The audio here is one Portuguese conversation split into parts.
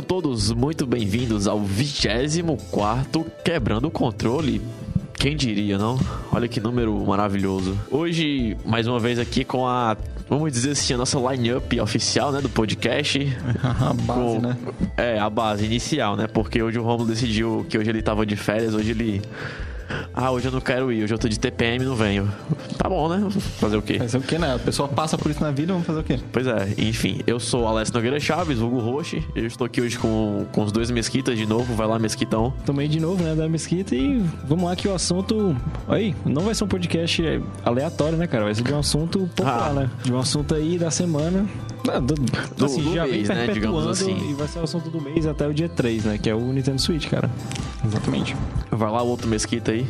Sejam todos muito bem-vindos ao 24 Quebrando o Controle. Quem diria, não? Olha que número maravilhoso. Hoje, mais uma vez aqui com a, vamos dizer assim, a nossa line-up oficial, né, do podcast. a base, Com- né? É, a base inicial, né? Porque hoje o Romulo decidiu que hoje ele tava de férias, hoje ele... Ah, hoje eu não quero ir, hoje eu tô de TPM e não venho. Tá bom, né? Fazer o quê? Fazer o que, né? A pessoa passa por isso na vida, vamos fazer o quê? Pois é, enfim, eu sou Alessio Nogueira Chaves, vulgo Roche. Eu estou aqui hoje com, com os dois Mesquitas de novo. Vai lá, Mesquitão. Tomei de novo, né, da Mesquita e vamos lá que o assunto... Aí, não vai ser um podcast aleatório, né, cara? Vai ser de um assunto popular, Ah. né? De um assunto aí da semana... Não, do, Do- assim, do já mês, vem né, digamos perpetuando assim. E vai ser o assunto do mês até o dia 3, né? Que é o Nintendo Switch, cara. Exatamente. Vai lá, o outro Mesquita aí.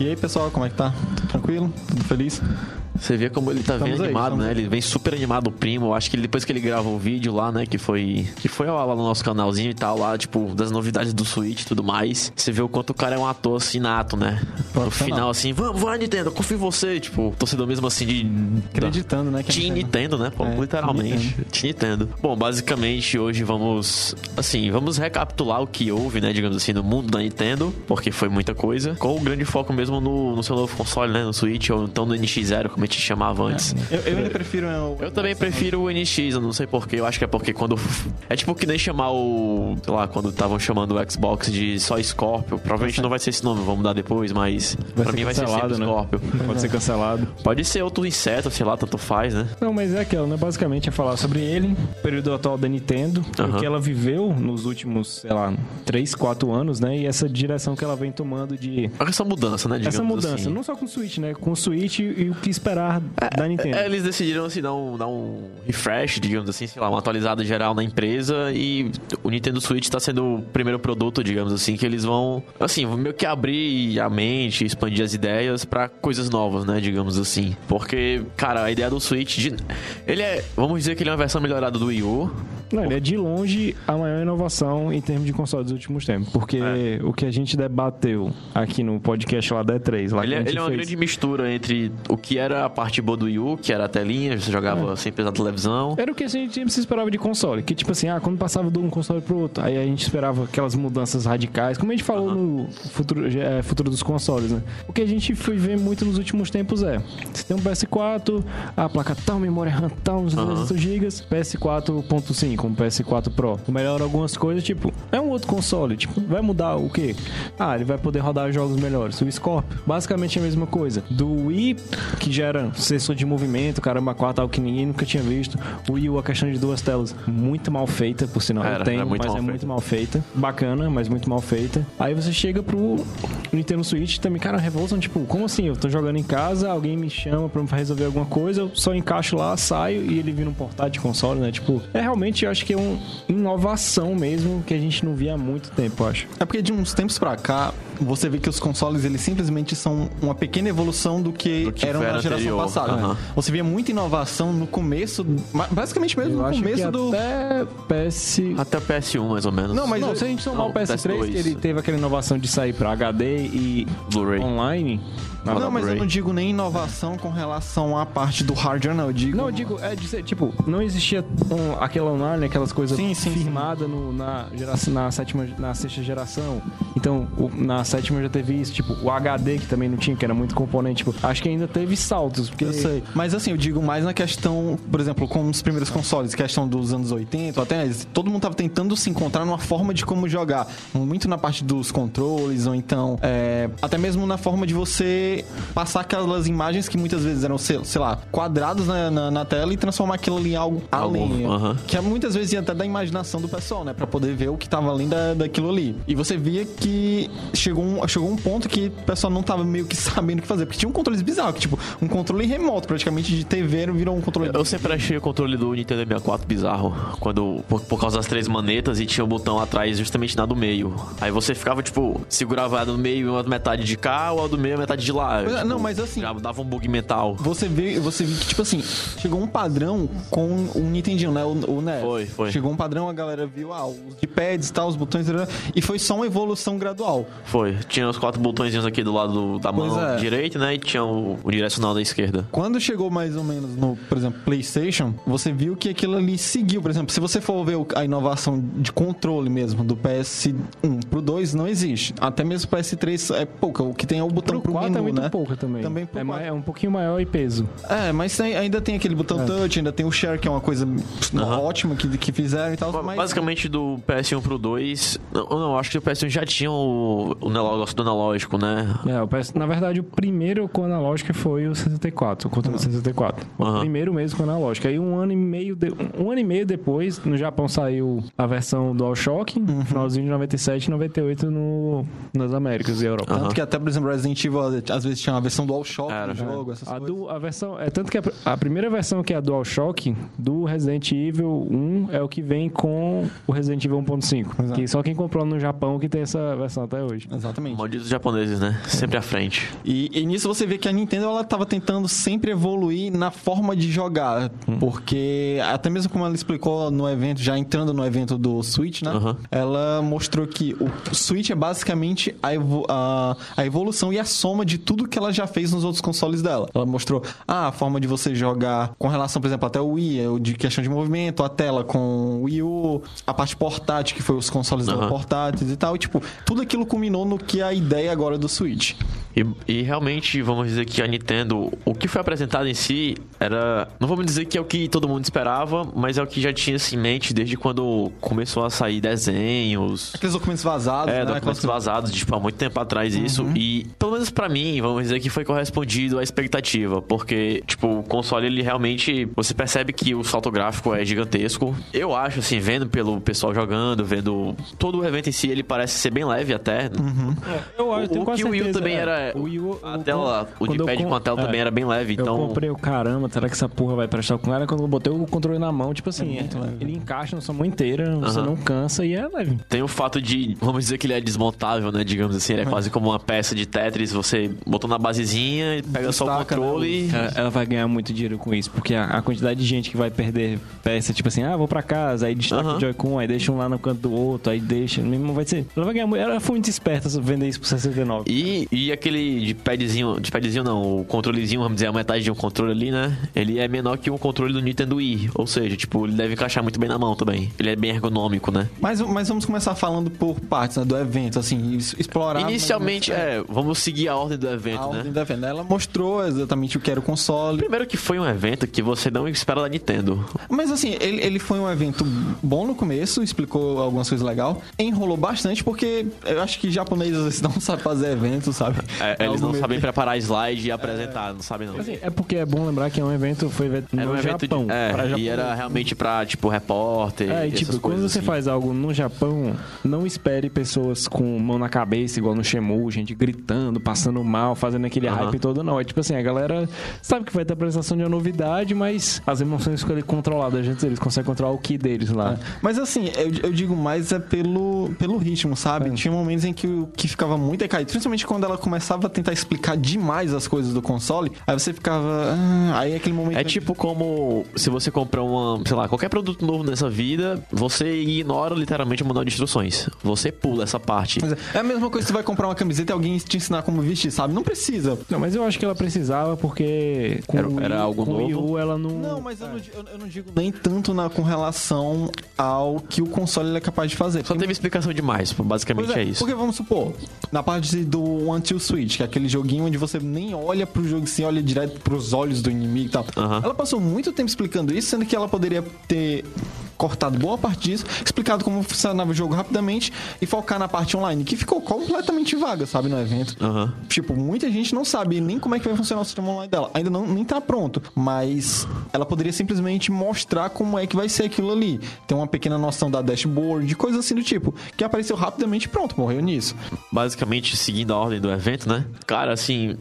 E aí, pessoal, como é que tá? Tudo tranquilo? Tudo feliz? Você vê como ele tá bem Estamos aí, animado, né? aí. Ele vem super animado, o primo. Acho que ele- depois que ele gravou o vídeo lá, né? Que foi. Que foi lá no nosso canalzinho e tal, lá, tipo, das novidades do Switch e tudo mais. Você vê o quanto o cara é um ator assim nato, né? No Profissional. final, assim, vamos, vai, Nintendo, eu confio em você. Tipo, torcedor mesmo assim de. Acreditando, né? que Team Nintendo. Nintendo, né? Pô, É, literalmente. Team Nintendo. Bom, basicamente hoje vamos, assim, vamos recapitular o que houve, né, digamos assim, no mundo da Nintendo, porque foi muita coisa, com o grande foco mesmo no, no seu novo console, né, no Switch, ou então no NX0, como gente chamava antes. Eu, eu ainda prefiro. o- Eu também prefiro o NX, eu não sei porquê. Eu acho que é porque quando. É tipo que nem chamar o. Sei lá, quando estavam chamando o Xbox de só Scorpio. Provavelmente não vai ser esse nome, vamos mudar depois, mas. Vai pra mim vai ser sempre né? Scorpio. Pode ser cancelado. Pode ser outro inseto, sei lá, tanto faz, né? Não, mas é aquela, né? Basicamente é falar sobre ele, período atual da Nintendo, o que ela viveu nos últimos, sei lá, 3, 4 anos, né? E essa direção que ela vem tomando de. Essa mudança, né? Essa mudança, assim. não só com o Switch, né? Com o Switch e o que esperar da Nintendo. É, eles decidiram assim, dar um, dar um refresh, digamos assim, sei lá, uma atualizada geral na empresa e o Nintendo Switch tá sendo o primeiro produto, digamos assim, que eles vão, assim, meio que abrir a mente, expandir as ideias pra coisas novas, né, digamos assim. Porque, cara, a ideia do Switch, de- ele é, vamos dizer que ele é uma versão melhorada do Wii U. Não, ele é de longe a maior inovação em termos de console dos últimos tempos. Porque É. o que a gente debateu aqui no podcast lá da E3, lá Ele que é, a gente ele é uma fez. grande mistura entre o que era a parte boa do Wii U, que era a telinha, você jogava sem pesar na televisão. Era o que a gente sempre se esperava de console. Que tipo assim, ah, quando passava de um console pro outro, aí a gente esperava aquelas mudanças radicais, como a gente falou no futuro, é, futuro dos consoles, né? O que a gente foi ver muito nos últimos tempos é: você tem um PS4, a placa tal, memória RAM tal, uns Aham. 200 GB, PS4.5, um PS4 Pro. Melhora algumas coisas, tipo, é um outro console, tipo, vai mudar o quê? Ah, ele vai poder rodar jogos melhores. O Scorpio, basicamente a mesma coisa. Do Wii, que já era sensor de movimento, caramba, quatro, algo que ninguém nunca tinha visto. O Wii U, a questão de duas telas, muito mal feita, por sinal. Era, eu tenho, era muito mas mal é feita. muito mal feita. Bacana, mas muito mal feita. Aí você chega pro Nintendo Switch também, cara, a revolução, tipo, como assim? Eu tô jogando em casa, alguém me chama pra resolver alguma coisa, eu só encaixo lá, saio e ele vira um portátil de console, né? Tipo, é realmente, eu acho que é uma inovação mesmo que a gente não via há muito tempo, eu acho. É porque de uns tempos pra cá, você vê que os consoles, eles simplesmente são uma pequena evolução do que, Do que eram na geração anterior. passada. Aham. Você via muita inovação no começo, basicamente mesmo Eu no acho começo que do... até PS... Até o PS1, mais ou menos. Não, mas não, eu- se a gente somar não, o PS3, PS2. que ele teve aquela inovação de sair pra HD e Blu-ray. online. Não, Não, mas eu não digo nem inovação com relação à parte do hardware, não. Eu digo... Não, eu digo, é de ser, tipo, não existia um, aquela online, aquelas coisas Sim, sim, sim. firmadas no- na, geração, na sétima, na sexta geração. Então, o- na sétima já teve isso, tipo, o HD que também não tinha, que era muito componente, tipo, acho que ainda teve saltos, porque Eu sei. Mas assim, eu digo mais na questão, por exemplo, com os primeiros consoles, questão dos anos 80, até todo mundo tava tentando se encontrar numa forma de como jogar. Muito na parte dos controles, ou então é, até mesmo na forma de você passar aquelas imagens que muitas vezes eram, sei, sei lá, quadrados na, na- na tela e transformar aquilo ali em algo, além. aham. Que é muitas vezes ia até da imaginação do pessoal, né? Pra poder ver o que tava além da, daquilo ali. E você via que chegou um, chegou um ponto que o pessoal não tava meio que sabendo o que fazer. Porque tinha um controle bizarro, que tipo, um controle remoto, praticamente de TV, virou um controle. Eu sempre achei o controle do Nintendo 64 bizarro. Quando, por, por causa das três manetas e tinha o botão atrás justamente na do meio. Aí você ficava, tipo, segurava a do meio uma metade de cá, ou a do meio metade de lá. Lá. Pois é, tipo, não, mas assim- Já dava um bug mental. Você vê, você vê que, tipo assim, chegou um padrão com o Nintendinho, né? O, o NES. Foi, foi. Chegou um padrão, a galera viu, ah, os D-pads e tal, os botões, e foi só uma evolução gradual. Foi. Tinha os quatro botõezinhos aqui do lado da Pois mão é. direita, né? E tinha o, o direcional da esquerda. Quando chegou mais ou menos no, por exemplo, PlayStation, você viu que aquilo ali seguiu. Por exemplo, se você for ver a inovação de controle mesmo do PS1 pro 2, não existe. Até mesmo o PS3 é pouca. O que tem é o botão Pro pro, 4 menu, é muito né? pouca também. Também é, é um pouquinho maior e peso. É, mas tem- ainda tem aquele botão touch, ainda tem o share, que é uma coisa ótima que, que fizeram e tal. Mas... Basicamente do PS1 pro 2. Não, não, acho que o PS1 já tinha o, o negócio do analógico, né? É, o PS, na verdade, o primeiro com analógico foi o 64, o controle 64. O primeiro mesmo com analógico. Aí um ano e meio, de- um ano e meio depois, no Japão saiu a versão DualShock, Uhum. finalzinho de 97 e 98 no, nas Américas e Europa. Tanto que até, por exemplo, Resident Evil às vezes tinha uma versão DualShock Era. no jogo, essas A, coisas. do, a versão. É tanto que a, a primeira versão que é a DualShock do Resident Evil 1 é o que vem com o Resident Evil 1.5. Exato. Que só quem comprou no Japão que tem essa versão até hoje. Exatamente. Malditos japoneses, né? Sempre à frente. E, e nisso você vê que a Nintendo ela tava tentando sempre evoluir na forma de jogar, porque até mesmo como ela explicou no evento, já entrando no evento do Switch, né? Aham. Ela mostrou que o Switch é basicamente a, evo- a- a evolução e a soma de tudo que ela já fez nos outros consoles dela. Ela mostrou ah, a forma de você jogar com relação, por exemplo, até o Wii, de questão de movimento, a tela com o Wii U, a parte portátil, que foi os consoles Aham. portáteis e tal. E, tipo, tudo aquilo culminou no que é a ideia agora do Switch. E, e realmente, vamos dizer que a Nintendo, o que foi apresentado em si era. Não vamos dizer que é o que todo mundo esperava, mas é o que já tinha em mente desde quando começou a sair desenhos. Aqueles documentos vazados, É, né? documentos Aquelas- vazados de tipo, há muito tempo atrás isso. E, pelo menos pra mim, vamos dizer que foi correspondido à expectativa. Porque, tipo, o console, ele realmente. Você percebe que o salto gráfico é gigantesco. Eu acho, assim, vendo pelo pessoal jogando, vendo todo o evento em si, ele parece ser bem leve até. Eu, O, o que o Wii U também era. O Wii U, a o- tela, o eu D-pad com- a tela é. também era bem leve, Eu então. comprei o caramba, será que essa porra vai prestar com ela? Quando eu botei o controle na mão, tipo assim, leve. ele encaixa na sua mão inteira, você Aham. não cansa e é leve. Tem o fato de, vamos dizer que ele é desmontável, né? Digamos assim, ele é quase como uma peça de Tetris. Você botou na basezinha, pega só o Destaca, né, controle. Ela, ela vai ganhar muito dinheiro com isso, porque a, a quantidade de gente que vai perder peça, tipo assim, ah, vou pra casa, aí destaca o Joy-Con, aí deixa um lá no canto do outro, aí deixa, mesmo vai ser. Ela vai ganhar muito. Ela foi muito esperta vender isso por 69. E, e aquele de padzinho, de padzinho não, o controlezinho, vamos dizer, a metade de um controle ali, né? Ele é menor que um controle do Nintendo Wii. Ou seja, tipo, ele deve encaixar muito bem na mão também. Ele é bem ergonômico, né? Mas, mas vamos começar falando por partes né, do evento, assim, explorar. Inicialmente, menos, é, vamos seguir a ordem do a evento, ordem né? do evento. Ela mostrou exatamente o que era o console. Primeiro que foi um evento que você não espera da Nintendo. Mas assim, ele, ele foi um evento bom no começo, explicou algumas coisas legais. Enrolou bastante, porque eu acho que japoneses às vezes, não sabem fazer evento, sabe? É, eles não sabem preparar slide e apresentar, não sabem não. Assim, é porque é bom lembrar que é um evento, foi evento no Era um evento Japão. de, é, pra e Japão. era realmente pra, tipo, repórter. É, e tipo, quando você assim. faz algo no Japão, não espere pessoas com mão na cabeça, igual no Shemu, gente gritando, passando mal, fazendo aquele Aham. hype todo, não. É tipo assim, a galera sabe que vai ter apresentação de uma novidade, mas as emoções ficam ali controladas, gente, eles conseguem controlar o ki deles lá. Mas assim, eu, eu digo mais é pelo, pelo ritmo, sabe? Tinha momentos em que, o- que ficava muito decaído. Principalmente quando ela começava a tentar explicar demais as coisas do console. Aí você ficava. ah, aí aquele momento. É tipo como se você comprar uma, sei lá, qualquer produto novo nessa vida, você ignora literalmente o manual de instruções. Você pula essa parte. É- É a mesma coisa que você vai comprar uma camiseta e alguém te ensinar como vestir, sabe? Não precisa. Não, mas eu acho que ela precisava porque com Era- era algo com novo? U, ela não... Não, mas eu não, eu- eu não digo nem tanto na, com relação ao que o console ele é capaz de fazer. Só teve explicação demais, basicamente Pois é, isso. Porque vamos supor, na parte do Two Switch, que é aquele joguinho onde você nem olha pro jogo, você olha direto pros olhos do inimigo e tal. Aham. Ela passou muito tempo explicando isso, sendo que ela poderia ter cortado boa parte disso, explicado como funcionava o jogo rapidamente e focar na parte online, que ficou completamente vaga, sabe, no evento. Aham. Tipo, muita gente não sabe nem como é que vai funcionar o sistema online dela. Ainda não nem tá pronto, mas ela poderia simplesmente mostrar como é que vai ser aquilo ali. Ter uma pequena noção da dashboard, de coisas assim do tipo, que apareceu rapidamente e pronto, morreu nisso. Basicamente, seguindo a ordem do evento, né? Cara, assim,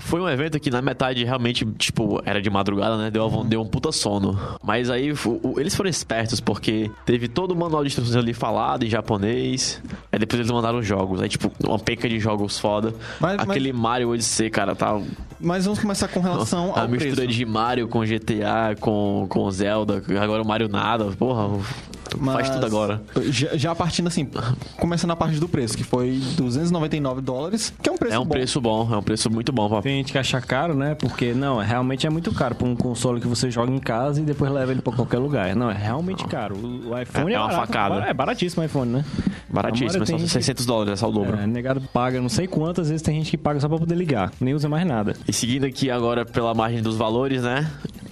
foi um evento que na metade realmente, tipo, era de madrugada, né? Deu, deu um puta sono. Mas aí eles foram espertos porque teve todo o manual de instruções ali falado em japonês. Aí depois eles mandaram os jogos. Aí, tipo, uma peca de jogos foda. Mas- mas- Aquele Mario Odyssey, cara, tá. Mas vamos começar com relação A ao mistura preço. de Mario com GTA, com, com Zelda, agora o Mario nada. Porra, faz Mas, tudo agora. Já, já partindo assim, começando na parte do preço, que foi 299 dólares, que é um preço É um bom. preço bom, é um preço muito bom. Pra... Tem gente que acha caro, né? Porque, não, realmente é muito caro pra um console que você joga em casa e depois leva ele pra qualquer lugar. Não, é realmente caro. O, iPhone É- é, é uma barato, facada. É baratíssimo o iPhone, né? Baratíssimo, é gente- 600 dólares, é só o dobro. É, negado paga não sei quantas vezes tem gente que paga só pra poder ligar. Nem usa mais nada. E seguindo aqui agora pela margem dos valores, né?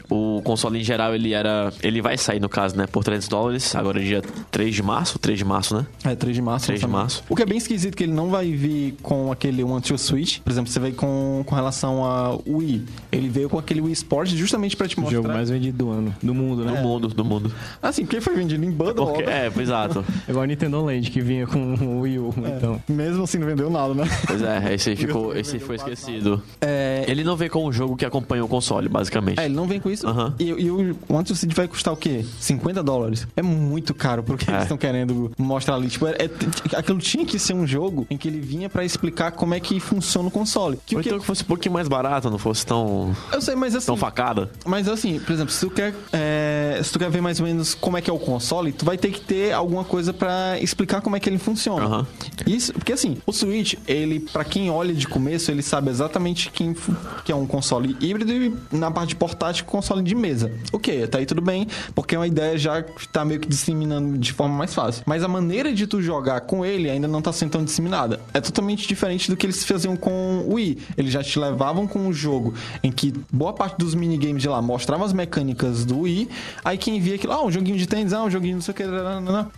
O console em geral ele era. Ele vai sair, no caso, né? Por 300 dólares. Agora é dia 3 de março, 3 de março, né? É, 3 de março. 3 de março. O que é bem esquisito que ele não vai vir com aquele One to Switch. Por exemplo, você vê com, com relação ao Wii. Ele veio com aquele Wii Sport justamente pra te O mostrar. jogo mais vendido do ano. Do mundo, Do né? mundo, do mundo. Assim, porque foi vendido em bundle. Porque, é, exato. É igual a Nintendo Land que vinha com o Wii U. Então. Mesmo assim, não vendeu nada, né? Pois é, esse aí ficou. Esse foi esquecido. É, Ele não vem com um jogo que acompanha o console, basicamente. É, ele não vem com isso. Aham. E, e o to Switch vai custar o quê? 50 dólares. É muito caro pro que É. eles estão querendo mostrar ali. Tipo, é- é- aquilo tinha que ser um jogo em que ele vinha pra explicar como é que funciona o console. Que Ou o que... então que fosse um pouquinho mais barato, não fosse tão. Eu sei, mas assim... tão facada. Mas assim, por exemplo, se tu quer, é, se tu quer ver mais ou menos como é que é o console, tu vai ter que ter alguma coisa pra explicar como é que ele funciona. Aham. Isso, porque assim, o Switch, ele pra quem olha de começo, ele sabe exatamente quem que é um console híbrido e na parte portátil console de mesa. OK, até aí tudo bem, porque é uma ideia já que tá meio que disseminando de forma mais fácil. Mas a maneira de tu jogar com ele ainda não tá sendo tão disseminada. É totalmente diferente do que eles faziam com o Wii. Eles já te levavam com um jogo em que boa parte dos minigames de lá mostravam as mecânicas do Wii. Aí quem via aquilo, ah, um joguinho de tênis, ah, um joguinho não sei o que,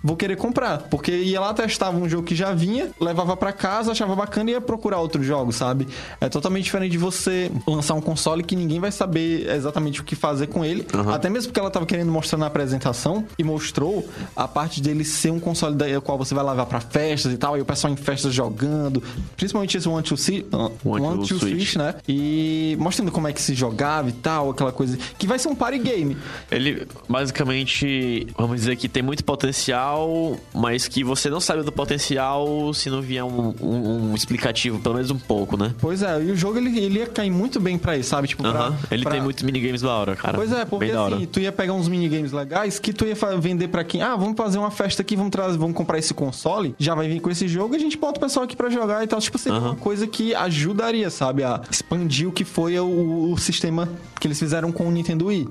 vou querer comprar. Porque ia lá, testava um jogo que já vinha, levava pra casa, achava bacana e ia procurar outros jogos, sabe? É totalmente diferente de você lançar um console que ninguém vai saber exatamente o que fazer com ele. Até mesmo porque ela tava querendo mostrar na apresentação e mostrou a parte dele ser um console da qual você vai levar pra festas e tal, e o pessoal em festas jogando, principalmente esse One to, See, uh, One One to to Switch. Switch, né? E mostrando como é que se jogava e tal, aquela coisa que vai ser um party game. Ele basicamente, vamos dizer que tem muito potencial, mas que você não sabe do potencial se não vier um, um- um explicativo, pelo menos um pouco, né? Pois é, e o jogo ele, ele ia cair muito bem pra isso, sabe? Tipo, pra- Aham. Ele pra- tem muitos minigames da hora, cara. Pois é, porque hora. assim, tu ia pegar uns minigames legais que tu ia vender pra quem? Ah, vamos fazer uma festa aqui, vamos trazer, vamos comprar esse console, já vai vir com esse jogo e a gente bota o pessoal aqui pra jogar e tal. Tipo, seria Aham. uma coisa que ajudaria, sabe, a expandir o que foi o, o sistema que eles fizeram com o Nintendo Wii.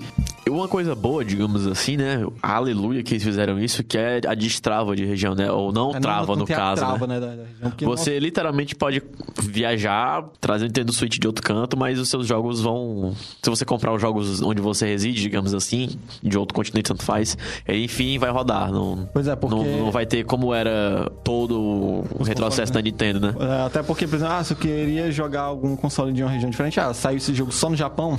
Uma coisa boa, digamos assim, né? Aleluia que eles fizeram isso, que é a destrava de região, né? Ou não, É, não- trava, não no tem a caso, trava, né? né, Você literalmente pode viajar, trazer o Nintendo Switch de outro canto, mas os seus jogos vão. Se você comprar os jogos onde você reside, digamos assim, de outro continente, tanto faz, enfim, vai rodar. Não, Pois é, porque- não, não vai ter como era todo o retrocesso da Nintendo, né? É, Até porque, por exemplo, ah, se eu queria jogar algum console de uma região diferente, ah, saiu esse jogo só no Japão,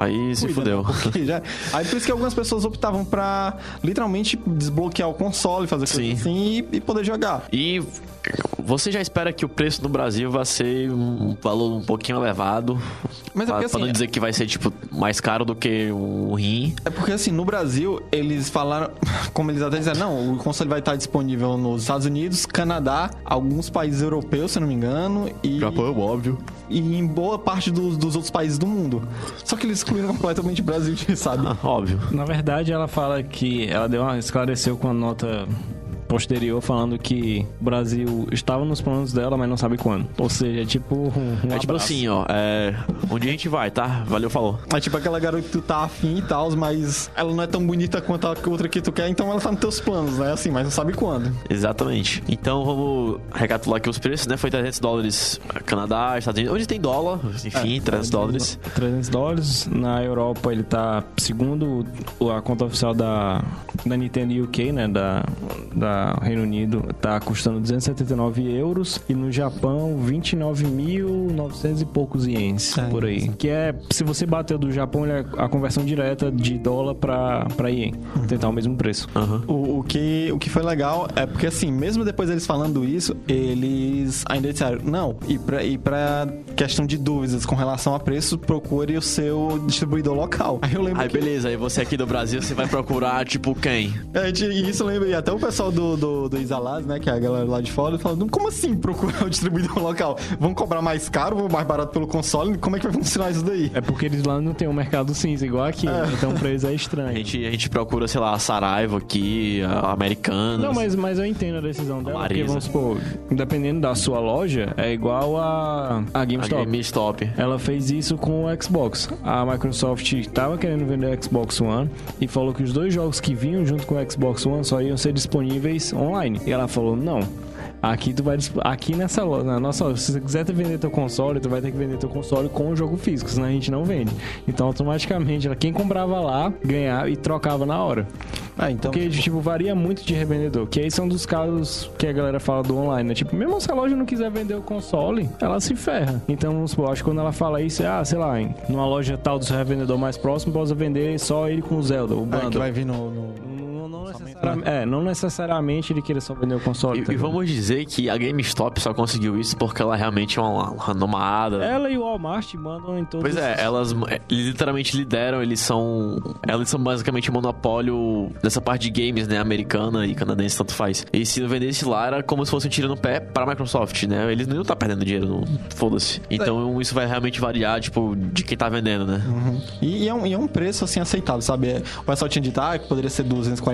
Aí se Cuida, fudeu. né? Já- Aí por isso que algumas pessoas optavam pra literalmente desbloquear o console, fazer coisa Sim. assim e, e poder jogar. E você já espera que o preço no Brasil vai ser um valor um pouquinho elevado. Mas é pra, porque, pra assim, não dizer que vai ser, tipo, mais caro do que um rim. É porque assim, no Brasil, eles falaram, como eles até disseram, não, o console vai estar disponível nos Estados Unidos, Canadá, alguns países europeus, se eu não me engano, e, óbvio. e em boa parte dos, dos outros países do mundo. Só que eles excluíram completamente o Brasil, sabe? Ah, óbvio. Na verdade, ela fala que ela deu uma, esclareceu com a nota posterior falando que o Brasil estava nos planos dela, mas não sabe quando. Ou seja, é tipo um, um é tipo abraço. assim, ó. É, onde a gente vai, tá? Valeu, falou. É tipo aquela garota que tu tá afim e tal, mas ela não é tão bonita quanto a outra que tu quer, então ela tá nos teus planos, né? Assim, mas não sabe quando. Exatamente. Então vamos recapitular aqui os preços, né? Foi 300 dólares Canadá, Estados Unidos. Onde tem dólar, enfim, 300 dólares. 300 dólares. Na Europa ele tá, segundo a conta oficial da, da Nintendo UK, né? Da, da para Reino Unido tá custando 279 euros e no Japão 29.900 e poucos ienes É, por aí. Que é, se você bater do Japão, ele é a conversão direta de dólar para para ien. Tentar o mesmo preço. Aham. O, o que, o que foi legal é porque, assim, mesmo depois deles falando isso, eles ainda disseram, não, e pra, e pra questão de dúvidas com relação a preço, procure o seu distribuidor local. Aí eu lembro Aí que... beleza, aí você aqui do Brasil, você vai procurar, tipo, quem? A gente, e isso lembra, e até o pessoal do, do, do Isalaz, né, que é a galera lá de fora, falando, como assim procurar o distribuidor local? Vão cobrar mais caro, vão mais barato pelo console? Como é que vai funcionar isso daí? É porque eles lá não tem um mercado cinza igual aqui, né? então pra eles é A estranho. gente, a gente procura, sei lá, a Saraiva aqui, a Americanas. Não, mas, mas eu entendo a decisão dela, porque Marisa. vamos supor, dependendo da sua loja, é igual a, a A GameStop. GameStop. Ela fez isso com o Xbox. A Microsoft estava querendo vender o Xbox One e falou que os dois jogos que vinham junto com o Xbox One só iam ser disponíveis online. E ela falou: não. Aqui tu vai aqui nessa loja, na nossa se você quiser vender teu console, tu vai ter que vender teu console com o jogo físico, senão a gente não vende. Então automaticamente, quem comprava lá ganhava e trocava na hora. Ah, então... Porque, tipo, varia muito de revendedor. Que aí são dos casos que a galera fala do online, né? Tipo, mesmo se a loja não quiser vender o console, ela se ferra. Então, vamos supor, acho que quando ela fala isso, é, ah, sei lá, em, numa loja tal do seu revendedor mais próximo, possa vender só ele com o Zelda, o É, que bundle. vai vir no... no- Não, não necessariamente, é, não necessariamente ele queira só vender o console. E, tá e vamos dizer que a GameStop só conseguiu isso porque ela realmente é uma, renomada. Ela e o Walmart mandam em todos Pois é, elas é, literalmente lideram, eles são. Elas são basicamente um monopólio dessa parte de games, né? Americana e canadense, tanto faz. E se não vendesse lá, era como se fosse um tiro no pé pra Microsoft, né? Eles não iam estar perdendo dinheiro, não. Foda-se. Então isso vai realmente variar, tipo, de quem tá vendendo, né? E, e é um, e é um preço, assim, aceitável, sabe? É, O pessoal tinha dito, ah, que poderia ser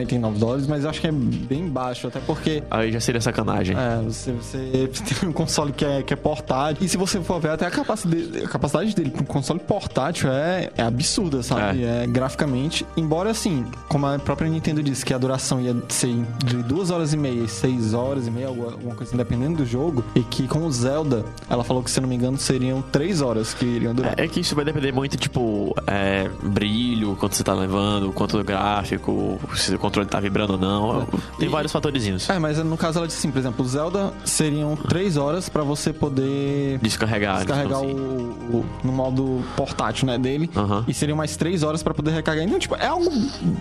249 dólares, mas eu acho que é bem baixo, até porque... Aí já seria sacanagem. É, você, você tem um console que é, que é portátil. E se você for ver, até a capacidade, a capacidade dele para um console portátil é, é absurda, sabe? É. graficamente. Embora, assim, como a própria Nintendo disse, que a duração ia ser de 2 horas e meia e 6 horas e meia, alguma coisa, dependendo do jogo. E que com o Zelda, ela falou que, se não me engano, seriam 3 horas que iriam durar. É, é que isso vai depender muito, tipo, é, brilho, quanto você tá levando, quanto gráfico, se o controle tá vibrando ou não. Tem E- vários fatorzinhos. É, mas no caso ela disse assim, por exemplo, Zelda seriam 3 horas pra você poder Descarregar. descarregar então, o, o- no modo portátil, né, dele. E seriam mais três horas pra poder recarregar. Então, tipo, é algo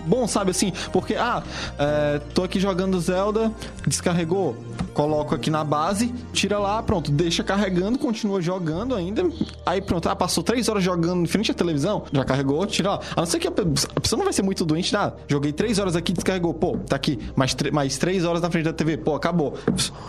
bom, sabe, assim, porque, ah, é, tô aqui jogando Zelda, descarregou, coloco aqui na base, tira lá, pronto, deixa carregando, continua jogando ainda. Aí pronto, ah, passou três horas jogando em frente à televisão, já carregou, tira lá. A não ser que a, pe- a pessoa não vai ser muito doente, ah, joguei três horas aqui, descarregou, pô, tá aqui, mais, mais três horas na frente da TV, pô, acabou.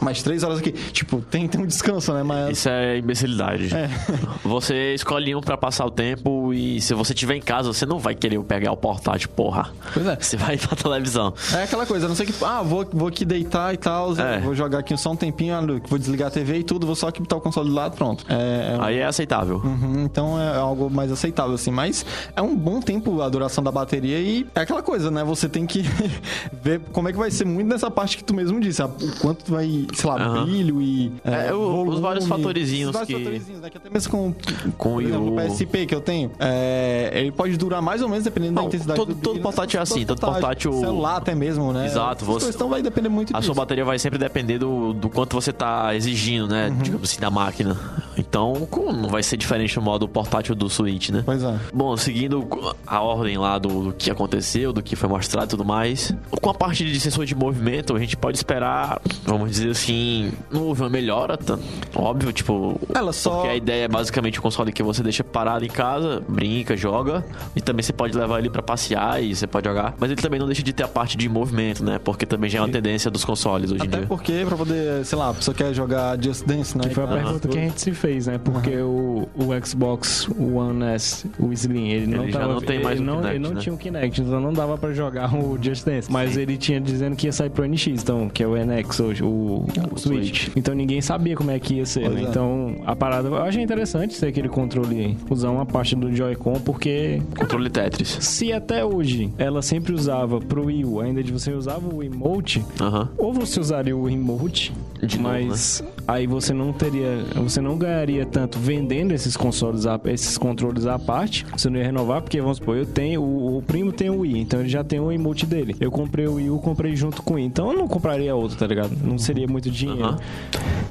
Mais três horas aqui. Tipo, tem, tem um descanso, né? Mas. Isso é imbecilidade. É. Você escolhe um pra passar o tempo e se você tiver em casa, você não vai querer pegar o portátil, porra. Pois é. Você vai pra televisão. É aquela coisa, a não sei que, ah, vou, vou aqui deitar e tal, É. vou jogar aqui só um tempinho, ah, Luke, vou desligar a TV e tudo, vou só aqui botar o console do lado, pronto. É, é- Aí é aceitável. Uhum, então é algo mais aceitável, assim, mas é um bom tempo a duração da bateria e é aquela coisa, né? Você tem que ver como é que vai ser muito nessa parte que tu mesmo disse, o quanto tu vai, sei lá, Aham. brilho e. É, o- os vários fatorizinhos os vários que- né? Que até mesmo com, Com por exemplo, o- o PSP que eu tenho, é, ele pode durar mais ou menos dependendo da Não, intensidade todo- do todo brilho, portátil é né? assim, todo portátil- Celular até mesmo, né? Exato, você- Então vai depender muito A disso. sua bateria vai sempre depender do, do quanto você tá exigindo, né? Uhum. Digamos assim, da máquina. Então, não vai ser diferente no modo portátil do Switch, né? Pois é. Bom, seguindo a ordem lá do, do que aconteceu, do que foi mostrado e tudo mais, com a parte de sensor de movimento, a gente pode esperar, vamos dizer assim, não houve uma melhora, tá? óbvio, tipo. Ela só- Porque a ideia é basicamente um console que você deixa parado em casa, brinca, joga, e também você pode levar ele pra passear e você pode jogar. Mas ele também não deixa de ter a parte de movimento, né? Porque também já é uma tendência dos consoles hoje em Até dia. porque, pra poder, sei lá, a pessoa quer jogar Just Dance, né? Que foi a e tal. pergunta que a gente se fez, né? Porque o, o Xbox One S, o Slim, ele não Ele já tava, não tem mais ele o não, Kinect, ele não né? tinha o Kinect, então não dava pra jogar o Just Dance. Mas ele tinha dizendo que ia sair pro NX, então, que é o NX hoje, o, o Switch. Switch. Então ninguém sabia como é que ia ser, né? é. Então a parada, eu achei interessante ser aquele controle, usar uma parte do Joy-Con, porque Controle Tetris. se até hoje ela sempre usava pro Wii U, ainda de você usava o emote, Aham. ou você usaria o emote, De novo, mas aí você não teria, você não ganharia ganharia tanto vendendo esses consoles, a- esses controles à parte. Você não ia renovar, porque vamos supor, eu tenho, o, o primo tem o Wii, então ele já tem o emote dele. Eu comprei o Wii U, comprei junto com o Wii, então eu não compraria outro, tá ligado? Não seria muito dinheiro.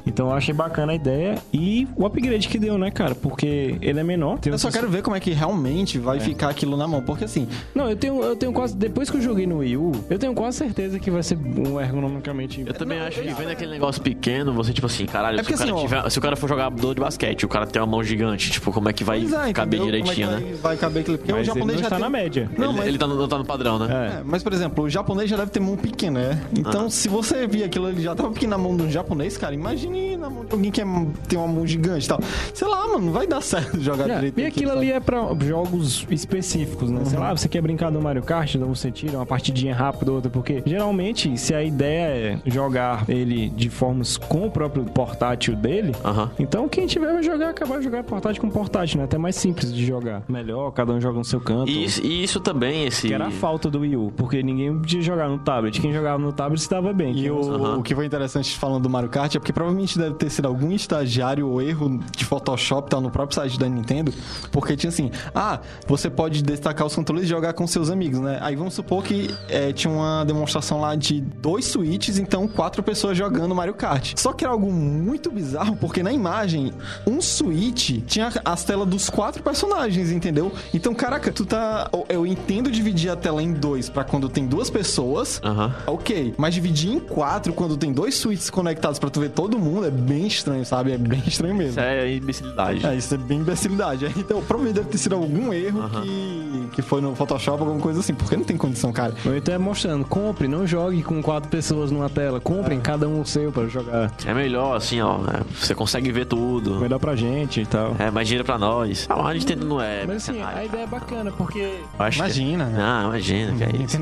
Então eu achei bacana a ideia e o upgrade que deu, né, cara? Porque ele é menor. tem Eu só os- quero ver como é que realmente vai ficar aquilo na mão. Porque assim, Não, eu tenho, eu tenho quase. Depois que eu joguei no Wii U, eu tenho quase certeza que vai ser um ergonomicamente. Eu também acho que vendo aquele negócio pequeno, você, tipo assim, caralho, É se, o assim, ó- tiver- se o cara for jogar jogador de basquete, o cara tem uma mão gigante, tipo, como é que vai é, caber entendeu? Como é que direitinho, vai, né? vai caber aquilo. Porque Mas o ele japonês não já está tem... na média. Não, ele, mas... ele tá no, não tá no padrão, né? É, mas, por exemplo, o japonês já deve ter mão pequena, né? Então, Ah. se você vir aquilo, ele já tava pequeno na mão de um japonês, cara, imagine na mão de alguém que é- tem uma mão gigante e tal. Sei lá, mano, não vai dar certo jogar É, direito. e aquilo ali é pra jogos específicos, né? Sei lá, você quer brincar do Mario Kart, então você tira uma partidinha rápida ou outra, porque geralmente, se a ideia é jogar ele de formas com o próprio portátil dele, Aham. então quem tiver vai jogar, acabar de jogar portátil com portátil, né? Até mais simples de jogar. Melhor, cada um joga no seu canto. E, isso- e isso também, esse. Que era a falta do Wii U, porque ninguém podia jogar no tablet. Quem jogava no tablet se dava bem. E o, o que foi interessante falando do Mario Kart é porque provavelmente deve ter sido algum estagiário ou erro de Photoshop tal no próprio site da Nintendo, porque tinha assim, ah, você pode destacar os controles e jogar com seus amigos, né? Aí vamos supor que é, tinha uma demonstração lá de dois switches, então quatro pessoas jogando Mario Kart. Só que era algo muito bizarro, porque na imagem, um switch tinha as telas dos quatro personagens, entendeu? Então, caraca, tu tá... Eu entendo dividir a tela em dois pra quando tem duas pessoas, Aham. Ok, mas dividir em quatro quando tem dois switches conectados pra tu ver todo mundo é bem estranho, sabe? É bem estranho mesmo. Isso é imbecilidade. É, isso é bem imbecilidade. Então, provavelmente deve ter sido algum erro Aham. que, que foi no Photoshop, alguma coisa assim, porque não tem condição, cara. Ou então é mostrando, compre, não jogue com quatro pessoas numa tela. Comprem cada um o seu para jogar. É melhor, assim, ó. é, você consegue ver tudo. Melhor pra gente e tal. É, mais dinheiro pra nós. Ah, mas a Nintendo não é. Mas assim, a ideia é bacana, porque acho que- Imagina, né? Ah, imagina, que é isso.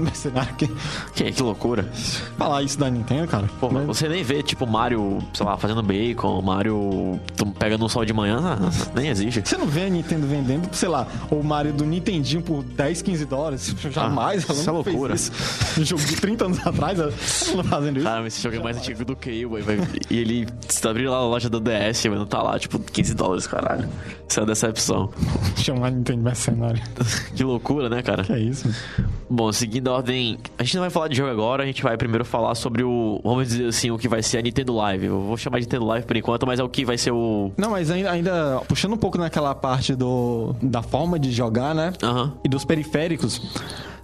Que... Que, que loucura. Falar isso da Nintendo, cara. Pô, você nem vê, tipo, Mario, sei lá, fazendo bacon, Mario pegando um sol de manhã, ah, nem existe. Você não vê a Nintendo vendendo, sei lá, o Mario do Nintendinho por 10, 15 dólares? Jamais. ela isso é loucura. isso. Um jogo de 30 anos atrás, ela não tá fazendo isso. Cara, mas esse jogo é mais antigo do que eu, velho. E ele você abriu lá na loja do DS, mas não tá lá, tipo, 15 dólares, caralho. Isso é uma decepção. Chamar Nintendo mercenário. Que loucura, né, cara? Que é isso? Bom, seguindo a ordem, a gente não vai falar de jogo agora, a gente vai primeiro falar sobre o, vamos dizer assim, o que vai ser a Nintendo Live. Eu vou chamar de Nintendo Live por enquanto, mas é o que vai ser o. Não, mas ainda, ainda puxando um pouco naquela parte do, da forma de jogar, né? Aham. E dos periféricos.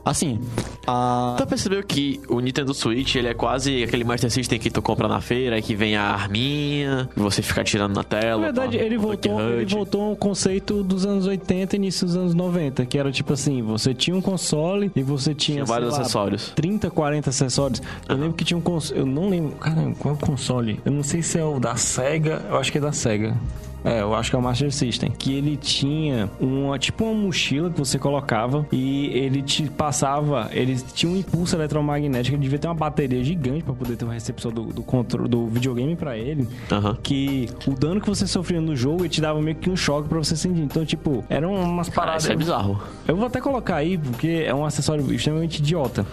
Assim, a. Tu percebeu que o Nintendo Switch, ele é quase aquele Master System que tu compra na feira, que vem a arminha, e você fica tirando na tela. Na verdade, tá? ele voltou, ele voltou ao conceito dos anos 80 e início dos anos 90, que era tipo assim, você tinha um console e você tinha, Tinha vários lá, acessórios. 30, 40 acessórios. Eu lembro que tinha um console, eu não lembro, caramba, qual é o console? Eu não sei se é o da Sega, eu acho que é da Sega. É, eu acho que é o Master System. Que ele tinha uma, tipo uma mochila que você colocava e ele te passava, ele tinha um impulso eletromagnético, ele devia ter uma bateria gigante pra poder ter uma recepção do, do controle do videogame pra ele. Aham. Que o dano que você sofria no jogo, ele te dava meio que um choque pra você sentir. Então, tipo, eram umas paradas. isso é bizarro. Eu vou até colocar aí, porque é um acessório extremamente idiota.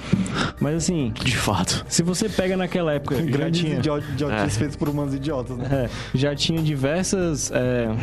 Mas assim, De fato. se você pega naquela época, já Grandes tinha, idiot, idiotices É. feitos por humanos idiotas, né? é, já tinha diversas. É,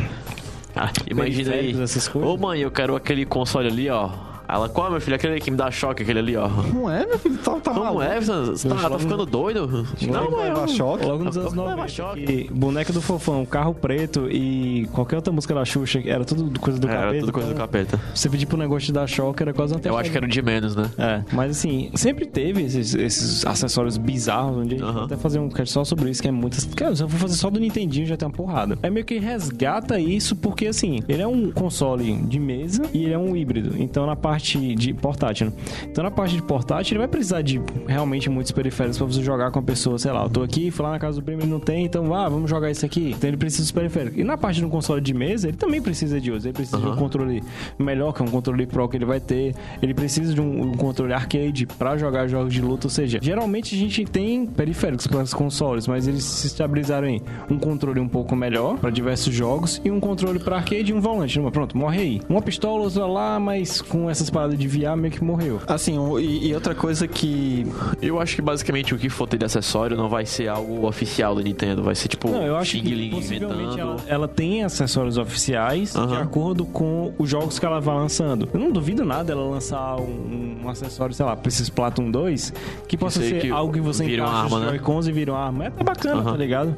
Ah, imagina aí. Ô mãe, eu quero aquele console ali, ó. Ela, qual, meu filho? Aquele que me dá choque, aquele ali, ó. Não é, meu filho? Tá, tá Como maluco. é? Você tá, tá ficando doido? Não, vai levar choque. Logo nos anos Não leva 90. choque. que boneca do fofão, carro preto e qualquer outra música da Xuxa, era tudo coisa do É, capeta. era tudo coisa do então, capeta. Você pedir pro negócio de dar choque era quase uma Eu acho que era o de menos, né? É, mas assim, sempre teve esses, esses acessórios bizarros, onde a gente Aham. vai até fazer um cast só sobre isso, que é muitas. Cara, se eu for fazer só do Nintendinho, já tem uma porrada. É meio que resgata isso, porque assim, ele é um console de mesa e ele é um híbrido. Então na parte de portátil, né? Então na parte de portátil, ele vai precisar de realmente muitos periféricos pra você jogar com a pessoa, sei lá, eu tô aqui, fui lá na casa do primo, ele não tem, então ah, vamos jogar isso aqui. Então ele precisa dos periféricos. E na parte de um console de mesa, ele também precisa de outros. Ele precisa de um controle melhor, que é um controle Pro que ele vai ter. Ele precisa de um, um controle arcade pra jogar jogos de luta. Ou seja, geralmente a gente tem periféricos para os consoles, mas eles se estabilizaram em um controle um pouco melhor pra diversos jogos e um controle pra arcade e um volante. Pronto, morre aí. Uma pistola, outra lá, mas com essas essas paradas de VR meio que morreu. Assim, e, e outra coisa que. Eu acho que basicamente o que for ter de acessório não vai ser algo oficial da Nintendo. Vai ser tipo Não, eu acho Xing que Ling possivelmente inventando. ela, ela tem acessórios oficiais de Aham. acordo com os jogos que ela vai lançando. Eu não duvido nada ela lançar um, um acessório, sei lá, pra esses Splatoon 2, que possa ser que algo que você vira uma encaixa arma, os né? Joy-Cons e vira uma arma. É até bacana, Aham. tá ligado?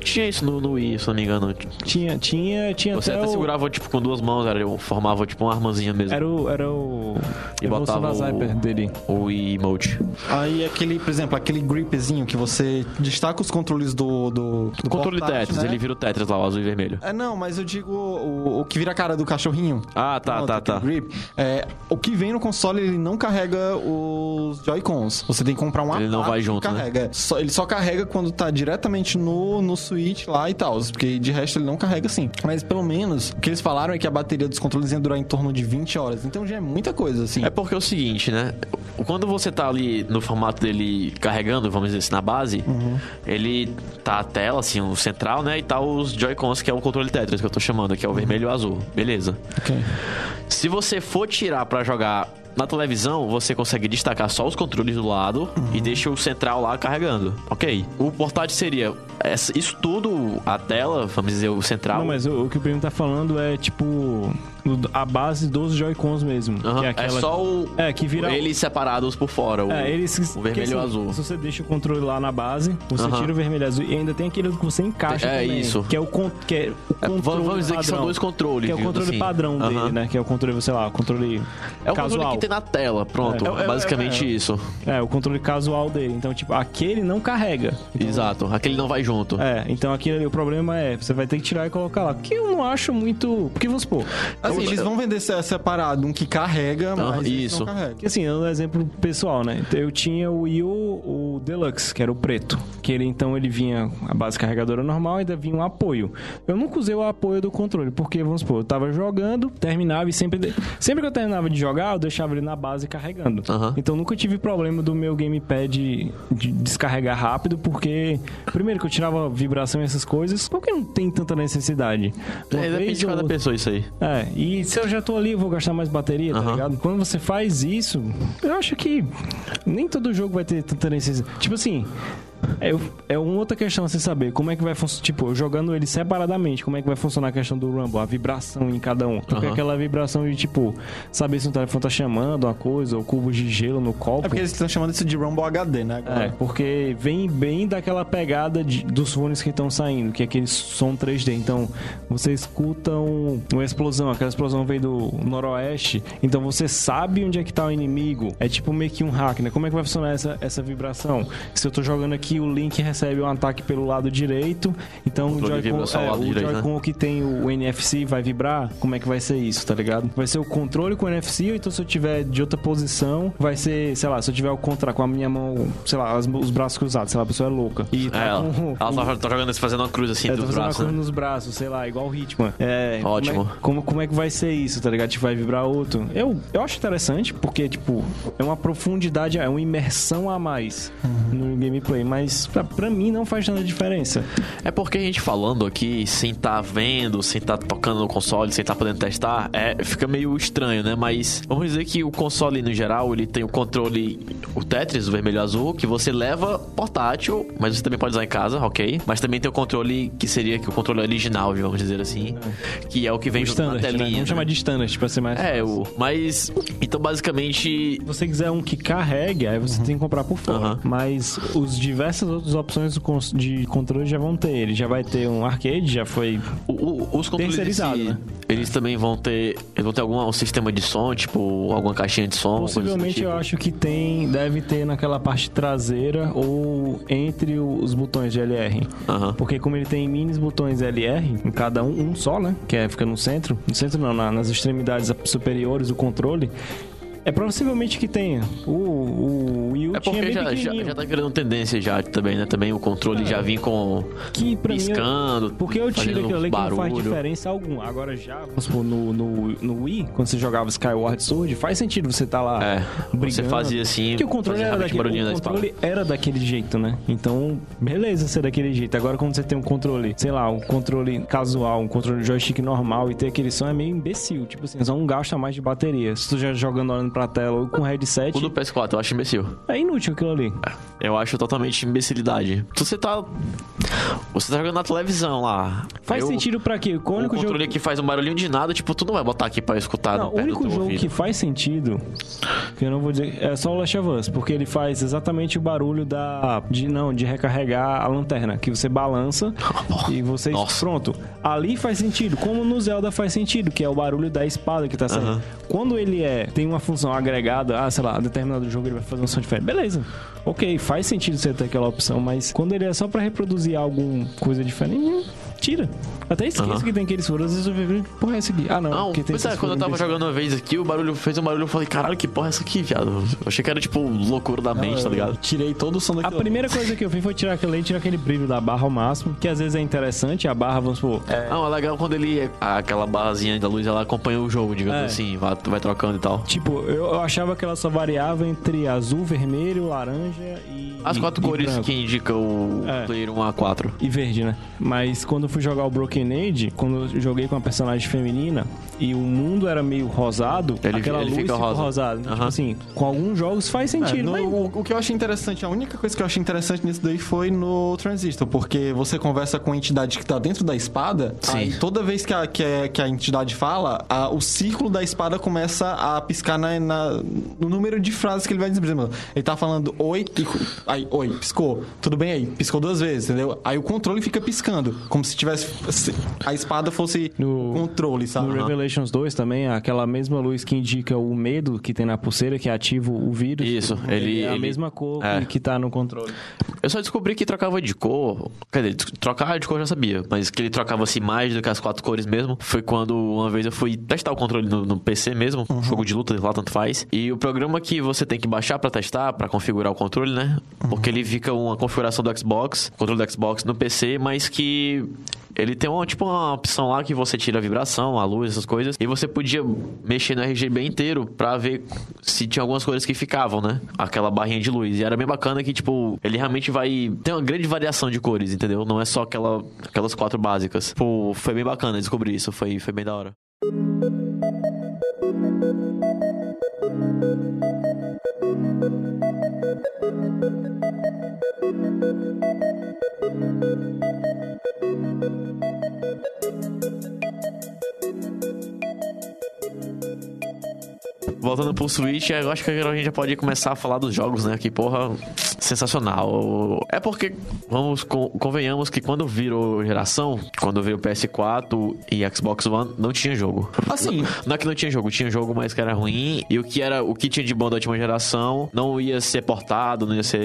Tinha isso no, no Wii, se não me engano. Tinha, tinha, tinha Você até até o... segurava tipo com duas mãos, era, formava tipo uma armazinha mesmo. Era o... Era o... E botava da o- dele. O Emote. Aí aquele, por exemplo, aquele gripzinho que você destaca os controles do. do, do O controle portátil, Tetris, né? ele vira o Tetris lá, o azul e vermelho. É, não, mas eu digo o, o que vira a cara do cachorrinho. Ah, tá, Pronto, tá, tá. Grip. É, o que vem no console, ele não carrega os Joy-Cons. Você tem que comprar um Ele não vai junto, né? carrega. Só- ele só carrega quando tá diretamente no, no Switch lá e tal. Porque de resto ele não carrega assim. Mas pelo menos, o que eles falaram é que a bateria dos controles ia durar em torno de 20 horas. Então já é muita coisa, assim. É porque é o seguinte, né? Quando você tá ali no formato dele carregando, vamos dizer assim, na base, ele tá a tela, assim, o central, né? E tá os Joy-Cons, que é o controle Tetris que eu tô chamando, que é o vermelho e o azul. Beleza. Ok. Se você for tirar pra jogar na televisão, você consegue destacar só os controles do lado e deixa o central lá carregando. Ok. O portátil seria isso tudo, a tela, vamos dizer, o central. Não, mas o, o que o primo tá falando é, tipo, a base dos Joy-Cons mesmo. Que é, aquela... é só o. É, que vira... Eles separados por fora, o, É, eles, o vermelho e o assim, azul. Se você deixa o controle lá na base, você Aham. tira o vermelho e azul e ainda tem aquele que você encaixa É também, isso. Que é o, con que é o É, controle vamos vamos dizer que são padrão, dois controles. Que é o controle assim. padrão Aham. dele, né? Que é o controle, sei lá, o controle É o casual. controle que tem na tela, pronto. É. É, basicamente É, é, é. isso. É, o controle casual dele. Então, tipo, aquele não carrega. Então, Exato. Aquele não vai junto. É, então aquele ali, o problema é, você vai ter que tirar e colocar lá. Que eu não acho muito. Porque vamos supor. Assim, eles vão vender se- separado um que carrega, Ah, mas esse isso. não carrega. Que assim, dando um exemplo pessoal, né? Então, Eu tinha o Wii U, o Deluxe, que era o preto. Que ele então ele vinha a base carregadora normal e ainda vinha um apoio. Eu nunca usei o apoio do controle, porque, vamos supor, eu tava jogando, terminava e sempre. Sempre que eu terminava de jogar, eu deixava ele na base carregando. Aham. Então nunca tive problema do meu gamepad de descarregar rápido, porque. Primeiro que eu tirava vibração e essas coisas, porque não tem tanta necessidade. Uma É, depende de cada outra- pessoa isso aí. é, e se eu já tô ali, eu vou gastar mais bateria, tá Aham. ligado? Quando você faz isso, eu acho que nem todo jogo vai ter tanta necessidade. Tipo assim. É, é uma outra questão você saber como é que vai funcionar. Tipo, jogando ele separadamente, como é que vai funcionar a questão do Rumble, a vibração em cada um. Porque Aham. aquela vibração de, tipo, saber se o telefone tá chamando uma coisa, ou cubos de gelo no copo. É porque eles estão chamando isso de Rumble HD, né? É, agora? porque vem bem daquela pegada de- dos fones que estão saindo, que é aquele som 3D. Então, você escuta um- uma explosão, aquela explosão veio do noroeste, então você sabe onde é que tá o inimigo. É tipo meio que um hack, né? Como é que vai funcionar essa, essa vibração? Se eu tô jogando aqui, o Link recebe um ataque pelo lado direito, então o Joy-Con é, o direito, né? Joy-Con que tem o NFC vai vibrar, como é que vai ser isso, tá ligado? Vai ser o controle com o NFC, ou então se eu tiver de outra posição, vai ser, sei lá, se eu tiver o contra com a minha mão, sei lá, as- os braços cruzados, sei lá, a pessoa é louca. E É, tá ela, com, ela tá, tá jogando fazendo uma cruz assim é, tá dos uma braços. Né? nos braços, sei lá, igual o Hitman. É, Ótimo. Como é, como, como é que vai ser isso, tá ligado? Tipo, vai vibrar outro. Eu, eu acho interessante, porque, tipo, é uma profundidade, é uma imersão a mais no gameplay, mas pra, pra mim não faz tanta diferença. É porque a gente falando aqui, sem tá vendo, sem tá tocando no console, sem tá podendo testar, é, fica meio estranho, né? Mas vamos dizer que o console, no geral, ele tem o controle, o Tetris, o vermelho e azul, que você leva portátil, mas você também pode usar em casa, ok? Mas também tem o controle que seria que o controle original, vamos dizer assim, que é o que vem O junto na standard, né? telinha. Vamos né? chamar de standard pra ser mais É, fácil. o. Mas. Então, basicamente. Se você quiser um que carregue, aí você tem que comprar por fora. Aham. Mas os diversas outras opções de controle já vão ter. Ele já vai ter um arcade, já foi. o- o- os controles Terceirizado, si, né? eles também vão ter. Eles vão ter algum um sistema de som, tipo, alguma caixinha de som. Possivelmente tipo. eu acho que tem, deve ter naquela parte traseira ou entre os botões de LR. Aham. Porque como ele tem minis botões LR, em cada um, um só, né? Que é, fica no centro. No centro não, na- nas extremidades superiores do controle. É possivelmente que tenha. O, o Wii U É porque já, já, já tá virando tendência já também, né? Também o controle já vinha com que pra mim... piscando, Porque eu tiro aquilo ali que não faz diferença alguma. Agora já, vamos supor, no, no, no Wii, quando você jogava Skyward Sword, faz sentido você tá lá É, brigando. você fazia assim, Porque o controle, era daquele, o da controle era daquele jeito, né? Então, beleza ser daquele jeito. Agora, quando você tem um controle, sei lá, um controle casual, um controle joystick normal e ter aquele som é meio imbecil. Tipo assim, só um gasto a mais de bateria. Se tu já jogando olhando pra tela com headset, O do PS4 eu acho imbecil. é inútil aquilo ali. Eu acho totalmente imbecilidade. Você tá. Você tá jogando na televisão lá. Faz o- sentido pra quê? O O único controle jogo... que faz um barulhinho de nada, tipo, tu não vai botar aqui pra escutar Não, o único jogo ouvido. que faz sentido, que eu não vou dizer, é só o Last of Us, porque ele faz exatamente o barulho da de não, de recarregar a lanterna, que você balança e você Nossa. pronto. Ali faz sentido, como no Zelda faz sentido, que é o barulho da espada que tá saindo. Aham. Quando ele é tem uma função agregada, ah, sei lá, determinado jogo ele vai fazer um som diferente. Beleza. OK, faz sentido você ter aquela opção, mas quando ele é só pra reproduzir alguma coisa diferente, tira. Até esqueço que tem aqueles furos, às vezes eu vejo, porra, é esse aqui. Ah, não, Não, pois é, quando eu tava jogando uma vez aqui, o barulho fez um barulho, eu falei, caralho, que porra é essa aqui, viado? Eu achei que era tipo loucura da mente, tá ligado? Tirei todo o som A daquilo. primeira coisa que eu fiz foi tirar aquele, tirar aquele brilho da barra ao máximo, que às vezes é interessante, a barra, vamos supor, Não, é legal quando ele. Aquela barrazinha da luz, ela acompanha o jogo, digamos É. assim, vai, vai trocando e tal. Tipo, eu, eu achava que ela só variava entre azul, vermelho, laranja e. As quatro e cores branco. que indicam o É. player 1 a 4. E verde, né? Mas quando eu fui jogar o Broken Age, quando eu joguei com a personagem feminina e o mundo era meio rosado, Ele- aquela ele luz fica ficou rosa. rosada. Tipo Aham. assim, com alguns jogos faz É, sentido, no- mas... o, o que eu achei interessante, a única coisa que eu achei interessante nisso daí foi no Transistor, porque você conversa com a entidade que tá dentro da espada, Sim. aí toda vez que a, que a, que a entidade fala, a- o círculo da espada começa a piscar na, na- no número de frases que ele vai dizer. Por exemplo, ele tá falando oi, e- aí, oi, piscou, tudo bem aí, piscou duas vezes, entendeu? Aí o controle fica piscando, como se tivesse. se a espada fosse No- controle, sabe? No Revelations 2 também, aquela mesma luz que indica o medo que tem na pulseira, que ativa o vírus. Isso, ele- é a ele- mesma cor é. que, tá no controle. Eu só descobri que trocava de cor. Quer dizer, trocar de cor eu já sabia, mas que ele trocava assim mais do que as quatro cores mesmo. Foi quando uma vez eu fui testar o controle no, no PC mesmo, jogo de luta lá, tanto faz. E o programa que você tem que baixar pra testar, pra configurar o controle, né? Porque ele fica uma configuração do Xbox, controle do Xbox no PC, mas que ele tem uma, tipo uma opção lá que você tira a vibração, a luz, essas coisas. E você podia mexer no RGB inteiro pra ver se tinha algumas coisas que ficavam, né? Aquela barrinha de luz. E era bem bacana que, tipo, ele realmente vai. Tem uma grande variação de cores, entendeu? Não é só aquela, aquelas quatro básicas. Pô, foi bem bacana descobrir isso. Foi, foi bem da hora. Thank you. Voltando pro Switch, eu acho que agora a gente já pode começar a falar dos jogos, né? Que porra, sensacional. É porque, vamos, con- convenhamos que quando virou geração, quando veio o PS4 e Xbox One, não tinha jogo. Assim, Não é que não tinha jogo, tinha jogo, mas que era ruim. E o que era o que tinha de bom da última geração não ia ser portado, não ia ser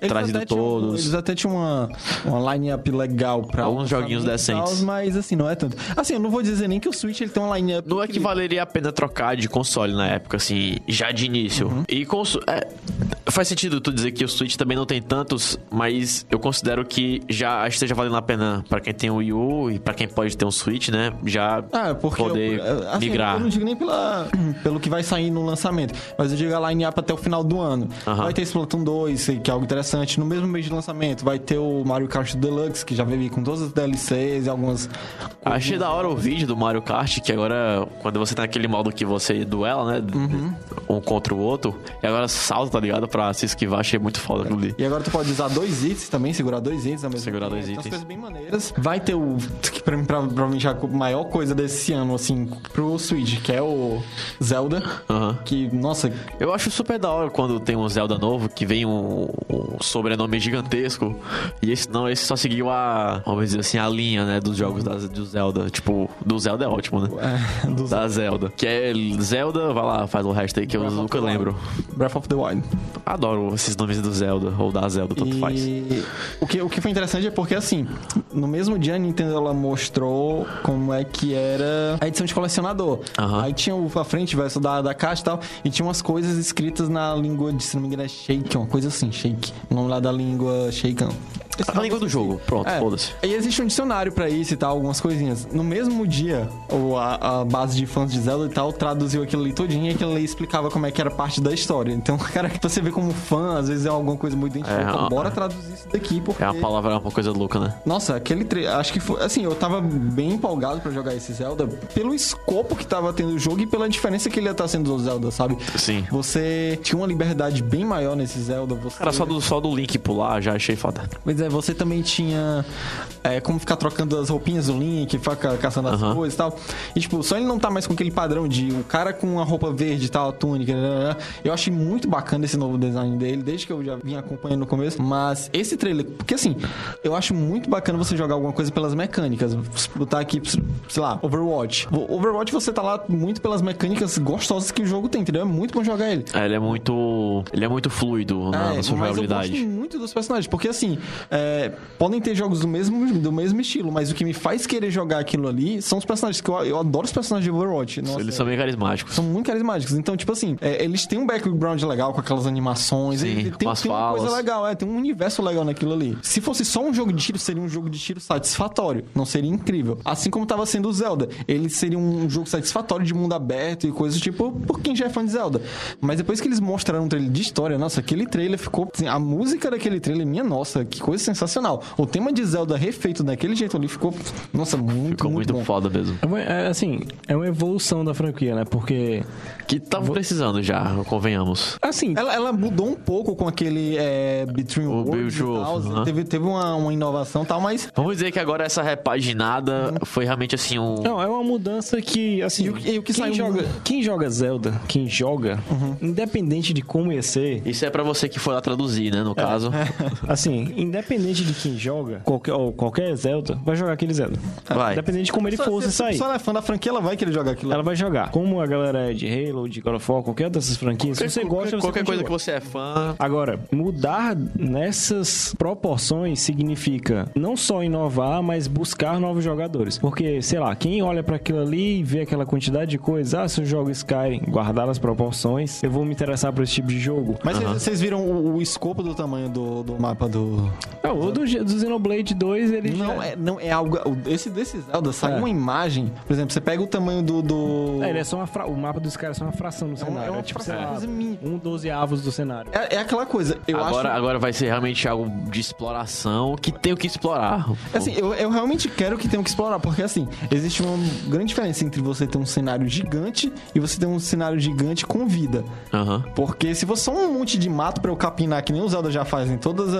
Eles trazido até tinham- todos. eles até tinham uma, uma line-up legal pra Alguns joguinhos decentes. mas assim, não é tanto. Assim, eu não vou dizer nem que o Switch ele tem uma line-up. Não é que valeria a pena trocar de console na época, assim, já de início. Uhum. E conso é, faz sentido tu dizer que o Switch também não tem tantos, mas eu considero que já esteja valendo a pena pra quem tem o Wii U e pra quem pode ter um Switch, né? Já Ah, porque poder eu, assim, migrar. eu não digo nem pela, pelo que vai sair no lançamento, mas eu digo a line-up até o final do ano. Aham. Vai ter Splatoon 2, que é algo interessante. No mesmo mês de lançamento, vai ter o Mario Kart Deluxe, que já veio com todas as DLCs e algumas. Achei da hora o vídeo do Mario Kart, que agora, quando você tá naquele modo que você duela, né? Uhum. Um contra o outro, e agora salta, tá ligado? Pra se esquivar, achei muito foda aquilo ali. E agora tu pode usar dois itens também, segurar dois itens ao mesmo Segurar dois umas itens. coisas bem maneiras. Vai ter o. Que pra mim, pra- provavelmente a maior coisa desse ano, assim, pro Switch, que é o Zelda. Aham. Que, nossa, Eu acho super da hora quando tem um Zelda novo que vem um, um sobrenome gigantesco. E esse não, esse só seguiu a, vamos dizer assim, a linha, né, dos jogos da, do Zelda. Tipo, do Zelda é ótimo, né? é, do Da Zelda. Que é Zelda, vai lá, faz o resto aí que eu Breath of nunca lembro. Breath of the Wild. Adoro esses nomes do Zelda, ou da Zelda, tanto faz. E o que, o que foi interessante é porque, assim, no mesmo dia a Nintendo ela mostrou como é que era a edição de colecionador. Aí tinha o a frente, verso da, da caixa e tal, e tinha umas coisas escritas na língua de, se não me engano, é Shake, uma coisa assim, Shake. O nome lá da língua Shake. A língua do jogo, pronto, É. foda-se. E existe um dicionário pra isso e tal, algumas coisinhas. No mesmo dia, o- a, a base de fãs de Zelda e tal traduziu aquilo ali todinho e aquilo ali explicava como é que era parte da história. Então, cara, que você vê como fã, às vezes é alguma coisa muito identificada. É, bora é. traduzir isso daqui, porque... É uma palavra, uma coisa louca, né? Nossa, aquele tre... acho que foi, assim, eu tava bem empolgado pra jogar esse Zelda pelo escopo que tava tendo o jogo e pela diferença que ele ia estar sendo do Zelda, sabe? Sim. Você tinha uma liberdade bem maior nesse Zelda, você Cara, só do, só do Link pular já achei foda. Pois é, você também tinha é, como ficar trocando as roupinhas do Link, ficar ca- caçando as Aham. coisas e tal. E, tipo, só ele não tá mais com aquele padrão de o cara com a roupa verde e tal, a túnica. né, né, né. Eu achei muito bacana esse novo design dele, desde que eu já vim acompanhando no começo. Mas esse trailer, porque assim, eu acho muito bacana você jogar alguma coisa pelas mecânicas. Botar aqui, sei lá, Overwatch. Overwatch você tá lá muito pelas mecânicas gostosas que o jogo tem, entendeu? É muito bom jogar ele. É, ele é muito. Ele é muito fluido na, É, na sua mas eu jogabilidade. gosto muito dos personagens, porque assim, é, podem ter jogos do mesmo, do mesmo estilo, mas o que me faz querer jogar aquilo ali são os personagens, que eu, eu adoro os personagens de Overwatch. Nossa, Eles são bem carismáticos. são muito carismáticos. Então, tipo assim, é, eles têm um background legal com aquelas animações. Sim, ele tem, tem uma coisa legal, é, tem um universo legal naquilo ali. Se fosse só um jogo de tiro, seria um jogo de tiro satisfatório. Não seria incrível. Assim como tava sendo o Zelda. Ele seria um jogo satisfatório de mundo aberto e coisas tipo, por quem já é fã de Zelda. Mas depois que eles mostraram um trailer de história, nossa, aquele trailer ficou. assim, a música daquele trailer, minha nossa, que coisa sensacional. O tema de Zelda refeito daquele jeito ali ficou, nossa, muito, Ficou muito, bom. foda mesmo. É uma- é, assim, é uma evolução da franquia, né? Porque, Que tava precisando já, convenhamos. assim, Ela, ela mudou um pouco com aquele é, Between O Worlds e tal. Teve, teve uma, uma inovação e tal, mas. Vamos dizer que agora essa repaginada foi realmente assim um. Não, é uma mudança que, assim, E o- e o que quem, saiu- joga, quem joga Zelda, quem joga, independente de como ia ser, Isso é pra você que foi lá traduzir, né? No caso. assim, independente de quem joga, qualquer, ou qualquer Zelda, vai jogar aquele Zelda. Vai. Independente de como ele Só- fosse se- sair. Se ela é fã da franquia, ela vai querer jogar aquilo. Ela vai jogar. Como a galera é de Halo, de God of War, qualquer dessas franquias, se você gosta, você qualquer coisa que você é fã. Agora, mudar nessas proporções significa não só inovar, mas buscar novos jogadores. Porque, sei lá, quem olha pra aquilo ali e vê aquela quantidade de coisas, ah, se eu jogo Skyrim, guardar as proporções, eu vou me interessar por esse tipo de jogo. Mas vocês- vocês viram o, o escopo do tamanho do, do mapa do. Não, o do, do Xenoblade 2, ele Não já... é, não é algo. o- Esse desse Zelda sai É. uma imagem. Por exemplo, você pega o tamanho do. do... É, ele é só uma fra... O mapa dos caras é só uma fração do É uma- cenário. é uma É, tipo, sei fração, um dozeavos do cenário. É, é aquela coisa. Eu agora, acho. agora vai ser realmente algo de exploração que tem o que explorar. Assim, eu, eu realmente quero que tenham que explorar, porque assim, existe uma grande diferença entre você ter um cenário gigante e você ter um cenário gigante com vida. Aham. Porque se fosse só um monte de mato pra eu capinar, que nem o Zelda já faz em todos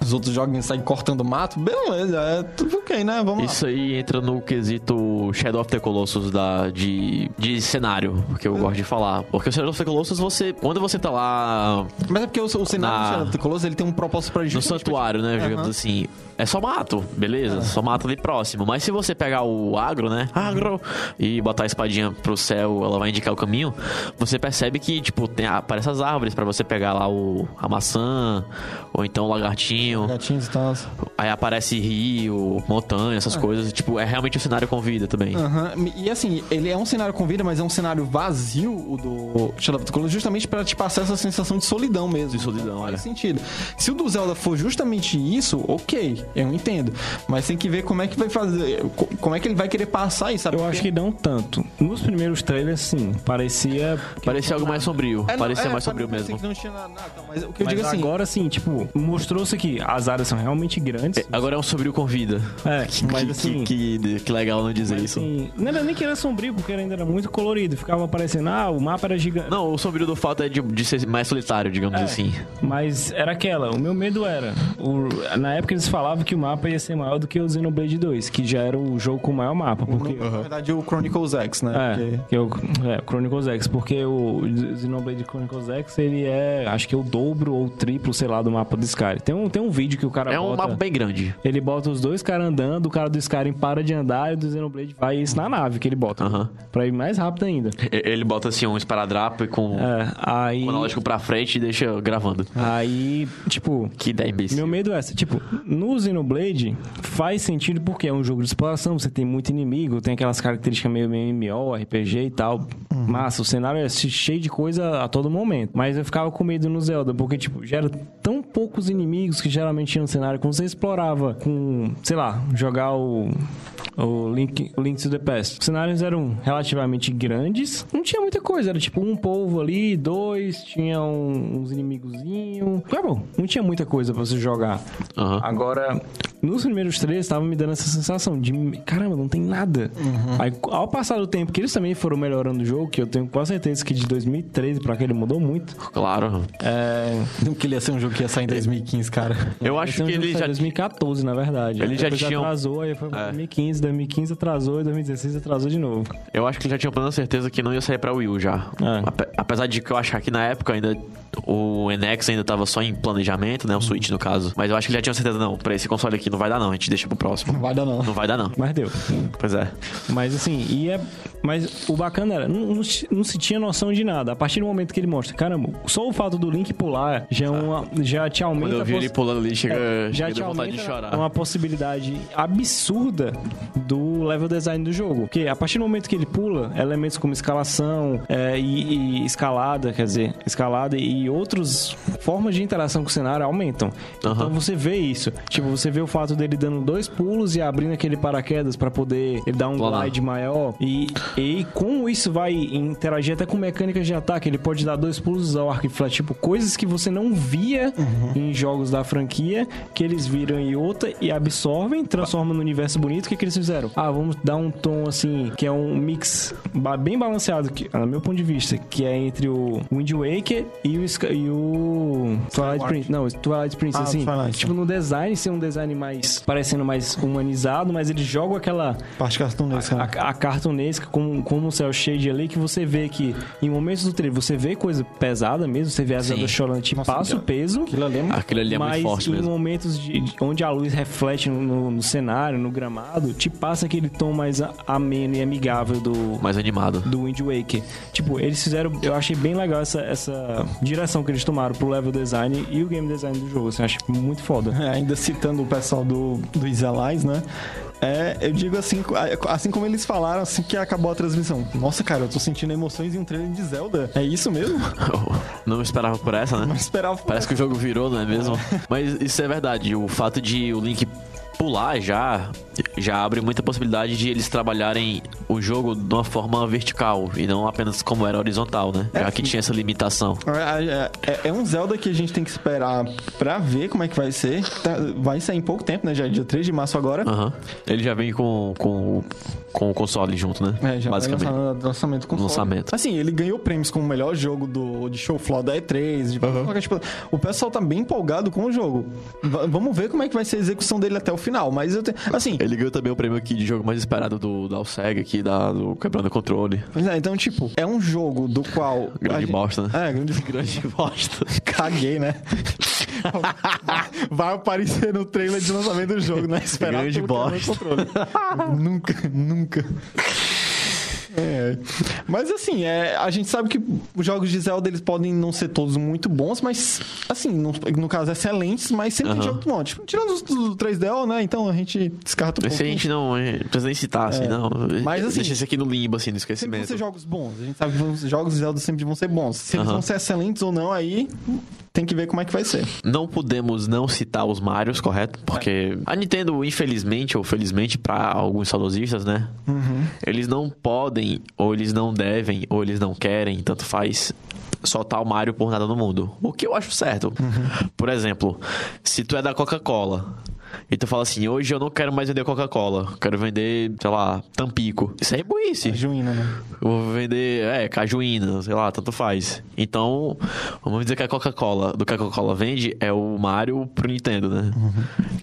os outros jogos, saem cortando mato, beleza, é tudo ok, né? Vamos lá. Isso aí entra no quesito Shadow of the Colossus da, de, de cenário, que eu gosto de falar. Porque o Shadow of the Colossus, você, quando você tá lá Mas é porque o, o cenário Na- do Shadow of the Colossus, ele tem um propósito pra no justamente pra- santuário, né? Digamos Aham. assim. É só mato, beleza? Só mato ali próximo. Mas se você pegar o agro, né? Agro! E botar a espadinha pro céu, ela vai indicar o caminho. Você percebe que, tipo, tem, aparece as árvores pra você pegar lá o, a maçã, ou então o lagartinho. Gatinhos e tal. Aí aparece rio, montanha, essas coisas. Tipo, é realmente o cenário com vida também. Aham. E assim, ele é um cenário com vida, mas é um cenário vazio, o do Shadow of the Colossus, justamente pra te passar essa sensação de solidão mesmo. De solidão, Faz olha. sentido. Se o do Zelda for justamente isso, ok, eu entendo. Mas tem que ver como é que vai fazer, co- como é que ele vai querer passar isso, sabe? Eu acho que não tanto. Nos primeiros trailers, sim, parecia... Parecia algo mais sombrio. É, não, parecia é, mais sombrio parecia mesmo. que não tinha nada, mas o que eu Mas digo assim, agora sim, tipo, mostrou-se que as áreas são realmente grandes. Agora é um sombrio com vida. É, mas que, assim... que, que, que legal não dizer mas, isso. assim, não era nem que era sombrio, porque ele ainda era muito colorido. Ficava parecendo, ah, o mapa era gigante. Não, o sombrio do fato é de, de ser mais solitário, digamos É, assim. Mas era aquela, o meu medo era. o- na época eles falavam que o mapa ia ser maior do que o Xenoblade 2, que já era o jogo com o maior mapa. Porque. na verdade o Chronicles X, né? É, Porque- que é o é, Chronicles X, porque o Xenoblade Chronicles X, ele é, acho que é o dobro ou o triplo, sei lá, do mapa do Skyrim. Tem um, tem um vídeo que o cara É um bota... mapa bem grande. Ele bota os dois caras andando, o cara do Skyrim para de andar e o do Xenoblade vai isso na nave que ele bota. Aham. Pra ir mais rápido ainda. E- Ele bota assim um esparadrapo com É, aí... o analógico pra frente e deixa gravando. Aí, tipo... Que ideia imbecil. Meu medo é essa, tipo, no Xenoblade faz sentido porque é um jogo de exploração, você tem muito inimigo, tem aquelas características meio MMO, RPG e tal. Massa, o cenário é cheio de coisa a todo momento. Mas eu ficava com medo no Zelda, porque, tipo, gera tão poucos inimigos que geralmente tinha no cenário, como você explorava com, sei lá, jogar o. O Link, o Link to the Past. Os cenários eram relativamente grandes. Não tinha muita coisa. Era tipo um povo ali, dois. Tinha um- uns inimigozinhos. Acabou. Não tinha muita coisa pra você jogar. Aham. Agora, nos primeiros três, tava me dando essa sensação de caramba, não tem nada. Aí, ao passar do tempo que eles também foram melhorando o jogo, que eu tenho quase certeza que de 2013 pra cá ele mudou muito. Claro. É. Que ele ia ser um jogo que ia sair em 2015, cara. Eu acho é um que ele saiu já. em 2014, na verdade. Ele já Depois tinham- atrasou, aí foi pra É. 2015, 2015 atrasou, e 2016 atrasou de novo. Eu acho que ele já tinha plena certeza que não ia sair pra Wii U já. É. Ape- Apesar de que eu achar que na época ainda o NX ainda tava só em planejamento, né? O Switch no caso. Mas eu acho que ele já tinha certeza, não, pra esse console aqui não vai dar não, a gente deixa pro próximo. Não vai dar, não. Não vai dar não. Mas deu. Pois é. Mas assim, e é. Mas o bacana era, não, não, se- não se tinha noção de nada. A partir do momento que ele mostra, caramba, só o fato do Link pular já, é uma, já te aumenta. Quando eu vi a ele pulando ali, chega, É, já chega te vontade aumenta de chorar. uma possibilidade absurda do level design do jogo. Porque a partir do momento que ele pula, elementos como escalação é, e, e escalada, quer dizer, escalada e outras formas de interação com o cenário aumentam. Então Aham. você vê isso. Tipo, você vê o fato dele dando dois pulos e abrindo aquele paraquedas pra poder ele dar um Planar. glide maior. E, e como isso vai interagir até com mecânicas de ataque, ele pode dar dois pulos ao arco e flecha, tipo, coisas que você não via em jogos da franquia, que eles viram em outra e absorvem, transformam no universo bonito. O que, que eles fizeram? Ah, vamos dar um tom assim, que é um mix bem balanceado, que, no meu ponto de vista, que é entre o Wind Waker e o, e o Twilight. Princess. Não, Twilight Princess, Ah, assim. Twilight. Tipo, no design, ser um design mais. parecendo mais humanizado, mas eles jogam aquela Parte cartunesca. a, a cartunesca com, com o cel shade ali, que você vê que em momentos do trailer você vê coisa pesada mesmo, você vê a Sim. Zelda chorando, te Nossa, passa o peso. Aquilo ali é muito... Aquilo ali é mas muito forte em mesmo. momentos de, de- onde a luz reflete no, no- no cenário, no gramado, te passa aquele tom mais a- ameno e amigável do, Mais animado. do Wind Waker. Tipo, eles fizeram. Eu achei bem legal essa, essa direção que eles tomaram pro level design e o game design do jogo. Assim, eu acho muito foda. É, ainda citando o pessoal do, do Easy Allies, né? É, eu digo assim, assim como eles falaram assim que acabou a transmissão. Nossa, cara, eu tô sentindo emoções em um trailer de Zelda. É isso mesmo? Não esperava por essa, né? Não esperava. por Parece que o jogo virou, não é mesmo? Mas isso é verdade. O fato de o Link pular já já abre muita possibilidade de eles trabalharem o jogo de uma forma vertical e não apenas como era horizontal, né? Já que tinha essa limitação. É, é- é um Zelda que a gente tem que esperar pra ver como é que vai ser. Tá- vai sair em pouco tempo, né? Já é dia 3 de março agora. Aham. Ele já vem com, com, com o console junto, né? É, já Basicamente. lançamento com Lançamento. Assim, ele ganhou prêmios como o melhor jogo do, de show floor da E3. de- tipo, o pessoal tá bem empolgado com o jogo. Va- vamos ver como é que vai ser a execução dele até o final. Mas eu tenho. Assim, Ele ganhou também o prêmio aqui de jogo mais esperado do, da Alseg aqui, da, do Quebrando o Controle. é, então, tipo, é um jogo do qual. Grande gente- bosta, né? É, grande Grande bosta. Caguei, né? Vai aparecer no trailer de lançamento do jogo, né? Esperar Grande bosta. controle. nunca, nunca. É. Mas assim, é, a gente sabe que os jogos de Zelda eles podem não ser todos muito bons, mas assim, no, no caso excelentes, mas sempre tem Aham. jogo bom. Tipo, tirando os do 3DO, né? Então a gente descarta um Esse a gente não, precisa nem citar, assim, É. não. Mas, assim, Deixa esse aqui no limbo, assim, no Sempre vão esquecimento. ser jogos bons. A gente sabe que os jogos de Zelda sempre vão ser bons. Se eles Aham. vão ser excelentes ou não, aí tem que ver como é que vai ser. Não podemos não citar os Marios, correto? Porque a Nintendo, infelizmente ou felizmente para alguns saudosistas, né? Eles não podem, ou eles não devem, ou eles não querem, tanto faz, soltar o Mario por nada no mundo. O que eu acho certo. Por exemplo, se tu é da Coca-Cola E tu fala assim, hoje eu não quero mais vender Coca-Cola. Quero vender, sei lá, Tampico. Isso é burrice. Juína, né? Eu vou vender, é, cajuína, sei lá, tanto faz. Então, vamos dizer que a Coca-Cola, do que a Coca-Cola vende, é o Mario pro Nintendo, né?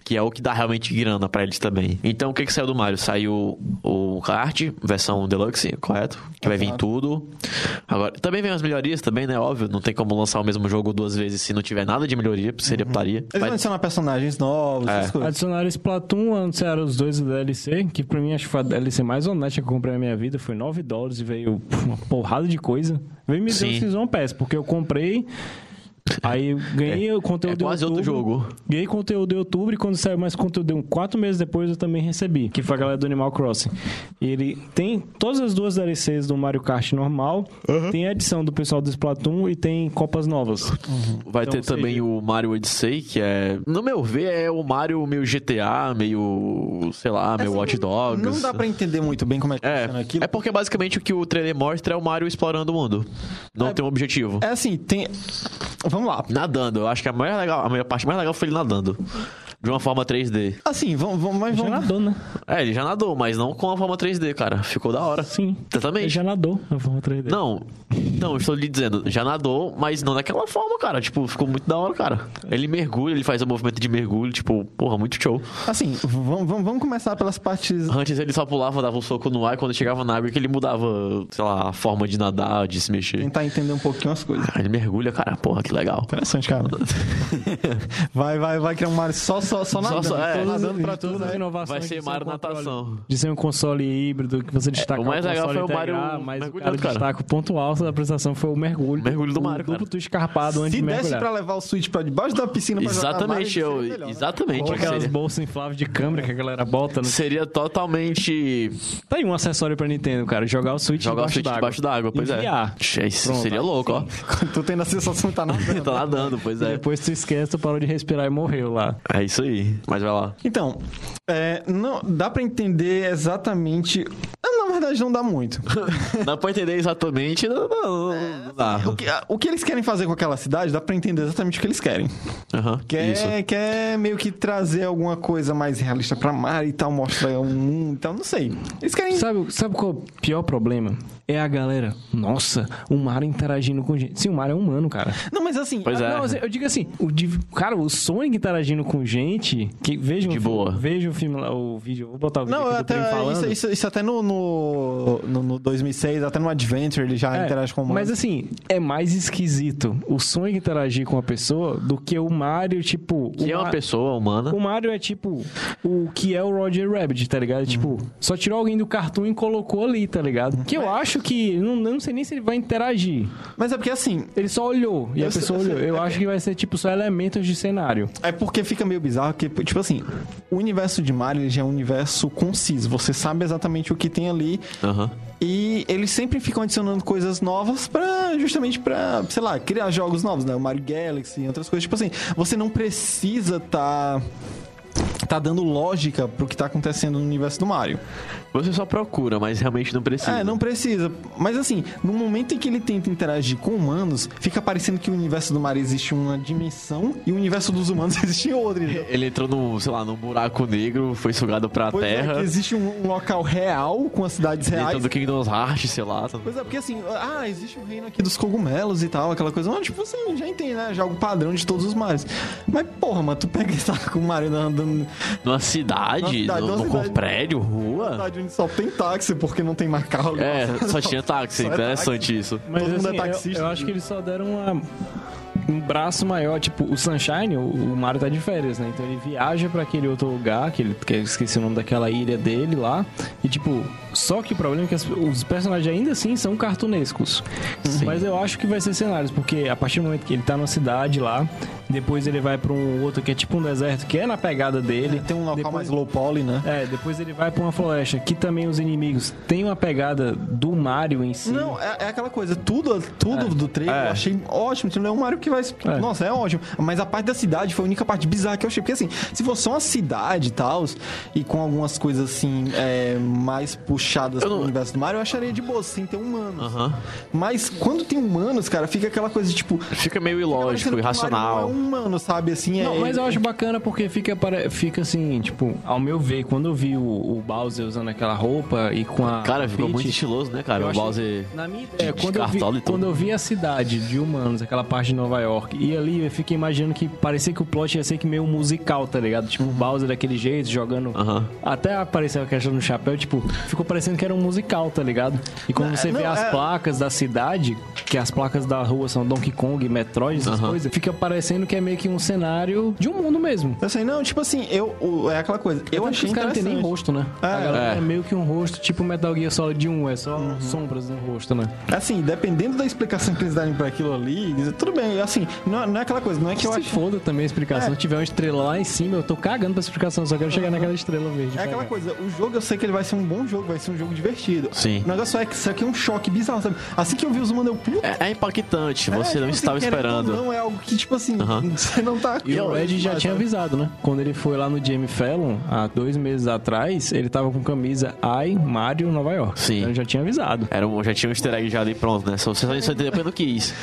Que é o que dá realmente grana pra eles também. Então, o que que saiu do Mario? Saiu o kart, versão Deluxe, correto? Que vai vir tudo. Agora, também vem as melhorias também, né? Óbvio, não tem como lançar o mesmo jogo duas vezes se não tiver nada de melhoria, seria putaria. Eles vão Vai- adicionar personagens novos, É. essas coisas. Adicionaram Splatoon, anunciaram os dois DLC, que pra mim acho que foi a DLC mais honesta que eu comprei na minha vida. Foi 9 dólares e veio uma porrada de coisa. Veio me deu Sim. o Season Pass, porque eu comprei. Aí ganhei o conteúdo é quase de outro outubro, jogo. Ganhei conteúdo em outubro e quando saiu mais conteúdo, quatro meses depois eu também recebi, que foi a galera do Animal Crossing. E ele tem todas as duas DLCs do Mario Kart normal, tem a edição do pessoal do Splatoon e tem copas novas. Vai Então, ter também seja- o Mario Odyssey, que é, no meu ver, é o Mario meio GTA, meio, sei lá, meio Assim, Watch Dogs. Não dá pra entender muito bem como é que funciona É, aquilo. é porque basicamente o que o trailer mostra é o Mario explorando o mundo. Não É- tem um objetivo. É assim, tem. Vamos lá. Nadando, eu acho que a maior legal, a maior parte mais legal foi ele nadando. De uma forma 3D. Assim, vamos, vamos, mas Já vamos. nadou, né? É, ele já nadou, mas não com a forma 3D, cara. Ficou da hora. Sim. Ele Exatamente. já nadou na forma 3D. Não, não, eu estou lhe dizendo, já nadou, mas não daquela forma, cara. Tipo, ficou muito da hora, cara. Ele mergulha, ele faz o movimento de mergulho, tipo, porra, muito show. Assim, vamos, vamos, vamos começar pelas partes. Antes ele só pulava, dava um soco no ar, e quando chegava na água que ele mudava, sei lá, a forma de nadar, de se mexer. Tentar entender um pouquinho as coisas. Aí ele mergulha, cara, porra, que legal. Interessante, cara. vai, vai, vai criar um Mario só, só, só nadando. só- é. Só Todas, nadando pra tudo. né? inovações Vai ser Mario um controle- natação. De ser um console híbrido, que você destaca o mais legal foi o Mario mas o cara cara. destaca o ponto alto da apresentação foi o mergulho. O mergulho do Mario, O duplo cara. twist escarpado antes Se de desse mergulhar. pra levar o Switch pra debaixo da piscina pra Exatamente, jogar Mario, eu, melhor, né? exatamente. Aquelas bolsas infláveis de câmera que a galera bota. Seria totalmente Tá aí um acessório pra Nintendo, cara. Jogar o Switch jogar o debaixo Switch d'água. debaixo d'água, pois é. Isso Pronto, seria louco, ó. tu tendo a sensação que tá nadando. tá nadando, pois E é. depois tu esquece, tu parou de respirar e morreu lá. É isso aí. Mas vai lá. Então, é, não, dá pra entender exatamente. Na verdade, não dá muito. Dá pra entender exatamente? Não, não, não dá. O que, o que eles querem fazer com aquela cidade, dá pra entender exatamente o que eles querem. Isso. Quer, quer meio que trazer alguma coisa mais realista pra Mario e tal, mostrar um mundo, então não sei. Eles querem. Sabe, sabe qual é o pior problema? É a galera, nossa, o Mario interagindo com gente. Sim, o Mario é humano, cara. Não, mas assim. Pois a- é. Não, assim, eu digo assim, o, cara, o Sonic interagindo com gente, que veja De o boa. Filme, veja o filme lá, o vídeo, vou botar o vídeo Não, até, falando. isso, isso, isso até no, no, no, no 2006, até no Adventure ele já É, interage com o Mas assim, é mais esquisito o Sonic interagir com a pessoa do que o Mario, tipo. Que o é uma Ma- pessoa humana. O Mario é tipo o que é o Roger Rabbit, tá ligado? Tipo, só tirou alguém do cartoon e colocou ali, tá ligado? Que eu acho que. Não, eu não sei nem se ele vai interagir. Mas é porque assim. Ele só olhou e Eu a pessoa eu olhou. Eu é acho que vai ser tipo só elementos de cenário. É porque fica meio bizarro, que, tipo assim, o universo de Mario ele já é um universo conciso. Você sabe exatamente o que tem ali. Aham. E eles sempre ficam adicionando coisas novas pra justamente pra, sei lá, criar jogos novos, né? O Mario Galaxy e outras coisas. Tipo assim, você não precisa tá tá dando lógica pro que tá acontecendo no universo do Mario. Você só procura, mas realmente não precisa. É, não precisa. Mas assim, no momento em que ele tenta interagir com humanos, fica parecendo que o universo do Mario existe uma dimensão e o universo dos humanos existe outra. entendeu? Ele entrou num, sei lá, num buraco negro, foi sugado pra Pois é, terra. que existe um, um local real com as cidades Dentro reais. do Kingdom's Hearts, sei lá. tá- Pois é, porque assim, ah, existe o reino aqui dos cogumelos e tal, aquela coisa. Mas, tipo assim, já entende, né? Já é o padrão de todos os Marios. Mas, porra, mano, tu pega e tá com o Mario andando Numa cidade, Numa cidade, no, numa no cidade. prédio, rua. cidade só tem táxi porque não tem mais carro. É, só tinha táxi. Só é Interessante isso. Mas Todo mundo é assim, eu- taxista. eu, acho que eles só deram uma- um braço maior. Tipo, o Sunshine, o, Mario tá de férias, né? Então ele viaja pra aquele outro lugar, que, ele, que esqueci o nome daquela ilha dele lá. E tipo, só que o problema é que as- os personagens ainda assim são cartunescos. Mas eu acho que vai ser cenários, porque a partir do momento que ele tá numa cidade lá, depois ele vai pra um outro que é tipo um deserto, que é na pegada dele. Tem um local Depois- mais low poly, né? É, depois ele vai pra uma floresta, que também os inimigos têm uma pegada do Mario em si. Não, é, é aquela coisa, tudo, tudo do trailer É. eu achei ótimo. Tipo, É um Mario que vai. É. Nossa, é ótimo. Mas a parte da cidade foi a única parte bizarra que eu achei. Porque assim, se fosse só uma cidade e tal, e com algumas coisas assim, é, mais puxadas Eu pro não- universo do Mario, eu acharia de boa, sem ter humanos. Aham. Mas quando tem humanos, cara, fica aquela coisa de tipo. Fica meio ilógico, irracional. Não é humano, sabe? Assim, é, Não, mas eu acho bacana porque fica, pare- fica assim, tipo, ao meu ver, quando eu vi o, o Bowser usando aquela roupa e com a. Cara, ficou Peach, muito estiloso, né, cara? eu O achei- Bowser. Na minha ideia, de quando, eu vi, e quando eu vi a cidade de humanos, aquela parte de Nova York, e ali eu fiquei imaginando que parecia que o plot ia ser que meio musical, tá ligado? Tipo, o Bowser daquele jeito, jogando. Aham. Até apareceu a questão do chapéu, tipo, ficou parecendo que era um musical, tá ligado? E quando Não, você é- vê não, as é- placas da cidade, que as placas da rua são Donkey Kong, Metroid, essas Aham. coisas, fica parecendo que é meio que um cenário de um mundo mesmo. Eu sei, não, tipo assim, eu, o- é aquela coisa. Eu que achei os caras não tem nem rosto, né? É. a galera É. é. meio que um rosto, tipo Metal Gear Solid 1, é só Uhum. sombras no rosto, né? Assim, dependendo da explicação que eles darem pra aquilo ali, tudo bem, assim, não, é- não é aquela coisa, não é que Que eu se acho. foda também a explicação. É. Se tiver uma estrela lá em cima, eu tô cagando pra explicação, só quero chegar naquela estrela verde. É aquela pegar. coisa, o jogo eu sei que ele vai ser um bom jogo, vai ser um jogo divertido. Sim. O negócio é que isso aqui é um choque bizarro, sabe? Assim que eu vi os humanos, eu puta. É, é impactante, é, você tipo não assim, estava esperando. Não, é algo que, tipo assim, Aham. você não tá. E o Ed já tinha avisado, né? Quando ele foi lá no Jamie Fallon, há dois meses atrás, ele tava com camisa I, Mario, Nova York. Sim. Então ele já tinha avisado. Era um, já tinha um easter egg já ali pronto, né? Só, você só entendeu não quis.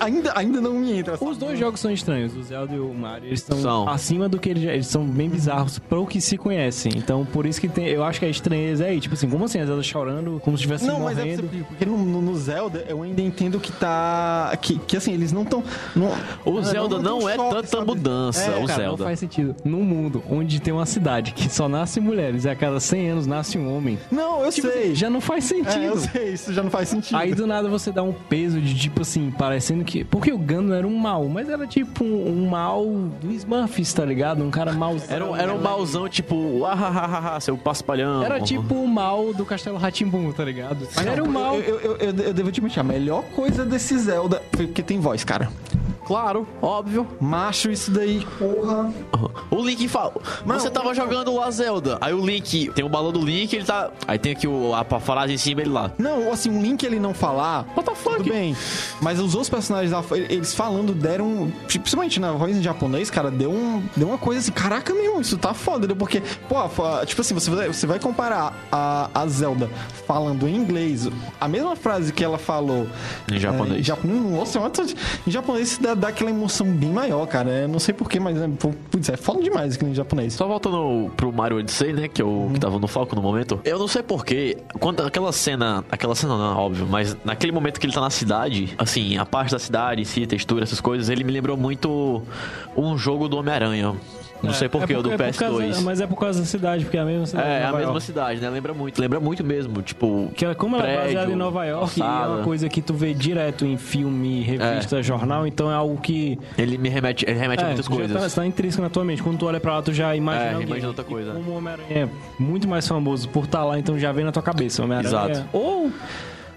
Ainda, ainda não me entra. sabe? Os dois jogos são estranhos, o Zelda e o Mario, eles estão São. acima do que eles já, eles são bem bizarros pro que se conhecem. Então, por isso que tem, eu acho que a estranheza é aí, tipo assim, como assim, a Zelda chorando, como se estivesse Não, mas é morrendo. porque, no, no- no Zelda eu ainda entendo que tá. Que, que assim, eles não estão. O Zelda não é tanta mudança, o Cara, não Zelda. faz sentido. Num mundo onde tem uma cidade que só nasce mulheres e a cada 100 anos nasce um homem, Não, eu tipo sei. assim, já não faz sentido. É, eu sei, isso já não faz sentido. Aí do nada você dá um peso de tipo assim, parecendo que. Porque o Gano era um mal, mas era tipo um, um mal do Smurfs, tá ligado? Um cara mauzão. Era, um- era um mauzão tipo, ah, ah, ah, ah, ah, seu paspalhão. Era tipo o mal do Castelo Ratimbum, tá ligado? Mas era o mal. Eu, eu, eu, eu devo te mentir, a melhor coisa desse Zelda foi porque tem voz, cara. Claro, óbvio. Macho, isso daí, porra. O Link fala. Mano, você tava jogando lá Zelda. Aí o Link. Tem o balão do Link, ele tá. Aí tem aqui o, a frase em cima ele lá. Não, assim, um Link ele não falar. What the fuck? Tudo bem. Mas os outros personagens, eles falando, deram. Principalmente na voz em japonês, cara, deu, um, deu uma coisa assim, caraca, meu, isso tá foda, né? Porque, pô, tipo assim, você vai, você vai comparar a, a Zelda falando em inglês, a mesma frase que ela falou Em japonês. É, em japonês, nossa, é em japonês dá, dá aquela emoção bem maior, cara. Eu não sei porquê, mas é, putz, é foda demais aquilo em japonês. Só voltando pro Mario Odyssey, né? Que é o que tava no foco no momento. Eu não sei porquê. Quando aquela cena. Aquela cena não, óbvio, mas naquele momento que ele tá na cidade, assim, a parte da cidade em si, textura, essas coisas, ele me lembrou muito um jogo do Homem-Aranha. Não sei porquê, o do é por PS2. causa- mas é por causa da cidade, porque é a mesma cidade. É, é a mesma York. cidade, né? Lembra muito. Lembra muito mesmo. Tipo. Que ela- como ela é baseada em Nova York, é uma coisa que tu vê direto em filme, revista, jornal, então é algo que. Ele me remete, ele remete a É, muitas já coisas. Tá, tá intrínseco na tua mente. Quando tu olha pra lá, tu já imagina. É, alguém. imagina outra coisa. Como o Homem-Aranha é muito mais famoso por estar lá, então já vem na tua cabeça. o Homem-Aranha. Exato. Ou.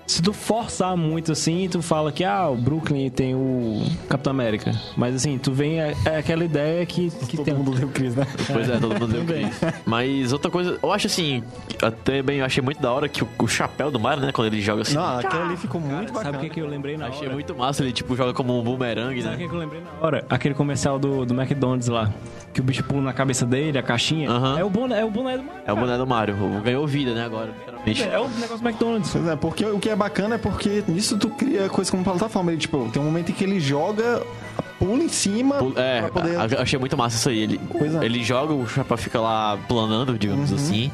Se tu forçar muito assim, tu fala que ah, o Brooklyn tem o Capitão América. Mas assim, tu vem é, é aquela ideia que, que Todo tem. mundo leu Chris, né? Pois é, todo mundo deu Também. Chris. Mas outra coisa, eu acho assim, até bem, eu achei muito da hora que o, o chapéu do Mario, né, quando ele joga assim. Não, aquele ali ficou muito bacana. Sabe o que, que eu lembrei na Achei hora? muito massa, ele tipo joga como um boomerang, Sabe o né? que, que eu lembrei na hora? Aquele comercial do, do McDonald's lá. Que o bicho pula na cabeça dele, a caixinha. É o boné, é o boné do Mario. É o boné do Mario, ganhou vida, né, agora, literalmente. É o negócio do McDonald's. É, porque o que é bacana é porque nisso tu cria coisa como plataforma. Ele, tipo, tem um momento em que ele joga, pula em cima Pul- É, pra poder... a- achei muito massa isso aí. Ele, Pois é. ele joga, o chapéu fica lá planando, digamos Uhum. assim.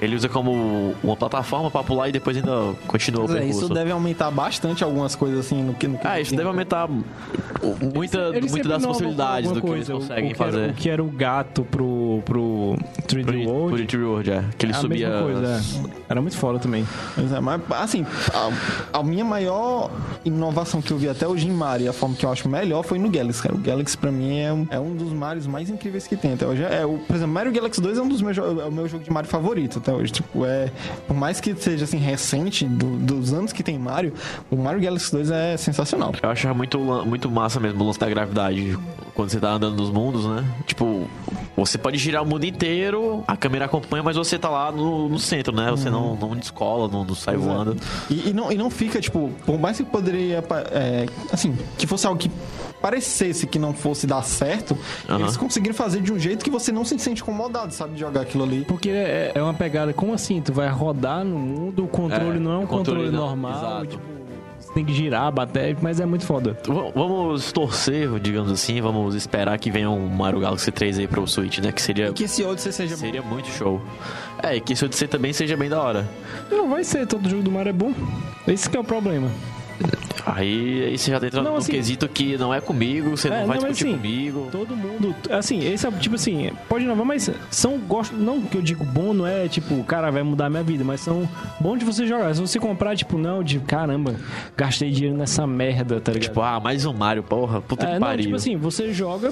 Ele usa como uma plataforma pra pular e depois ainda continua o Pois é, percurso. isso deve aumentar bastante algumas coisas assim no que no que Ah, isso deve aumentar muita, Eles muita das possibilidades do que eles coisa. O- conseguem o que era- fazer. o que era o gato pro, pro 3D Pro, World. pro 3D World, é. Que ele é a subia. mesma coisa, é. Era muito foda também. Pois é, mas assim, a, a minha maior inovação que eu vi até hoje em Mario, e a forma que eu acho melhor foi no Galaxy, cara. O Galaxy pra mim é um, é um dos Marios mais incríveis que tem até hoje. É, o, por exemplo, Mario Galaxy 2 é um dos meus é o meu jogo de Mario favorito até hoje. Tipo, é por mais que seja assim recente do- dos anos que tem Mario, o Mario Galaxy 2 é sensacional. Eu acho muito, muito massa mesmo o lance da gravidade. Quando você tá andando nos mundos, né? Tipo, você pode girar o mundo inteiro, a câmera acompanha, mas você tá lá no, no centro, né? Você não, não descola, não, não sai voando. E, e não, e não fica, tipo, por mais que poderia, é, assim, que fosse algo que parecesse que não fosse dar certo, eles conseguiram fazer de um jeito que você não se sente incomodado, sabe, de jogar aquilo ali. Porque é, é uma pegada, como assim? Tu vai rodar no mundo, o controle É, não é um o controle, controle não, normal. exato. Tipo, você tem que girar, bater, mas é muito foda. V- Vamos torcer, digamos assim, vamos esperar que venha um Mario Galaxy 3 aí pro Switch, né? Que seria, Que esse Odyssey seja bom. seria muito show. É, e que esse Odyssey também seja bem da hora. Não vai ser, todo jogo do Mario é bom. Esse que é o problema. Aí, aí você já tá entrando Não, num assim- quesito que não é comigo, você não É, vai não, discutir assim, comigo. Todo mundo, assim, esse é tipo assim, pode inovar, mas são gosto, não que eu digo bom, não é tipo, cara, vai mudar a minha vida, mas são bons de você jogar. Se você comprar, tipo, não, de caramba, gastei dinheiro nessa merda, tá ligado? Tipo, ah, mais um Mario, porra, puta É, que não, pariu. tipo assim, você joga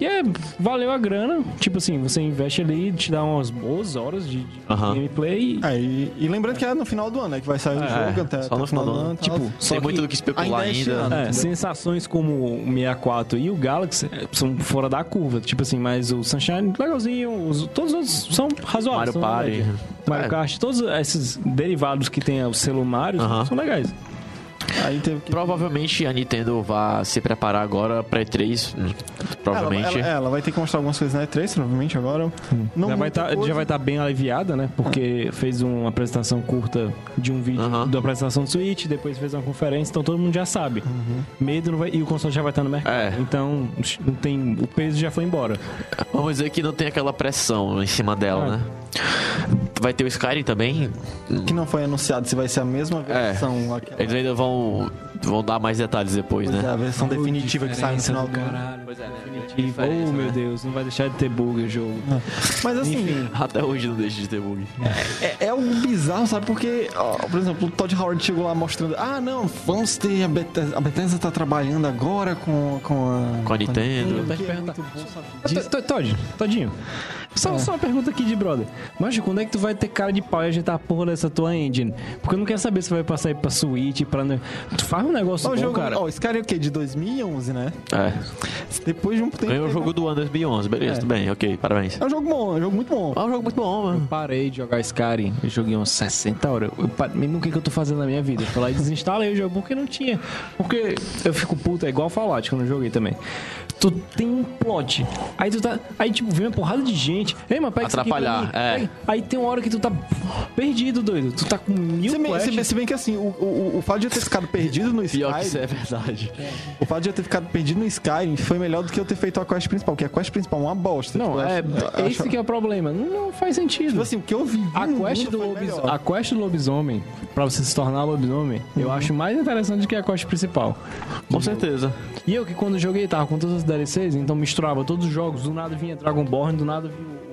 e é, valeu a grana. Tipo assim, você investe ali, te dá umas boas horas de, de Aham. gameplay. É, e, e lembrando que é no final do ano, né? Que vai sair o É, jogo até. só no final do ano. tal. Tipo, só muito do que especular ainda é ainda. É, sensações como o 64 e o Galaxy são fora da curva. Tipo assim, mas o Sunshine, legalzinho. Os, todos os outros são razoáveis. Mario Party. Mario É. Kart, todos esses derivados que tem o selo Mario Aham. são legais. Que. Provavelmente a Nintendo vai se preparar agora pra E3. Provavelmente. Ela, ela- ela vai ter que mostrar algumas coisas na E3, provavelmente, agora. Não já, vai tá, já vai estar bem aliviada, né? Porque fez uma apresentação curta de um vídeo Aham. da apresentação do Switch, depois fez uma conferência, então todo mundo já sabe. Medo não vai. E o console já vai estar no mercado. É. Então, não tem. O peso já foi embora. Vamos dizer que não tem aquela pressão em cima dela, Ah. né? Vai ter o Skyrim também. Que não foi anunciado se vai ser a mesma É. versão. aquela- Eles ainda vão, 哦。Vão dar mais detalhes depois, Pois é, né? a versão definitiva que sai no final do caralho. Pois é, né? Definitivo. Oh, meu Deus, não vai deixar de ter bug o jogo. Mas assim, Enfim. Até hoje não deixa de ter bug. é, é algo bizarro, sabe? Porque, ó, por exemplo, o Todd Howard chegou lá mostrando: ah, não, vamos ter. A Bethesda, a Bethesda tá trabalhando agora com, com a. Com a Nintendo. que é Todd, Todinho. Só, só uma pergunta aqui de brother. Mas quando é que tu vai ter cara de pau e ajeitar a porra dessa tua engine? Porque eu não quero saber se vai passar aí pra Switch, pra... Tu faz um negócio Ó, o bom, jogo, cara. ó, esse cara é o quê? De 2011, né? É. Depois de um tempo. Ganhou o jogo do ano 2011, beleza, É. tudo bem, ok, parabéns. É um jogo bom, é um jogo muito bom. É um jogo muito bom, mano. Parei de jogar Skyrim, eu joguei umas 60 horas. Eu parei, mesmo o que, que eu tô fazendo na minha vida? Eu fui lá e desinstalei o jogo porque não tinha. Porque eu fico puto, é igual Fallout quando eu joguei também. Tu tem um plot. Aí tu tá. Aí, tipo, vem uma porrada de gente. Ei, mas pega isso aqui pra Atrapalhar, é. Aí, aí tem uma hora que tu tá perdido, doido. Tu tá com mil Se bem, se, bem, se bem que assim, o, o, o fato de eu ter ficado perdido no Pior que isso Skyrim. é verdade. O fato de eu ter ficado perdido no Skyrim foi melhor do que eu ter feito a quest principal, porque a quest principal é uma bosta. Não, Tipo, é, acho- esse acho- que é o problema. Não, faz sentido. Tipo assim, o que eu vi. A quest, do melhor. a quest do lobisomem, pra você se tornar lobisomem, eu acho mais interessante do que a quest principal. Com certeza. E eu que quando joguei tava com todas as DLCs, então misturava todos os jogos, do nada vinha Dragonborn, do nada vinha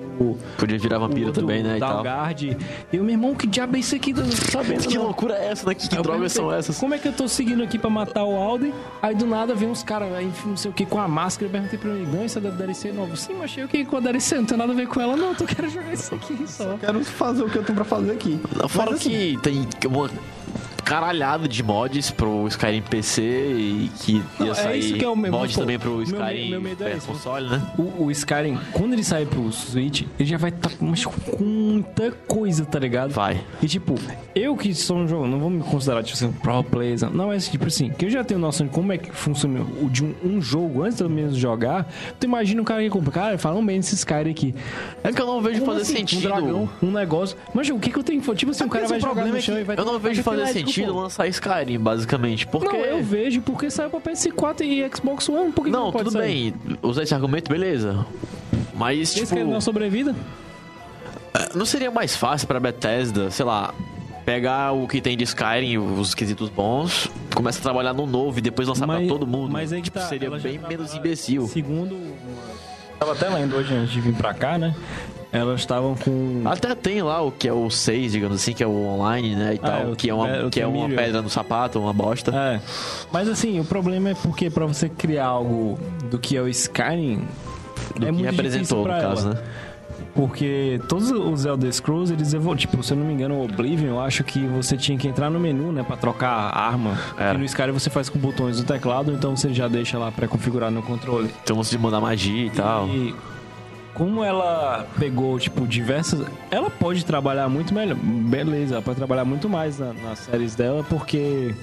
Podia virar vampiro o também, né? E tal. Dalgard. E o meu irmão, que diabo é isso aqui? Tô sabendo. Que não. loucura é essa, né? Que, que eu drogas são essas? Como é que eu tô seguindo aqui pra matar o Alden? Aí do nada vem uns caras aí, não sei o que, com a máscara. Eu perguntei pra ele, não, isso é da DLC nova. Sim, mas achei o que com a DLC? Não tem nada a ver com ela, não. Eu quero jogar isso aqui só. Quero fazer o que eu tenho pra fazer aqui. Fora Mas, assim, que tem uma caralhada de mods pro Skyrim PC e que ia Não, é sair isso que é o meu- mod pô, também pro meu- Skyrim meu medo é console, né? O, o Skyrim, quando ele sair pro Switch, ele já vai estar com mas com muita coisa, tá ligado? Vai. E tipo, eu que sou um jogo, não vou me considerar tipo assim, um pro player, não. não, mas tipo assim, que eu já tenho noção de como é que funciona o de um, um jogo antes de eu mesmo jogar. Tu imagina um cara que compra, cara, falam bem desse Skyrim aqui. É que eu não vejo Como fazer assim? sentido. Um dragão, um negócio. Mas o que que eu tenho que fazer? Tipo assim, É um cara vai jogar problema no é chão que e vai Eu não vejo fazer médico, sentido lançar Skyrim, basicamente. Porque. Não, eu vejo porque saiu pra PS4 e Xbox One. Por que que Não, pode tudo sair? bem. Usar esse argumento, beleza. Mas, Esse tipo, que não sobrevida? não seria mais fácil pra Bethesda, sei lá, pegar o que tem de Skyrim, os quesitos bons, começa a trabalhar no novo e depois lançar pra todo mundo? Mas aí que tipo, tá, seria bem menos imbecil. Segundo. Tava até lendo hoje antes de vir pra cá, né? Elas estavam com. Até tem lá o que é o 6, digamos assim, que é o online, né, e Ah, tal, que é uma, que é uma pedra no sapato, uma bosta. É. Mas assim, o problema é porque pra você criar algo do que é o Skyrim. do é que representou, no pra caso, ela. né? Porque todos os Elder Scrolls, eles evoluem. Tipo, se eu não me engano, o Oblivion, eu acho que você tinha que entrar no menu, né? Pra trocar a arma. Era. E no Skyrim você faz com botões do teclado, então você já deixa lá pré-configurado no controle. Então você de mandar magia e tal. Como ela pegou, tipo, diversas. Ela pode trabalhar muito melhor. Beleza, ela pode trabalhar muito mais na- nas séries dela, porque.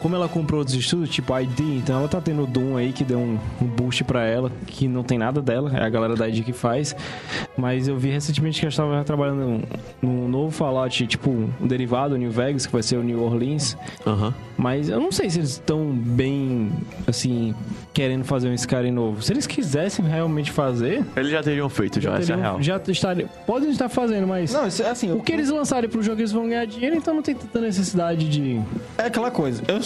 Como ela comprou outros estudos, tipo ID, então ela tá tendo o Doom aí que deu um, um boost pra ela, que não tem nada dela, é a galera da ID que faz. Mas eu vi recentemente que ela estava trabalhando num, novo Fallout, tipo, um derivado, New Vegas, que vai ser o New Orleans. Aham. Mas eu não sei se eles estão bem, assim, querendo fazer um Skyrim novo. Se eles quisessem realmente fazer, Eles já teriam feito, já, essa é a teriam- real. já estariam. Podem estar fazendo, mas. Não, isso é assim. O que eles lançarem pro jogo eles vão ganhar dinheiro, então não tem tanta necessidade de. É aquela coisa. Eu,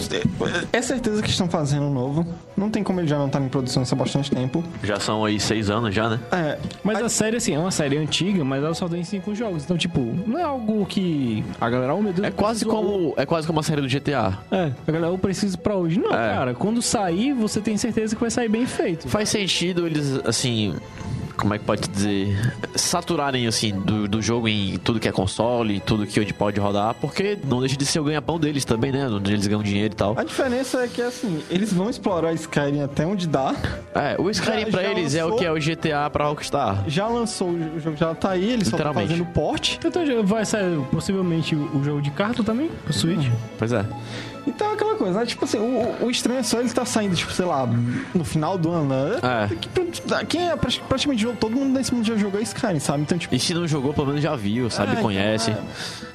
é certeza que estão fazendo um novo. Não tem como ele já não estar em produção há bastante tempo. Já são aí seis anos já, né? É. Mas a série, assim, é uma série antiga, mas ela só tem cinco jogos. Então, tipo, não é algo que. A galera, oh meu Deus. É eu quase como é quase como a série do GTA. É, a galera, eu preciso pra hoje. Não, É. cara. Quando sair, você tem certeza que vai sair bem feito. Faz sentido eles, assim, como é que pode dizer, saturarem, assim, do, do jogo em tudo que é console, tudo que onde pode rodar, porque não deixa de ser o ganha-pão deles também, né? Onde eles ganham dinheiro e tal. A diferença é que, assim, eles vão explorar Skyrim até onde dá. É, o Skyrim Já- pra já eles é o lançou? que é o GTA pra Rockstar. Já lançou o jogo, já tá aí, eles só estão fazendo porte. Então vai sair possivelmente o o jogo de carta também, pro Switch. Pois é. Então é aquela coisa, né? Tipo assim, o, o estranho é só ele tá saindo, tipo, sei lá, no final do ano, né? É. Que- Quem é prati- praticamente jogo, todo mundo nesse mundo já jogou Skyrim, sabe? Então, tipo. E se não jogou, pelo menos já viu, sabe, é, conhece.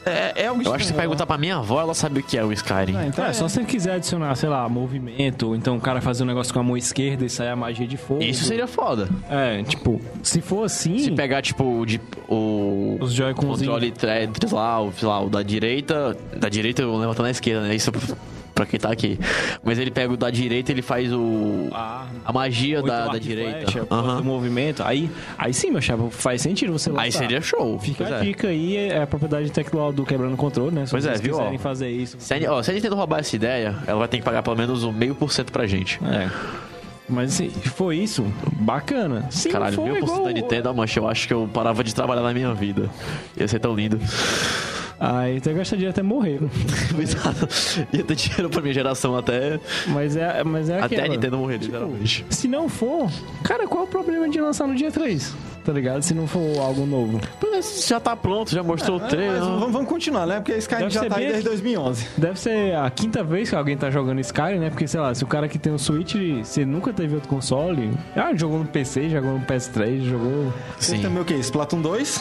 É, é algo Eu acho que se perguntar pra minha avó, ela sabe o que é o Skyrim. né? Então, é, só se ele quiser adicionar, sei lá, movimento, ou então o cara fazer um negócio com a mão esquerda e sair a magia de fogo. Isso seria foda. É, tipo, se for assim. Se pegar, tipo, o de, o Os Joy-Cons. controle tre- lá, o, sei lá, o da direita. Da direita eu levanto na esquerda, né? Isso pra quem tá aqui. Mas ele pega o da direita ele faz o. A, A magia da, da direita. flecha, movimento. Aí, aí sim, meu chapa, faz sentido você lançar. Aí seria show. Fica Pois a é. dica aí, é a propriedade intelectual do Quebrando o Controle, né? Se Pois é, viu, quiserem ó. fazer isso. Se a, ó, se a Nintendo roubar essa ideia, ela vai ter que pagar pelo menos um meio por cento pra gente. É. Mas se for isso, bacana. Se Caralho, meio por cento da Nintendo, mancha, eu acho que eu parava de trabalhar na minha vida. Ia ser tão lindo. Aí até gastaria até morrer. Exato. Ia ter dinheiro pra minha geração até, Mas é, mas é até a Nintendo morrer, literalmente. Se não for, cara, qual é o problema de lançar no dia 3? Tá ligado? Se não for algo novo. Mas já tá pronto, já mostrou o Mas trailer. vamos, vamos continuar, né? Porque Skyrim Deve já tá aí desde aqui. 2011. Deve ser a quinta vez que alguém tá jogando Skyrim, né? Porque, sei lá, se o cara que tem um Switch, você nunca teve outro console, ah, jogou no PC, jogou no PS3, jogou... Tem Sim. também o quê? Splatoon 2?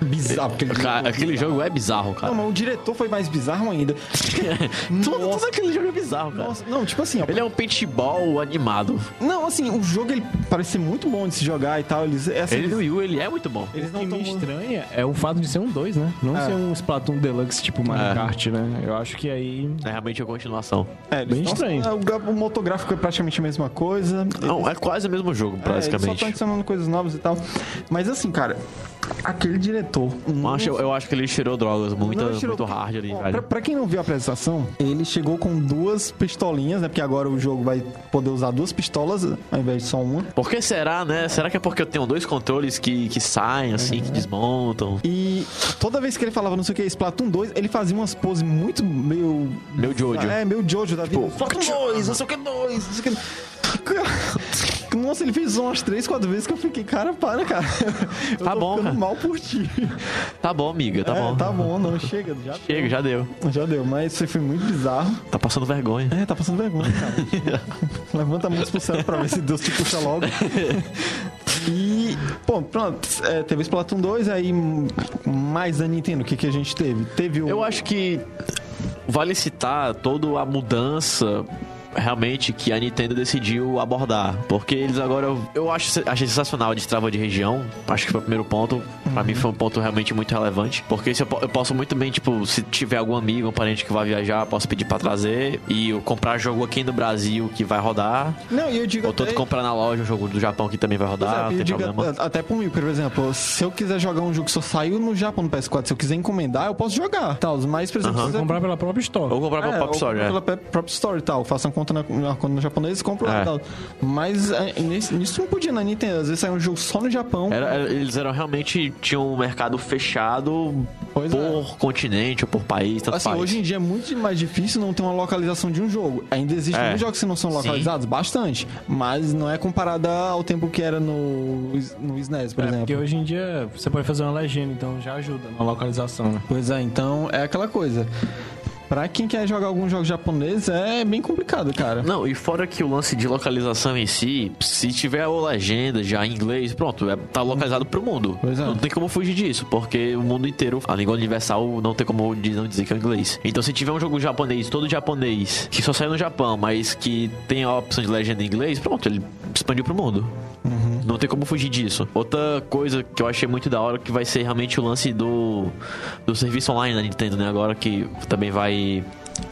Bizarro. Aquele, Cara, aquele jogo é bizarro, cara. Não, mas o diretor foi mais bizarro ainda. tudo, tudo aquele jogo é bizarro, cara. Nossa, não, tipo assim, ó, Ele é um paintball animado. Não, assim, o jogo ele parece ser muito bom de se jogar e tal. Eles, é assim, Ele no Wii U, ele é muito bom. eles O não que me estranha é o fato de ser um 2, né? Não É. ser um Splatoon Deluxe tipo Mario É. Kart, né? Eu acho que aí... É realmente a continuação. É, eles Bem estranho. é, O, o motográfico é praticamente a mesma coisa. Não, é quase o mesmo jogo, É, eles só estão adicionando coisas novas e tal. Mas assim, cara, aquele diretor. Eu, eu acho que ele tirou drogas muito, Não, tirou- muito hard ali, Ó, Pra, velho. pra quem não viu a apresentação, ele chegou com duas pistolinhas, né? Porque agora o jogo vai poder usar duas pistolas ao invés de só uma. Por que será, né? Será que é porque eu tenho dois controles que, que saem, assim, que desmontam? E toda vez que ele falava não sei o que, Splatoon 2, ele fazia umas poses muito meio. Meu Jojo. É, meio Jojo da vida. Tipo, Splatoon 2, não sei o que 2, não sei o que. Nossa, ele fez umas três, quatro vezes que eu fiquei, cara, para, cara. Eu Tá bom, ficando cara. mal por ti. Tá bom, amiga, tá É, bom. Tá bom, não, chega, já Chega, já deu. deu. Já deu, mas isso foi muito bizarro. Tá passando vergonha. É, tá passando vergonha, cara. Levanta a mão pro céu pra ver se Deus te puxa logo. E, bom, pronto. É, teve Splatoon 2, aí mais da Nintendo, o que, que a gente teve? Teve o. Eu acho que vale citar toda a mudança realmente que a Nintendo decidiu abordar. Porque eles agora. Eu acho achei sensacional a destrava de região. Acho que foi o primeiro ponto. Pra mim foi um ponto realmente muito relevante. Porque se eu, eu posso muito bem, tipo, se tiver algum amigo, um parente que vai viajar, posso pedir pra trazer. E eu comprar jogo aqui no Brasil que vai rodar. Não, e eu digo Ou todo até... comprar na loja um jogo do Japão que também vai Pois rodar, é, não tem digo problema. até por mim, por exemplo, se eu quiser jogar um jogo que só saiu no Japão no PS4, se eu quiser encomendar, eu posso jogar. Tal, mas, por exemplo, quiser- comprar pela própria Store. Ou comprar É, pela Pop ou Store, pela é. própria Store e tal, faça um conta na, na conta no japonês e compra lá É. e tal. Mas é, nisso não podia na Nintendo. Às vezes sai um jogo só no Japão. Era- era- eles eram realmente. tinham um mercado fechado Pois por continente ou por país, tanto Assim, faz. hoje em dia é muito mais difícil não ter uma localização de um jogo. Ainda existem É. muitos jogos que não são Sim. localizados, bastante. Mas não é comparada ao tempo que era no, no SNES, por É, exemplo. porque hoje em dia você pode fazer uma legenda, então já ajuda na localização, né? Pois é, então é aquela coisa. Pra quem quer jogar alguns jogos japoneses é bem complicado, cara. Não, e fora que o lance de localização em si, se tiver a legenda já em inglês, pronto, é, tá localizado pro mundo. É. Não tem como fugir disso, porque o mundo inteiro, a língua universal, não tem como não dizer que é inglês. Então, se tiver um jogo japonês, todo japonês, que só saiu no Japão, mas que tem a opção de legenda em inglês, pronto, ele expandiu pro mundo. Não tem como fugir disso. Outra coisa que eu achei muito da hora que vai ser realmente o lance do, do serviço online da Nintendo, né? Agora que também vai.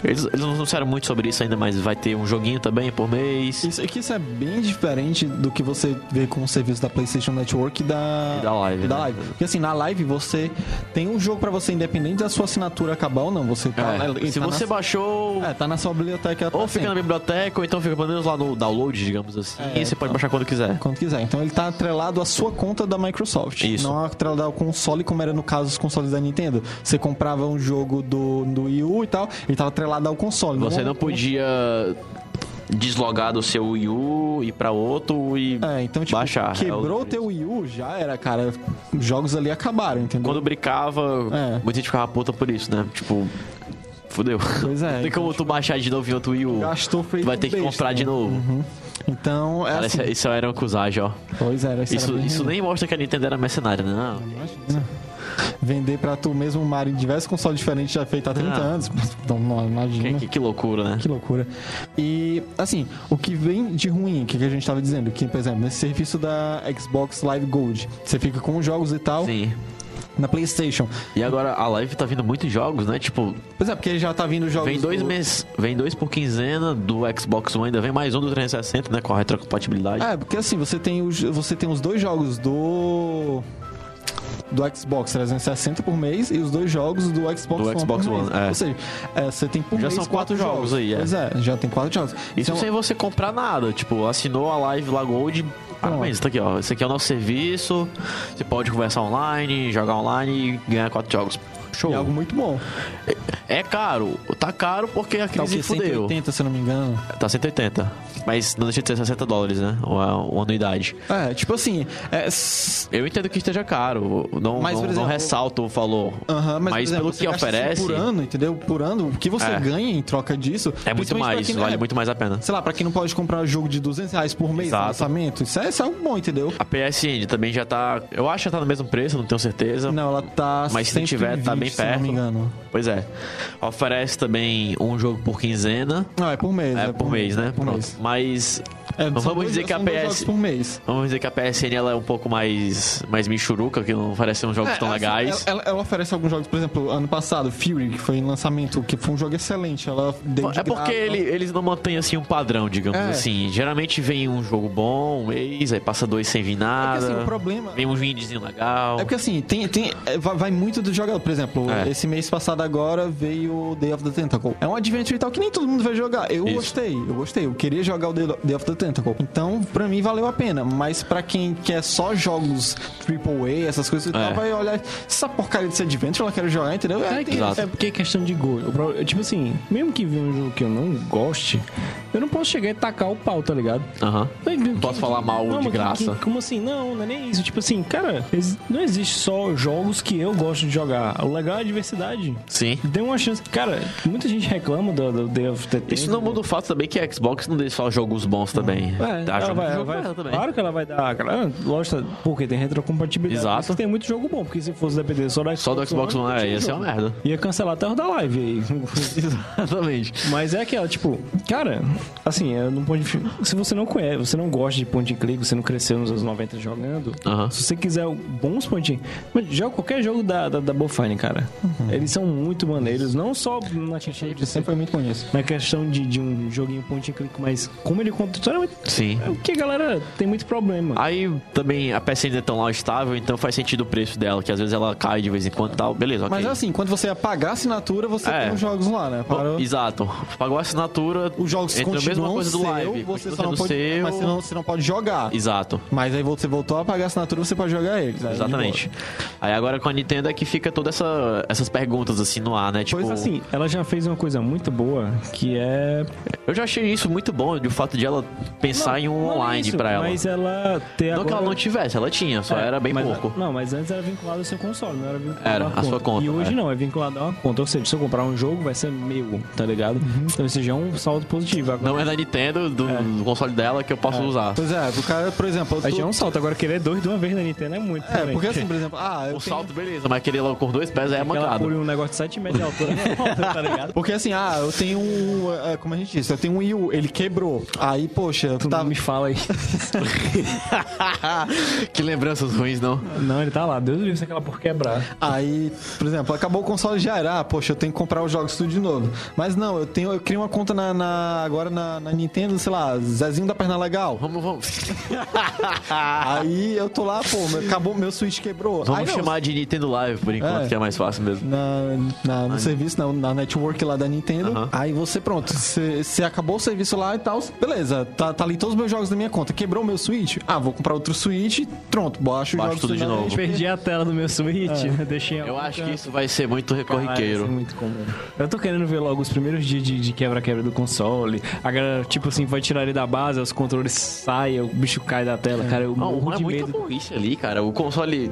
Eles, eles não anunciaram muito sobre isso ainda, mas vai ter um joguinho também por mês. Isso aqui isso é bem diferente do que você vê com o serviço da PlayStation Network e da, E da Live, da né? live. Porque assim, na live você tem um jogo pra você, independente da sua assinatura acabar ou não. Você tá, É, ele se tá você na, baixou, é, tá na sua biblioteca. ou fica na biblioteca, ou então fica pelo menos lá no download, digamos assim. É, e você pode então. baixar quando quiser. Quando quiser. Então ele tá atrelado à sua conta da Microsoft. Isso. Não atrelado ao console, como era no caso dos consoles da Nintendo. Você comprava um jogo do, do Wii U e tal, ele tava atrelado ao console. Você não podia deslogar do seu Wii U, ir pra outro e É, então, tipo, baixar. quebrou É o teu Wii U, já era, cara. Os jogos ali acabaram, entendeu? Quando brincava, É. muita gente ficava puta por isso, né? Tipo, fudeu. Pois é, Não tem como tu baixar de novo em outro Wii U. Gastou feito Tu vai ter que besta, comprar de né? novo. Uhum. Então, é Cara, assim. isso, isso era uma acusagem, ó. Pois era, isso, Isso, era isso nem mostra que a Nintendo era mercenária, né? Não. Imagina. Vender pra tu mesmo Mario em diversos consoles diferentes já feito há 30 Ah. anos. Então, não, imagina. Que, que, loucura, né? Que loucura. E, assim, o que vem de ruim, o que, que a gente tava dizendo? Que, por exemplo, nesse serviço da Xbox Live Gold, você fica com os jogos e tal Sim. na PlayStation. E agora a live tá vindo muitos jogos, né? Tipo, Pois é, porque já tá vindo jogos. vem dois do... meses, vem dois por quinzena do Xbox One, ainda vem mais um do 360, né? Com a retrocompatibilidade. É, porque assim, você tem os, você tem os dois jogos do. Do Xbox 360 por mês e os dois jogos do Xbox Do One. Xbox. One, é. Ou seja, é, você tem por Já mês são quatro jogos aí, é. Pois é, já tem quatro jogos. Isso Então, sem você comprar nada. Tipo, assinou a live lá Gold. Parabéns, tá aqui, ó. Esse aqui é o nosso serviço. Você pode conversar online, jogar online e ganhar quatro jogos. Show. é algo muito bom. É caro. Tá caro porque a Tá o crise quê? fudeu. 180, se eu não me engano. Tá 180. Mas não deixa de ser 60 dólares, né? Uma, uma anuidade. É, tipo assim, é, Eu entendo que esteja caro. Não, Mas, não, por não exemplo, ressalto o valor. Aham, mas, por exemplo, pelo você que gasta isso oferece, por ano, entendeu? Por ano, o que você É. ganha em troca disso. é muito mais. quem- Vale é, muito mais a pena. Sei lá, pra quem não pode comprar um jogo de 200 reais por mês no Exato. lançamento, isso é, isso é algo bom, entendeu? A PSN também já tá. Eu acho que já tá no mesmo preço, não tenho certeza. Não, ela tá Mas se não tiver, tá bem 120, se eu não perto. me engano. Pois é. Oferece também um jogo por quinzena. Não, é por mês. É, por mês, né? é por mês. Mas. É, Vamos dois- dizer que a PS. Vamos dizer que a PSN ela é um pouco mais, mais michuruca, que não oferece uns jogos É, tão legais. Ela, ela- oferece alguns jogos, por exemplo, ano passado, Fury, que foi em lançamento, que foi um jogo excelente. Ela É porque ele- eles não mantêm assim um padrão, digamos É. assim. Geralmente vem um jogo bom, um mês, aí passa dois sem vir É porque, nada. assim, o problema. Vem um indiezinho legal. É porque assim, tem, tem, é, vai, muito do jogador. Por exemplo, É. esse mês passado agora veio Day of the Tentacle. É um adventure e tal que nem todo mundo vai jogar. Eu Isso. gostei, eu gostei. Eu queria jogar o Day of the Tentacle. Então, pra mim, valeu a pena. Mas pra quem quer só jogos AAA, essas coisas e É. tal, vai olhar essa porcaria desse adventure, ela quer jogar, entendeu? É, Exato. É porque é questão de gosto. Tipo assim, mesmo que venha um jogo que eu não goste, eu não posso chegar e tacar o pau, tá ligado? Aham. Não posso falar mal de mas que- graça. que- como assim? Não, não é nem isso. Tipo assim, cara, não existe só jogos que eu gosto de jogar. O legal é a diversidade. Sim. Dê uma chance. Cara, muita gente reclama do, do Day of the Isso não muda o fato também que a Xbox não deixa só jogos bons também. É, Dá ela jogo, vai, vai- ela também. Claro que ela vai dar. Cara, lógico, porque tem retrocompatibilidade. Exato. Tem muito jogo bom, porque se fosse depender só do Xbox Só do Xbox One, não é, ia ser uma merda. Ia cancelar até o da live aí. Exatamente. Mas é aquela, tipo, cara, assim, é num ponto de Se você não conhece, você não gosta de point and click, você não cresceu nos anos 90 jogando. Aham. Se você quiser bons point and mas joga qualquer jogo da, da, da Bofine, cara. Eles são muito maneiros, não só na questão de Sempre foi muito bom na questão de, de um joguinho point and click, mas como ele conta Sim. é o que a galera tem muito problema. Aí também a peça ainda é tão lá estável, então faz sentido o preço dela, que às vezes ela cai de vez em quando e tal. Beleza, ok. Mas assim, quando você ia pagar a assinatura, você É. tem os jogos lá, né? Para... Exato. Pagou a assinatura. Os jogos entra a continuam mesma coisa do seu, live. você continua só não sendo pode, seu. mas você não, você não pode jogar. Exato. Mas aí você voltou a pagar a assinatura, você pode jogar eles. aí Exatamente. Aí agora com a Nintendo é que fica todas essa, essas perguntas assim no ar, né? Tipo, Pois assim, ela já fez uma coisa muito boa, que é... eu já achei isso muito bom, de o fato de ela pensar em um Não online pra ela. Mas ela ter Não agora... que ela não tivesse, ela tinha, só É, era bem mas- pouco. Não, mas antes era vinculado ao seu console, não era vinculado Era, a, sua conta, E hoje é. não, é vinculado a uma conta. Ou seja, se eu comprar um jogo, vai ser meu, tá ligado? Então isso já é um saldo positivo. Agora, Não é da Nintendo, do, do console dela que eu posso usar. Pois é, o cara, por exemplo... Aí tu- já é um salto. Agora querer dois de uma vez na Nintendo é muito. É, também. porque assim, por exemplo, ah, eu O tenho... salto, beleza, mas aquele lá com dois pés é mancado. pula um negócio de 7 metros de altura, não, tá ligado? Porque assim, ah, eu tenho um. é, Como a gente disse, eu tenho um Wii U, ele quebrou. Aí, poxa, eu Tu tava. me fala aí. que lembranças ruins, não? Não, ele tá lá. Deus livre se aquela por quebrar. Aí, por exemplo, acabou o console já era, ah, poxa, eu tenho que comprar os jogos tudo de novo. Mas não, eu tenho, eu criei uma conta na, na- agora na, na Nintendo, sei lá, Zezinho da perna legal. Vamos, vamos. Aí eu tô lá, pô, acabou, meu Switch quebrou. Aí Vamos não, chamar de Nintendo Live por enquanto, É. que é mais fácil mesmo. na, na- no serviço, na, na network lá da Nintendo. Aham. Aí você, pronto, você você acabou o serviço lá e tal. Beleza, tá, tá ali todos os meus jogos da minha conta. Quebrou o meu Switch? Ah, vou comprar outro Switch. Pronto, baixo Baixo jogos tudo de novo. Perdi a tela do meu Switch, deixei Eu acho que isso vai ser muito isso é recorriqueiro. muito comum. Eu tô querendo ver logo os primeiros dias de quebra-quebra do console. A galera, tipo assim, vai tirar ele da base, os controles saem, o bicho cai da tela. Cara, eu Não, morro é isso ali, cara. O console.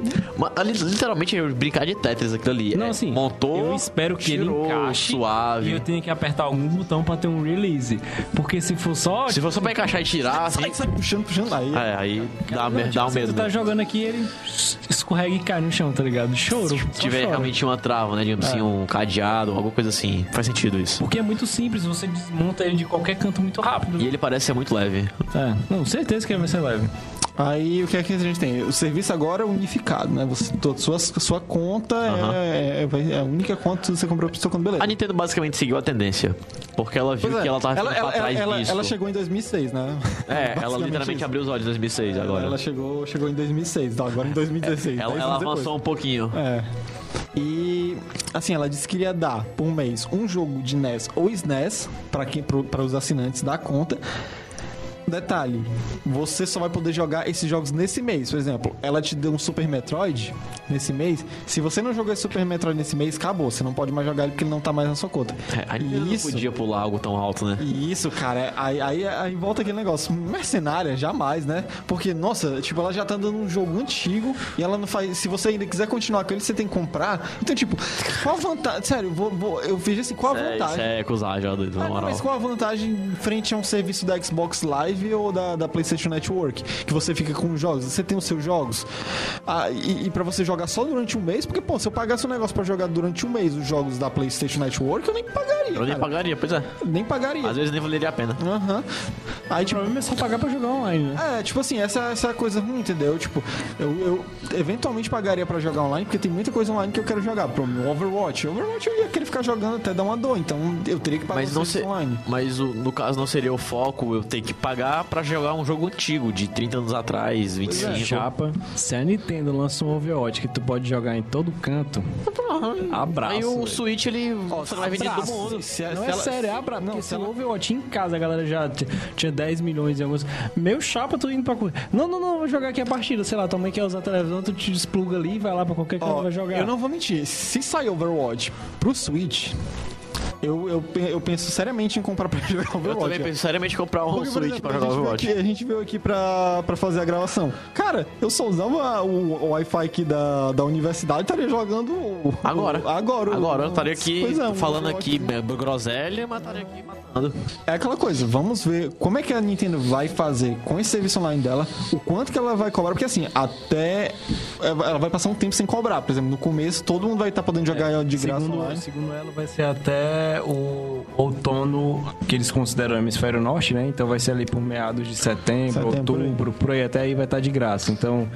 ali, literalmente é brincar de Tetris aquilo ali. Não, É, assim, montou. eu espero que ele tirou, encaixe Suave. e eu tenho que apertar algum botão pra ter um release. Porque se for só... Se for só pra encaixar e tirar, assim. Sai, sai puxando, puxando. Aí, É, aí dá, Não, tipo dá um assim, medo. Tu tá jogando aqui ele escorrega e cai no chão, tá ligado? Choro. Se tiver choro. realmente uma trava, né? Digamos assim, um cadeado, alguma coisa assim. Faz sentido isso. Porque é muito simples, você desmonta ele de qualquer canto muito rápido. E ele parece ser muito leve. É, não, certeza que ele vai ser leve. Aí o que é que a gente tem? O serviço agora é unificado, né? Você, toda sua, sua conta Aham. é, é, é a única conta que você comprou pro seu conta, beleza. A Nintendo basicamente seguiu a tendência. Porque ela viu é, que ela tava ela, ela, trás ela, disso. ela chegou em 2006, né? É, ela literalmente isso. abriu os olhos em 2006 agora. Ela chegou, chegou em 2006, então agora em 2016. Ela, 10 ela avançou um pouquinho. depois. É. E assim, ela disse que iria dar por mês um jogo de NES ou SNES para quem para os assinantes da conta. Detalhe, você só vai poder jogar esses jogos nesse mês. Por exemplo, ela te deu um Super Metroid nesse mês. Se você não jogou esse Super Metroid nesse mês, acabou. Você não pode mais jogar ele porque ele não tá mais na sua conta. É, a Nintendo Isso. não podia pular algo tão alto, né? Isso, cara, aí, aí, aí volta aquele negócio. Mercenária, jamais, né? Porque, nossa, tipo, ela já tá dando um jogo antigo e ela não faz. Se você ainda quiser continuar com ele, você tem que comprar. Então, tipo, qual a vantagem? Sério, vou, vou- eu vejo assim, qual a É, isso vantagem? é acusar já, doido, Ah, na não, moral. mas qual a vantagem frente a um serviço da Xbox Live ou da, da PlayStation Network? Que você fica com os jogos, você tem os seus jogos. Ah, e, e pra você jogar só durante um mês, porque, pô, se eu pagasse um negócio pra jogar durante um mês os jogos da PlayStation Network, eu nem pagaria. Eu nem cara. pagaria, pois é. Nem pagaria. Às vezes nem valeria a pena. Aham. Aí, O tipo, problema é só pagar pra jogar online, né? é, tipo assim, essa, essa é a coisa ruim, entendeu? Tipo, eu, eu eventualmente pagaria pra jogar online, porque tem muita coisa online que eu quero jogar. Pro Overwatch. Overwatch eu ia querer ficar jogando até dar uma dor, então eu teria que pagar Mas não online. mas o- no caso não seria o foco eu ter que pagar pra jogar um jogo antigo de 30 anos atrás, 25. Chapa, se a Nintendo lança um Overwatch que tu pode jogar em todo canto, abraço. Aí o velho. Switch ele vai vender todo mundo. Se, Não se é ela- sério, é abra, Não, porque se ela- o Overwatch em casa, a galera já tinha 10 milhões em alguns. Meu chapa, tu indo pra. Não, não, não, vou jogar aqui a partida, sei lá, tua mãe quer usar a televisão, tu te despluga ali e vai lá pra qualquer canto e vai jogar. Eu não vou mentir, se sair Overwatch pro Switch, eu, eu, eu penso seriamente em comprar pra jogar Eu Overwatch. também penso seriamente em comprar um Porque, por Switch exemplo, pra a jogar gente veio Overwatch. aqui- a gente veio aqui pra, pra fazer a gravação. Cara, eu só usava o, o Wi-Fi aqui da, da universidade e estaria jogando o- Agora. o- agora. o- Agora eu estaria aqui é, falando aqui é, groselha, mas estaria aqui matando. É aquela coisa, vamos ver como é que a Nintendo vai fazer com esse serviço online dela, o quanto que ela vai cobrar, porque assim, até ela vai passar um tempo sem cobrar, por exemplo, no começo todo mundo vai estar podendo jogar de graça segundo, online. segundo ela, vai ser até é o outono que eles consideram hemisfério norte, né? Então vai ser ali por meados de setembro, Setembro, por aí. outubro, por aí até aí vai estar de graça. Então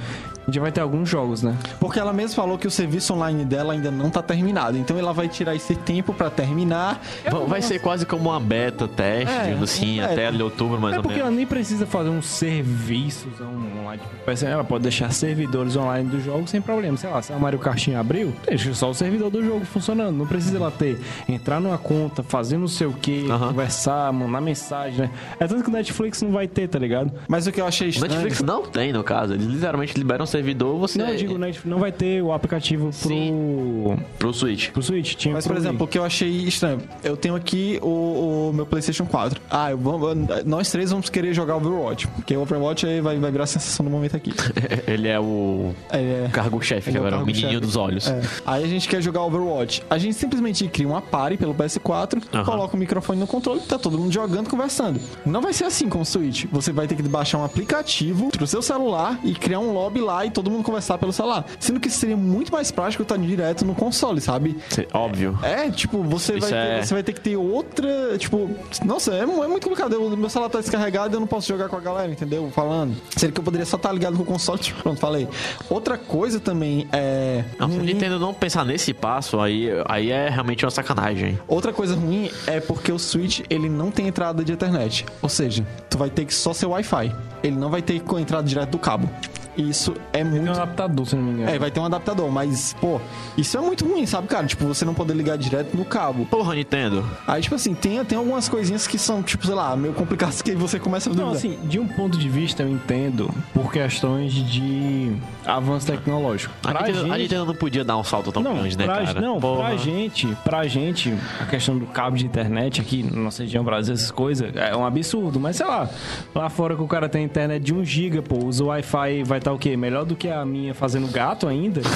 a gente vai ter alguns jogos, né? Porque ela mesma falou que o serviço online dela ainda não tá terminado. Então ela vai tirar esse tempo pra terminar. Va- Vai ser quase como uma beta teste, É, digamos assim, é. até ali outubro mais É ou porque ela menos. nem precisa fazer um serviço online. Tipo, ela pode deixar servidores online do jogo sem problema. Sei lá, se a Mario Kart abriu, deixa só o servidor do jogo funcionando. Não precisa ela ter, entrar numa conta, fazer não sei o que, conversar, mandar mensagem, né? É tanto que o Netflix não vai ter, tá ligado? Mas o que eu achei O estranho. Netflix não tem, no caso. Eles literalmente liberam um servidor, você. Não, eu digo, o Netflix não vai ter o aplicativo pro, Pro Switch. pro Switch. Tinha Mas, pro por Wii. exemplo, o que eu achei estranho, eu tenho aqui o, o meu PlayStation 4. Ah, eu vou- nós três vamos querer jogar Overwatch, porque o Overwatch aí vai, vai virar a sensação do momento aqui. Ele é o É, cargo-chefe, é o agora é o cargo-chefe. menininho dos olhos. É. Aí a gente quer jogar Overwatch. A gente simplesmente cria uma party pelo PS4, Aham. coloca o microfone no controle, tá todo mundo jogando, conversando. Não vai ser assim com o Switch. Você vai ter que baixar um aplicativo pro seu celular e criar um lobby lá e todo mundo conversar pelo celular. Sendo que seria muito mais prático estar direto no console, sabe? Óbvio. É, tipo, você vai, Isso ter, é- você vai ter que ter outra. Tipo, nossa, é, é muito complicado. Eu- meu celular tá descarregado e eu não posso jogar com a galera, entendeu? Falando. Sendo que eu poderia só estar ligado com o console. Tipo, pronto, falei. Outra coisa também é. Não, se a Nintendo não pensar nesse passo, aí, aí é realmente uma sacanagem. Outra coisa ruim é porque o Switch ele não tem entrada de internet. Ou seja, tu vai ter que só ser Wi-Fi. Ele não vai ter com entrada direto do cabo. Isso é um muito. adaptador, se não me engano. É, vai ter um adaptador, mas, pô, isso é muito ruim, sabe, cara? Tipo, você não poder ligar direto no cabo. Porra, Nintendo. Aí, tipo assim, tem, tem algumas coisinhas que são, tipo, sei lá, meio complicadas que aí você começa a Não, duvidar. assim, de um ponto de vista eu entendo por questões de avanço tecnológico. A Nintendo, a gente- Nintendo não podia dar um salto tão não, grande, né, pra, cara? não Porra. pra gente, pra gente, a questão do cabo de internet aqui na nossa região Brasil, essas coisas, é um absurdo. Mas sei lá, lá fora que o cara tem internet de 1 giga, pô, usa o Wi-Fi vai estar o quê? Melhor do que a minha fazendo gato ainda?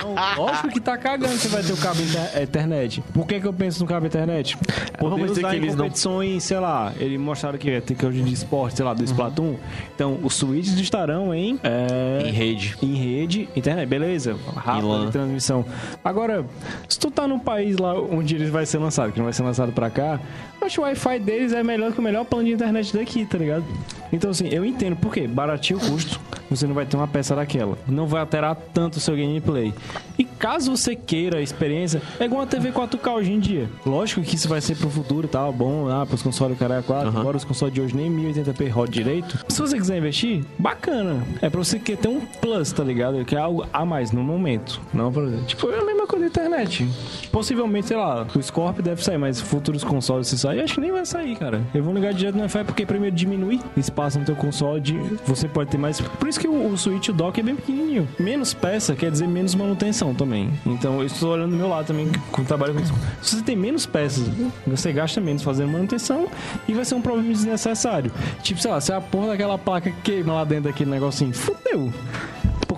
Então, lógico que tá cagando que vai ter o cabo inter- internet. Por que que eu penso no cabo internet? Poder dizer usar que em eles não- competições, sei lá, eles mostraram que tem que hoje de esporte, sei lá, Uhum. do Splatoon. Então, os Switches estarão em... é, Em rede. em rede, internet, beleza, rápido de transmissão. Agora, se tu tá num país lá onde ele vai ser lançado, que não vai ser lançado pra cá, eu acho que o Wi-Fi deles é melhor que o melhor plano de internet daqui, tá ligado? Então, assim, eu entendo por quê. Baratinho o custo, você não vai ter uma peça daquela. Não vai alterar tanto o seu gameplay. E caso você queira a experiência, é igual a TV 4K hoje em dia. Lógico que isso vai ser pro futuro e tal, bom, ah, pros consoles do cara 4, Aham. agora os consoles de hoje nem 1080p roda direito. Se você quiser investir, bacana. É pra você que ter um plus, tá ligado? Que é algo a mais no momento. Não, por exemplo, tipo, é a mesma coisa da internet. Possivelmente, sei lá, o Scorpio deve sair, mas futuros consoles se sair, acho que nem vai sair, cara. Eu vou ligar direto no Wi-Fi porque primeiro diminui espaço no teu console, de, você pode ter mais. Por isso que o, o Switch, o dock é bem pequenininho. Menos peça quer dizer menos manutenção também. Então, eu estou olhando do meu lado também, com trabalho com isso. Se você tem menos peças, você gasta menos fazendo manutenção e vai ser um problema desnecessário. Tipo, sei lá, se a porra daquela placa queima lá dentro daquele negocinho, fudeu.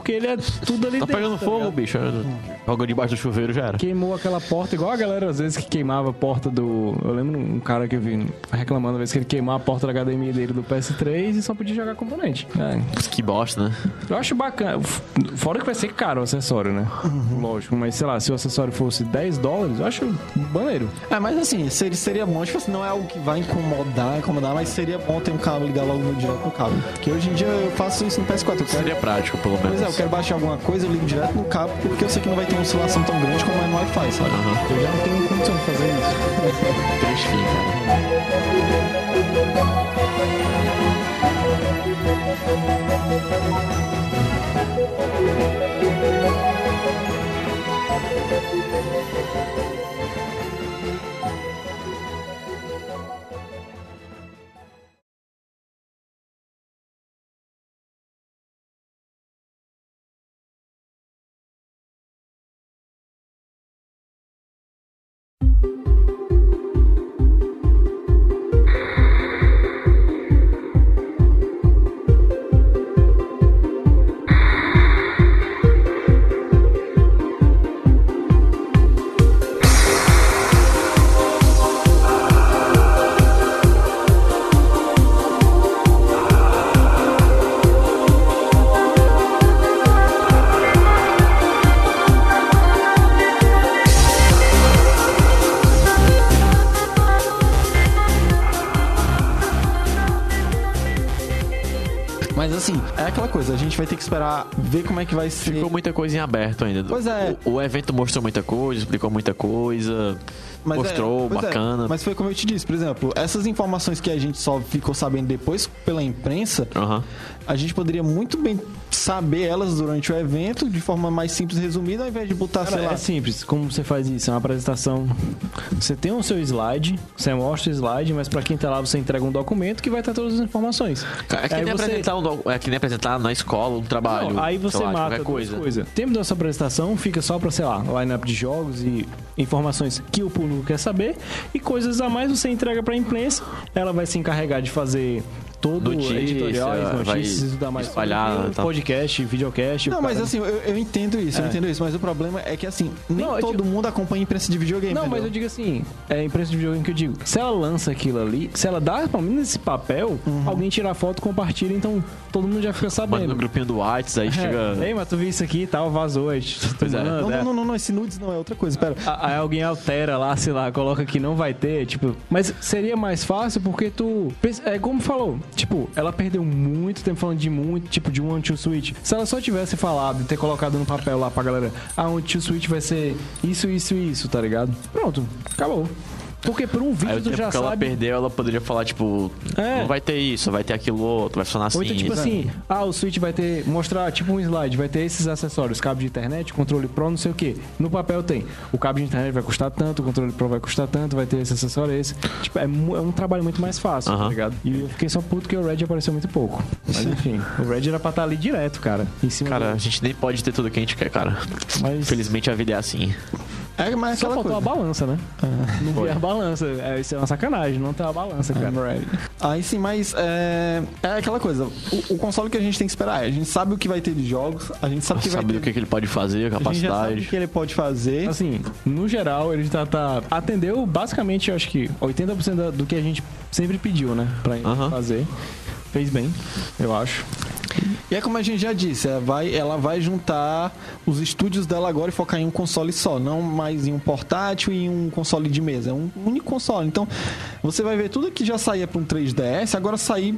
Porque ele é tudo ali Tá dentro. pegando tá fogo, ligado? bicho. Joga debaixo do chuveiro já era. Queimou aquela porta, igual a galera às vezes que queimava a porta do. Eu lembro um cara que eu vi reclamando, às vezes que ele queimava a porta da HDMI dele do PS3 e só podia jogar componente. É. Que bosta, né? Eu acho bacana. Fora que vai ser caro o acessório, né? Lógico, mas sei lá, se o acessório fosse 10 dólares, eu acho maneiro. É, mas assim, seria, seria bom, tipo assim, não é algo que vai incomodar, incomodar, mas seria bom ter um cabo ligar logo no direto no cabo. Porque hoje em dia eu faço isso no PS4. Eu quero, Seria prático, pelo menos. pois é, eu quero baixar alguma coisa, eu ligo direto no cabo, porque eu sei que não vai ter uma oscilação tão grande como é no Wi-Fi, sabe? Uhum. Eu já não tenho condição de fazer isso. Triste, né, cara. Ter que esperar ver como é que vai ser. Ficou muita coisa em aberto ainda. Pois é. O, o evento mostrou muita coisa, explicou muita coisa. Mas é, mostrou, é, bacana. mas foi como eu te disse, por exemplo, essas informações que a gente só ficou sabendo depois pela imprensa, Aham. a gente poderia muito bem saber elas durante o evento de forma mais simples e resumida, ao invés de botar, sei Cara, lá. é simples. Como você faz isso? É uma apresentação. Você tem o seu slide, você mostra o slide, mas pra quem tá lá você entrega um documento que vai ter todas as informações. É que, nem você- apresentar um do- é que nem apresentar na escola um trabalho. Não, aí você lá, mata coisa. coisa. O tempo da sua apresentação fica só pra, sei lá, line-up de jogos e informações que o público quer saber. E coisas a mais você entrega pra imprensa. Ela vai se encarregar de fazer todo Notícia, editoriais, vai notícias e tudo mais. espalhar, tal. podcast, videocast. Não, mas cara- assim, eu, eu entendo isso, eu É. entendo isso, mas o problema é que assim, nem Não, é todo tipo- mundo acompanha imprensa de videogame. Não, mas entendeu? eu digo assim, é imprensa de videogame que eu digo. Se ela lança aquilo ali, se ela dá, pelo menos esse papel, Uhum. alguém tira a foto, compartilha, então todo mundo já fica Manda sabendo. no grupinho do Whats, aí chega. É. Ei, mas tu viu isso aqui e tal, vazou. Aí, Pois é. manda, Não, é. não, não, não, não, esse nudes não é outra coisa, pera. Aí alguém altera lá, sei lá, coloca que não vai ter, tipo. Mas seria mais fácil porque tu. É como falou, tipo, ela perdeu muito tempo falando de muito, tipo, de One Two Switch. Se ela só tivesse falado e ter colocado no papel lá pra galera, ah, One Two Switch vai ser isso, isso e isso, tá ligado? Pronto, acabou. Porque por um Aí vídeo o tu já que ela sabe. perdeu, ela poderia falar, tipo, É. não vai ter isso, vai ter aquilo outro, vai funcionar assim. Ou então, tipo isso. assim, ah, o Switch vai ter, mostrar, tipo um slide, vai ter esses acessórios, cabo de internet, controle Pro, não sei o que. No papel tem, o cabo de internet vai custar tanto, o controle Pro vai custar tanto, vai ter esse acessório, esse. Tipo, é, é um trabalho muito mais fácil, tá Aham. ligado? E eu fiquei só puto que o Red apareceu muito pouco. Mas enfim, o Red era pra estar ali direto, cara, em cima Cara, a do... gente nem pode ter tudo que a gente quer, cara. Mas Infelizmente a vida é assim. É, mas só aquela faltou coisa. a balança, né? Não vi a balança. É, isso é uma sacanagem, não ter a balança, cara. Aí sim, mas é, é aquela coisa. O, o console que a gente tem que esperar é, a gente sabe o que vai ter de jogos, a gente sabe o que vai Sabe ter. que, que ele pode fazer, a a gente já sabe o capacidade. que ele pode fazer. Assim, no geral, ele tá, tá- atendeu basicamente, eu acho que 80% da- do que a gente sempre pediu, né? Pra Aham. fazer. Fez bem, eu acho. E é como a gente já disse, ela vai, ela vai juntar os estúdios dela agora e focar em um console só, não mais em um portátil e em um console de mesa. É um único console. Então, você vai ver tudo que já saía para um 3DS, agora sair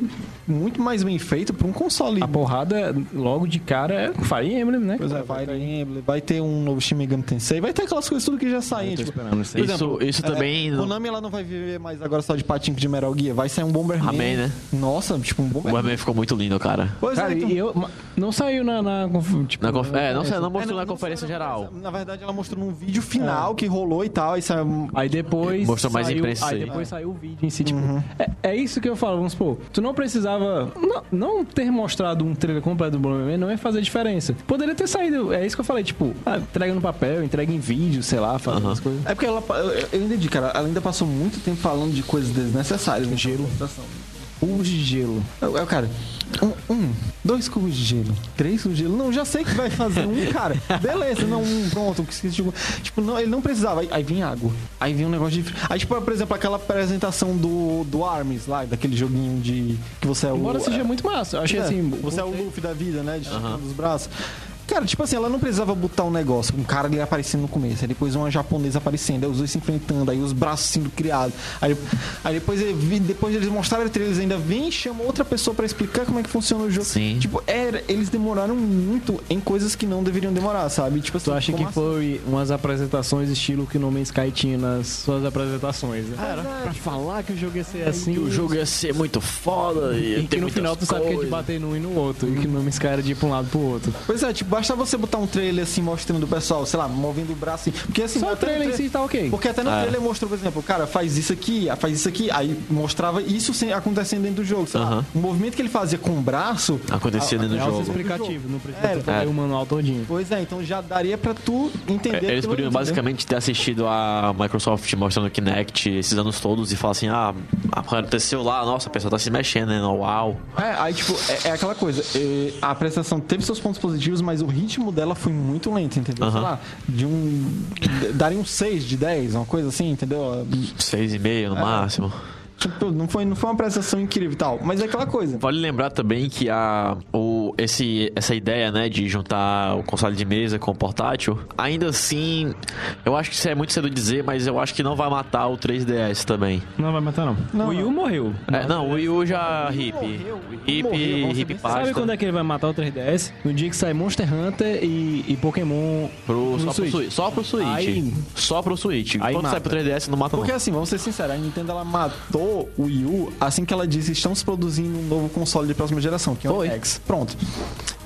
muito mais bem feito para um console. A porrada, logo de cara, é Fire Emblem, né? Pois é, Fire Emblem, vai ter um novo Shin Megami Tensei, vai ter aquelas coisas tudo que já tô Tipo, isso exemplo, isso é, também não- Konami ela não vai viver mais agora só de patinco de Metal Gear, vai sair um Bomberman. Amém, né? Nossa, tipo um O Bomberman. Ficou muito lindo, cara. Pois Cara, é, então- e eu, não saiu na, na, tipo, Na conf- É, não, sei, não É, mostrou na não conferência saiu na geral. conferência. Na verdade, ela mostrou num vídeo final que rolou e tal. Isso é... Aí depois. Mostrou mais saiu, imprensa Aí aí. depois saiu o vídeo em si, tipo. É, é isso que eu falo, vamos supor. Tu não precisava. Não, não ter mostrado um trailer completo do Bomberman não ia fazer diferença. Poderia ter saído. É isso que eu falei, tipo, ah, entrega no papel, entrega em vídeo, sei lá, fazendo as coisas. É porque ela, eu, entendi, cara. Ela ainda passou muito tempo falando de coisas desnecessárias. né? Gelo. Cubos de gelo. Eu, eu, cara, um, um, dois cubos de gelo, três cubos de gelo. Não, já sei que vai fazer um, cara. Beleza, não, um, pronto. de- Tipo, não, ele não precisava. Aí, aí vinha água. Aí vinha um negócio de. Aí, tipo, por exemplo, aquela apresentação do, do Arms lá, daquele joguinho de. Que você é o. Embora seja muito massa. Eu achei É, assim. Você é o Luffy da vida, né? De dos braços. Cara, tipo assim, ela não precisava botar um negócio, um cara ali aparecendo no começo, aí depois uma japonesa aparecendo, aí os dois se enfrentando, aí os braços sendo criados. Aí, aí depois, depois eles mostraram o trailer, eles ainda vêm e chamam outra pessoa pra explicar como é que funciona o jogo. Sim. Tipo, era, eles demoraram muito em coisas que não deveriam demorar, sabe? Tipo assim, Tu acha que assim? foi umas apresentações estilo que o No Man's Sky tinha nas suas apresentações, né? Era. Pra falar que o jogo ia ser assim. Que o jogo ia ser muito foda e, E que no final tu sabe que é de bater num e no outro. E que no No Man's Sky era de ir pra um lado pro outro. Pois é, tipo, basta você botar um trailer assim, mostrando o pessoal, sei lá, movendo o braço assim. Porque assim, Só o trailer em si tá ok. Porque até no É. trailer mostrou, por exemplo, o cara faz isso aqui, faz isso aqui, aí mostrava isso sem- acontecendo dentro do jogo. sei lá. Aham. O movimento que ele fazia com o braço. Acontecia dentro do É jogo. auto-explicativo, não precisa É, é. o manual todinho. Pois é, então já daria pra tu entender. É, Eles basicamente ter assistido a Microsoft mostrando o Kinect esses anos todos e falar assim: ah, aconteceu lá, nossa, a pessoa tá se mexendo, né? Uau. É, aí tipo, é, é aquela coisa. é, a apresentação teve seus pontos positivos, mas o ritmo dela foi muito lento, entendeu? Sei Aham. lá, de um. Daria um 6 de 10, uma coisa assim, entendeu? Seis e meio no máximo. Tipo, não foi, não foi uma apresentação incrível e tal. Mas é aquela coisa. Vale lembrar também que a, o, esse, essa ideia, né, de juntar o console de mesa com o portátil, ainda assim, eu acho que isso é muito cedo dizer, mas eu acho que não vai matar o 3DS também. Não vai matar, não. Não, o Wii U morreu. É, não, o Wii U já hip. morreu, o Wii U Hip, morreu, vamos ser hip bem pasta. Sabe quando é que ele vai matar o 3DS? No dia que sai Monster Hunter e, e Pokémon Pro, no só, pro Switch. Switch. só pro Switch. Aí- só pro Switch. Aí Quando sai mata. pro 3DS, não mata Porque não. assim, vamos ser sinceros, a Nintendo ela matou o Wii U assim que ela disse estamos produzindo um novo console de próxima geração, que é o Foi. X. Pronto.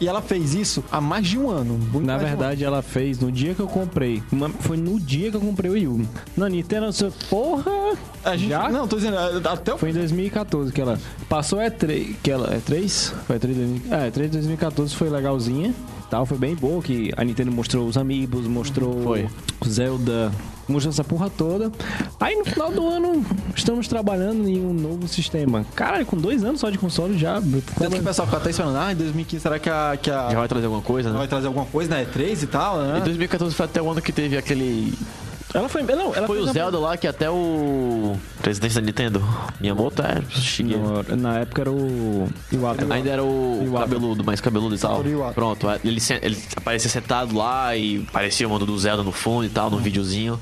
E ela fez isso há mais de um ano. Na mais de um verdade, ela fez no dia que eu comprei. Foi no dia que eu comprei o Wii U. Na Nintendo, você- porra! ano. A gente, Já? Não, tô dizendo, até o Foi em 2014 que ela passou E3, que ela é 3? Foi E3 2000, é, E3 2014 foi legalzinha, tal, foi bem boa que a Nintendo mostrou os amigos, mostrou Foi. o Zelda, mostrou essa porra toda. Aí no final do ano estamos trabalhando em um novo sistema. Caralho, com dois anos só de console já. Tanto que o pessoal fica até esperando, ah, em 2015 será que a, que a Já vai trazer alguma coisa, né? vai trazer alguma coisa na E3 e tal, né? Em 2014 foi até o ano que teve aquele. Ela foi, não, ela Foi o uma- Zelda lá que até o presidente da Nintendo, Miyamoto, é. Não, na época era o Iwata. Ainda era o Iwata. cabeludo, mais cabeludo e tal. Pronto, ele, se- ele aparecia sentado lá e parecia o mundo do Zelda no fundo e tal, no videozinho.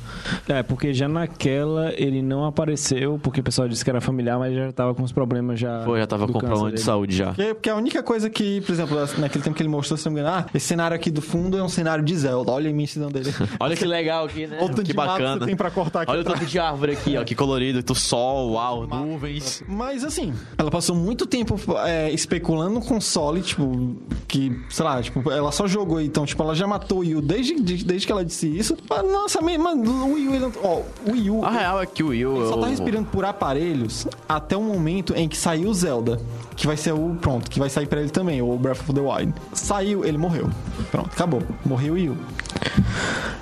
É, porque já naquela ele não apareceu, porque o pessoal disse que era familiar, mas já tava com os problemas já. Pô, já tava com problema de dele. saúde já. Porque, porque a única coisa que, por exemplo, naquele tempo que ele mostrou, se não me engano, ah, esse cenário aqui do fundo é um cenário de Zelda. Olha a imensidão dele. Olha que legal aqui, né? Olha o tanto Que de mato que bacana. você tem pra cortar aqui Olha o tanto de árvore aqui, ó, que colorido, do sol, uau, nuvens. Mas assim, ela passou muito tempo é, especulando no console, tipo, que, sei lá, tipo, ela só jogou, então, tipo, ela já matou o Wii U desde, de- desde que ela disse isso. Mas, nossa, me- mano, o Wii U, ele ó, o Wii U, A real é que o Will. ele só tá respirando por aparelhos até o momento em que saiu o Zelda, que vai ser o, pronto, que vai sair pra ele também, o Breath of the Wild. Saiu, ele morreu. Pronto, acabou. Morreu o Wii U.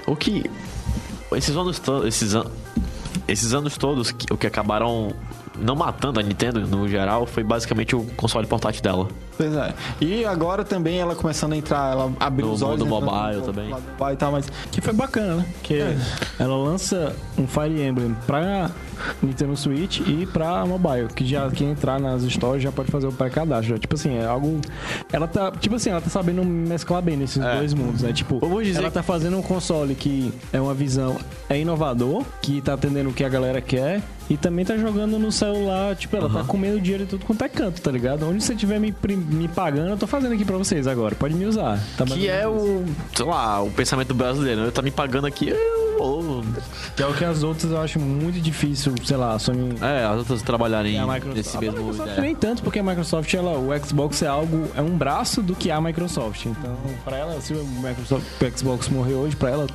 O que. Esses anos todos. Esses, an... esses anos todos, o que acabaram não matando a Nintendo no geral foi basicamente o console portátil dela. Pois é. E agora também ela começando a entrar, ela abriu No os olhos. mundo entrando mobile no- também. lado mobile e tal, mas Que foi bacana, né? Que É. ela lança um Fire Emblem pra Nintendo Switch e pra mobile. Que já quem entrar nas stores já pode fazer o pré-cadastro. Tipo assim, é algo. Ela tá. Tipo assim, ela tá sabendo mesclar bem nesses É. dois mundos, né? Tipo, Vamos dizer ela tá fazendo um console que é uma visão. É inovador, que tá atendendo o que a galera quer. E também tá jogando no celular, tipo, ela tá comendo dinheiro de tudo quanto é canto, tá ligado? Onde você estiver me, prim- me pagando, eu tô fazendo aqui pra vocês agora. Pode me usar. Tá Que é o. sei lá, o pensamento brasileiro. Eu tá me pagando aqui, eu vou. Que é o que as outras eu acho muito difícil, sei lá, a Sony É, as outras trabalharem a Microsoft. nesse A mesmo. Microsoft ideia. nem tanto, porque a Microsoft, ela, o Xbox é algo, é um braço do que é a Microsoft. Então, pra ela, se o, Microsoft, o Xbox morrer hoje, pra ela,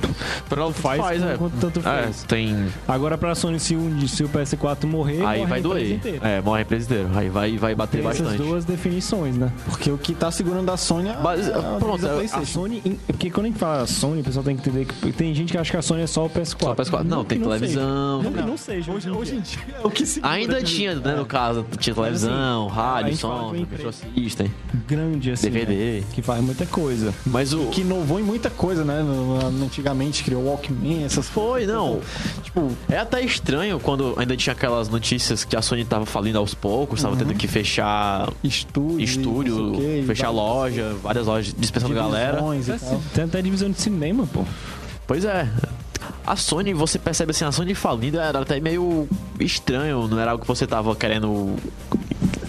Pra ela faz, faz, é. quanto tanto É, faz. tem. Agora pra Sony, se o, se o PS4 morrer, Aí morre vai a doer. É, morre a empresa inteira. Aí vai, vai bater Tem essas bastante. duas definições, né? porque o que tá segurando da Sony é a- Mas, é a pronto, divisa a A. Sony, porque quando a gente fala Sony, o pessoal tem que entender que tem gente que acha que a Sony é só o PS4. Só o PS4. Não, que tem televisão. Seja. Não, não seja. Hoje, hoje em dia é o que se Ainda tinha, né, no caso, tinha televisão, assim, a rádio, som, assistem, grande assim. DVD. né? Que faz muita coisa. Mas o. que inovou em muita coisa, né? Antigamente criou Walkman, essas Foi, não. Tipo, É até estranho quando ainda tinha aquelas notícias que a Sony tava falindo aos poucos, tava tendo que fechar estúdio, estúdio, fechar loja, várias lojas dispensando galera. e tal. Tem até divisão de cinema, pô. Pois é. A Sony, você percebe assim, a Sony falindo era até meio estranho, não era algo que você tava querendo.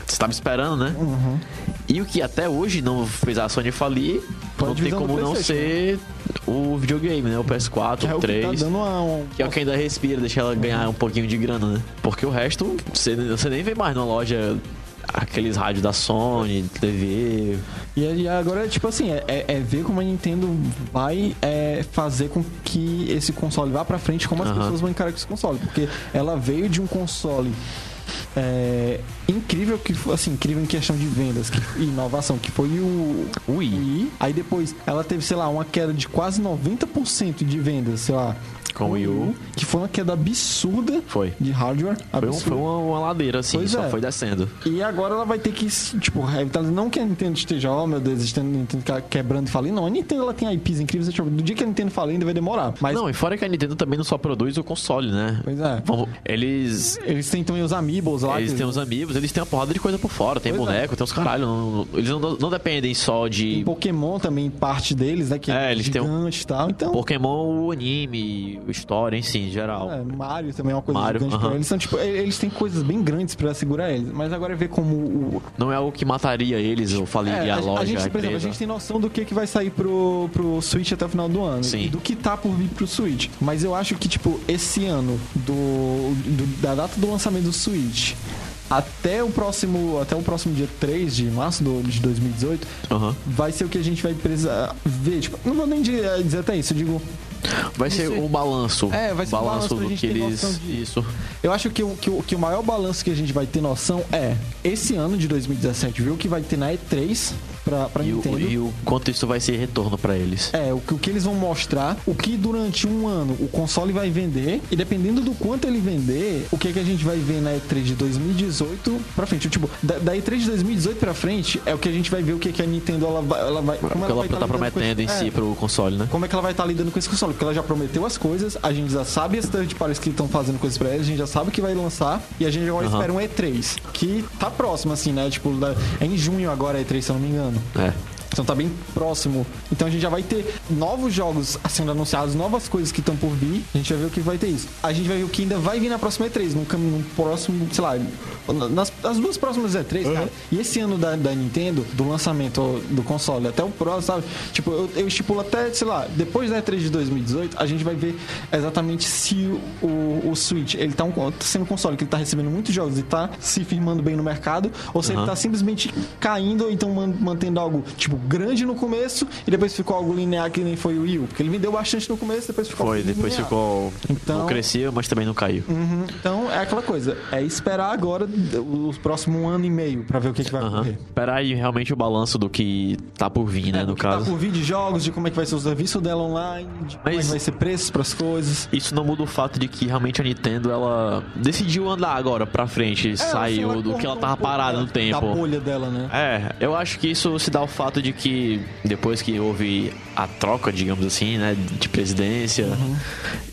Você tava esperando, né? Uhum. E o que até hoje não fez a Sony falir, não tem como não ser o videogame, né? O PS4, Que é o o que 3. tá dando uma, um- Que é o que ainda respira, deixa ela ganhar um pouquinho de grana, né? Porque o resto, você, você nem vê mais na loja aqueles rádios da Sony, TV. E agora, tipo assim, é, é- é ver como a Nintendo vai é, fazer com que esse console vá pra frente, como as Aham. pessoas vão encarar com esse console. Porque ela veio de um console é, incrível, que assim, incrível em questão de vendas e inovação, que foi o Wii. Wii. Aí depois ela teve, sei lá, uma queda de quase 90% de vendas, sei lá. Com o Wii U. Que foi uma queda absurda Foi. de hardware. Foi, um- foi uma, uma ladeira, assim, Pois só é. foi descendo. E agora ela vai ter que, tipo. Não que a Nintendo esteja, oh meu Deus, a Nintendo quebrando e falindo. Não, a Nintendo ela tem IPs incríveis. Tipo, do dia que a Nintendo falir ainda vai demorar. Mas, Não, e fora que a Nintendo também não só produz o console, né? pois é. Eles. Eles têm também os Amiibos lá. Eles têm os amigos, eles têm uma porrada de coisa por fora. Tem Pois é. boneco, tem os caralho. não- eles não, não dependem só de Pokémon também, parte deles, né? Que É, é, eles têm um- e tal. Então, Pokémon, o anime, a história em si, em geral. É, Mario também é uma coisa Mario, gigante aham. pra eles. Então, tipo, eles têm coisas bem grandes pra segurar eles. Mas agora é ver como o. Não é algo que mataria eles ou faliria É, a, loja, a gente, a por exemplo, a gente tem noção do que, que vai sair pro, pro Switch até o final do ano. Sim. E do que tá por vir pro Switch. Mas eu acho que, tipo, esse ano, do, do- da data do lançamento do Switch. Até o próximo, até o próximo dia 3 de março do, de 2018, Aham. vai ser o que a gente vai precisar ver. Tipo, não vou nem dizer, dizer até isso, eu digo, Vai ser Isso- um balanço. É, vai ser um balanço pra do gente que eles. de- Isso. Eu acho que o, que, o, que o maior balanço que a gente vai ter noção é esse ano de 2017, viu? O que vai ter na E3 pra, pra E o, Nintendo. e o quanto isso vai ser retorno pra eles. É, o que, o que eles vão mostrar, o que durante um ano o console vai vender, e dependendo do quanto ele vender, o que, que a gente vai ver na E3 de 2018 pra frente. Tipo, da, da E3 de 2018 pra frente, é o que a gente vai ver o que, que a Nintendo ela vai. Ela vai como Porque ela vai tá com prometendo em si é, pro console, né? como é que ela vai estar lidando com esse console? Porque ela já prometeu as coisas, a gente já sabe as third parties que estão fazendo coisas pra eles, a gente já sabe que vai lançar, e a gente agora Aham. espera um E3, que tá próximo, assim, né? Tipo, é em junho agora a E3, se eu não me engano. É. Então tá bem próximo. Então a gente já vai ter novos jogos sendo anunciados, novas coisas que estão por vir. A gente vai ver o que vai ter isso. A gente vai ver o que ainda vai vir na próxima E3, no, no próximo, sei lá, nas, nas duas próximas E3, cara. E esse ano da, da Nintendo, do lançamento do console até o próximo, sabe? Tipo, eu, eu estipulo até, sei lá, depois da E3 de 2018, a gente vai ver exatamente se o, o Switch, ele tá, um, tá sendo um console que ele tá recebendo muitos jogos e tá se firmando bem no mercado, ou se ele Aham. tá simplesmente caindo ou então man- mantendo algo, tipo, grande no começo e depois ficou algo linear que nem foi o Wii U. Porque ele vendeu bastante no começo, depois ficou Foi, depois linear. ficou. Então- Não crescia, mas também não caiu. Uhum. Então é aquela coisa, é esperar agora o próximo ano e meio pra ver o que, que vai ocorrer. Esperar aí realmente o balanço do que tá por vir, né? É, no Tá caso. por vídeo de jogos, de como é que vai ser o serviço dela online, de como é Mas- que vai ser preços pras coisas. Isso não muda o fato de que realmente a Nintendo ela decidiu andar agora pra frente, É, assim, saiu do que ela tava um parada da- no tempo. Da bolha dela, né? É, eu acho que isso se dá ao fato de que depois que houve a troca, digamos assim, né, de presidência, Uhum.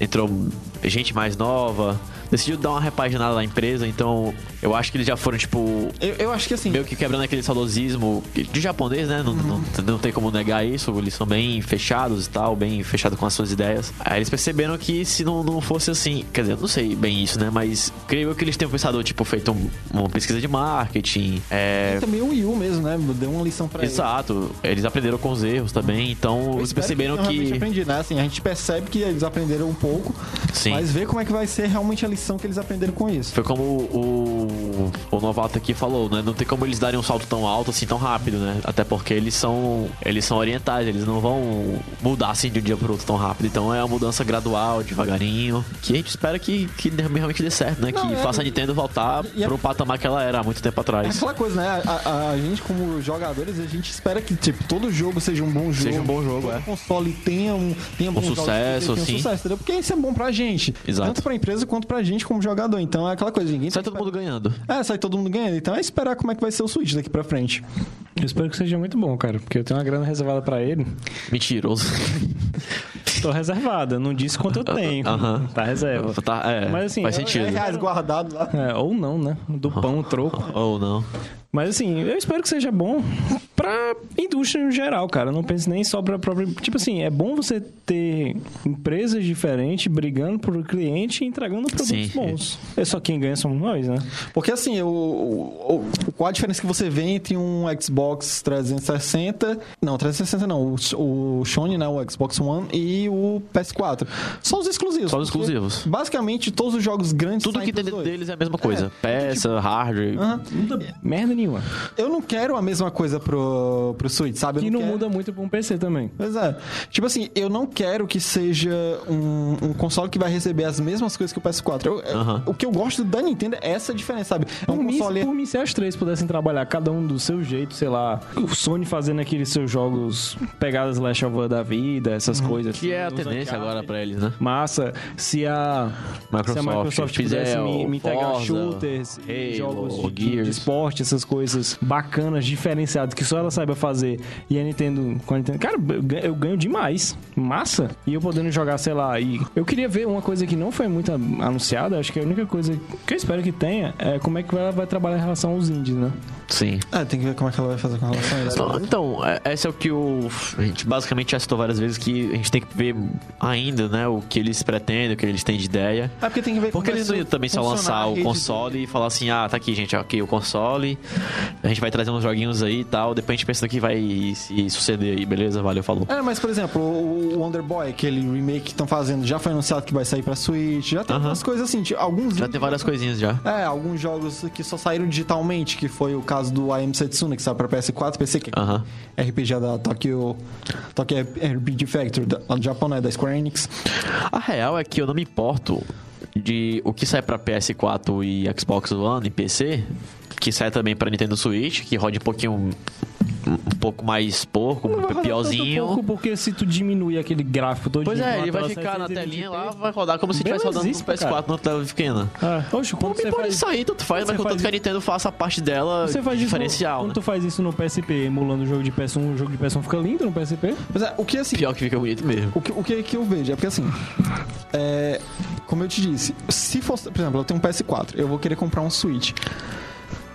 entrou gente mais nova, decidiu dar uma repaginada na empresa, então eu acho que eles já foram, tipo, Eu, eu acho que assim, meio que quebrando aquele saudosismo de japonês, né? Não, não, não tem como negar isso. Eles são bem fechados e tal, bem fechados com as suas ideias. Aí eles perceberam que se não, não fosse assim, quer dizer, eu não sei bem isso, né? Mas creio que eles tenham pensado, tipo, feito um- uma pesquisa de marketing. É, também o Wii U mesmo, né? Deu uma lição pra eles. Exato, eles aprenderam com os erros também, então eles perceberam realmente que. aprendido, né? Assim, a gente percebe que eles aprenderam um pouco, Sim. mas ver como é que vai ser realmente a lição que eles aprenderam com isso. Foi como o, o, o novato aqui falou, né? Não tem como eles darem um salto tão alto assim tão rápido, né? Até porque eles são eles são orientais, eles não vão mudar assim de um dia pro outro tão rápido. Então é uma mudança gradual, devagarinho, que a gente espera que, que realmente dê certo, né? Não, que é- faça a Nintendo voltar e é- pro patamar que ela era há muito tempo É atrás. aquela coisa, né? A, a- a gente, como jogadores, a gente espera que, tipo, todo jogo seja um bom jogo. Seja um bom jogo, todo é. console tenha um, tenha jogos, sucesso, tenha um sim. sucesso, entendeu? Porque isso é bom pra gente. Exato. Tanto pra empresa quanto pra gente como jogador. Então é aquela coisa, ninguém Sai todo mundo ganhando. É, sai todo mundo ganhando. Então é esperar como é que vai ser o Switch daqui pra frente. Eu espero que seja muito bom, cara, porque eu tenho uma grana reservada pra ele. Mentiroso. Tô reservada, não disse quanto eu tenho. Aham. Tá reserva. Tá, é, Mas, assim, faz sentido. reais guardados lá. É, ou não, né? Do pão, troco. Ou não. Mas assim, eu espero que seja bom pra indústria no geral, cara. Eu não penso nem só pra própria. Tipo assim, é bom você ter empresas diferentes brigando por cliente e entregando produtos Sim. bons. É só quem ganha somos nós, né? Porque assim, o, o, o- qual a diferença que você vê entre um Xbox 360. Não, 360 não. O, o Sony, né? O Xbox One e o PS4. Só os exclusivos. Só os exclusivos. Basicamente, todos os jogos grandes Tudo saem que tem dentro deles é a mesma coisa. Peça, hardware. Aham. Merda nenhuma. Eu não quero a mesma coisa pro, pro, Switch, sabe? Eu Que não quero- muda muito pra um PC também. Pois é. Tipo assim, eu não quero que seja um, um console que vai receber as mesmas coisas que o PS4. Eu- eu- Aham. O que eu gosto da Nintendo é essa diferença, sabe? É um Por mim, console. por mim, se as três pudessem trabalhar cada um do seu jeito, sei lá, o Sony fazendo aqueles seus jogos pegadas Last of Us da vida, essas coisas. Que é a assim, tendência agora pra eles, né? Massa, se a Microsoft se a Microsoft fizer pudesse me, me entregar Forza, shooters, Halo, jogos de, de esporte, essas coisas bacanas, diferenciadas, que só ela saiba fazer, e a Nintendo, com a Nintendo, cara, eu ganho, demais, massa, e eu podendo jogar, sei lá, e eu queria ver uma coisa que não foi muito anunciada, acho que a única coisa que eu espero que tenha é como é que ela vai trabalhar em relação aos indies, né? Sim. É, tem que ver como é que ela vai fazer com relação a isso. Então, então, esse é o que o. A gente basicamente já citou várias vezes que a gente tem que ver ainda, né? O que eles pretendem, o que eles têm de ideia. É porque tem que ver Porque eles não iam também só lançar o console e falar assim, ah, tá aqui, gente, aqui o console, a gente vai trazer uns joguinhos aí e tal, depois a gente pensa no que vai se suceder aí, beleza? Valeu, falou. É, mas por exemplo, o Wonder Boy, aquele remake que estão fazendo, já foi anunciado que vai sair pra Switch, já tem Aham. umas coisas assim, tipo, alguns Já tem várias coisinhas já. É, alguns jogos que só saíram digitalmente, que foi o caso do I Am Setsuna, que saiu pra PS4, PC, que é Aham. RPG da Tokyo, Tokyo RPG Factory, da, do Japão, né, da Square Enix. A real é que eu não me importo de o que sai pra PS4 e Xbox One e PC, que sai também pra Nintendo Switch, que roda um pouquinho um pouco mais porco, Não vai rodar piorzinho. pouco, porque se tu diminui aquele gráfico todo Pois é, ele vai ficar na telinha lá, vai rodar como se estivesse rodando no Belezíssimo, PS4 cara. no tela pequena. É. Oxe, quando Pode, você pode faz... sair, tanto faz, mas contanto que a Nintendo faça a parte dela Você faz isso diferencial, quando né? tu faz isso no PSP, emulando o jogo de PS1, o jogo de PS1 fica lindo no PSP. Mas é, o que assim, Pior que fica bonito mesmo. o que, o que, que eu vejo é porque assim, é, como eu te disse, se fosse, por exemplo, eu tenho um PS4, eu vou querer comprar um Switch.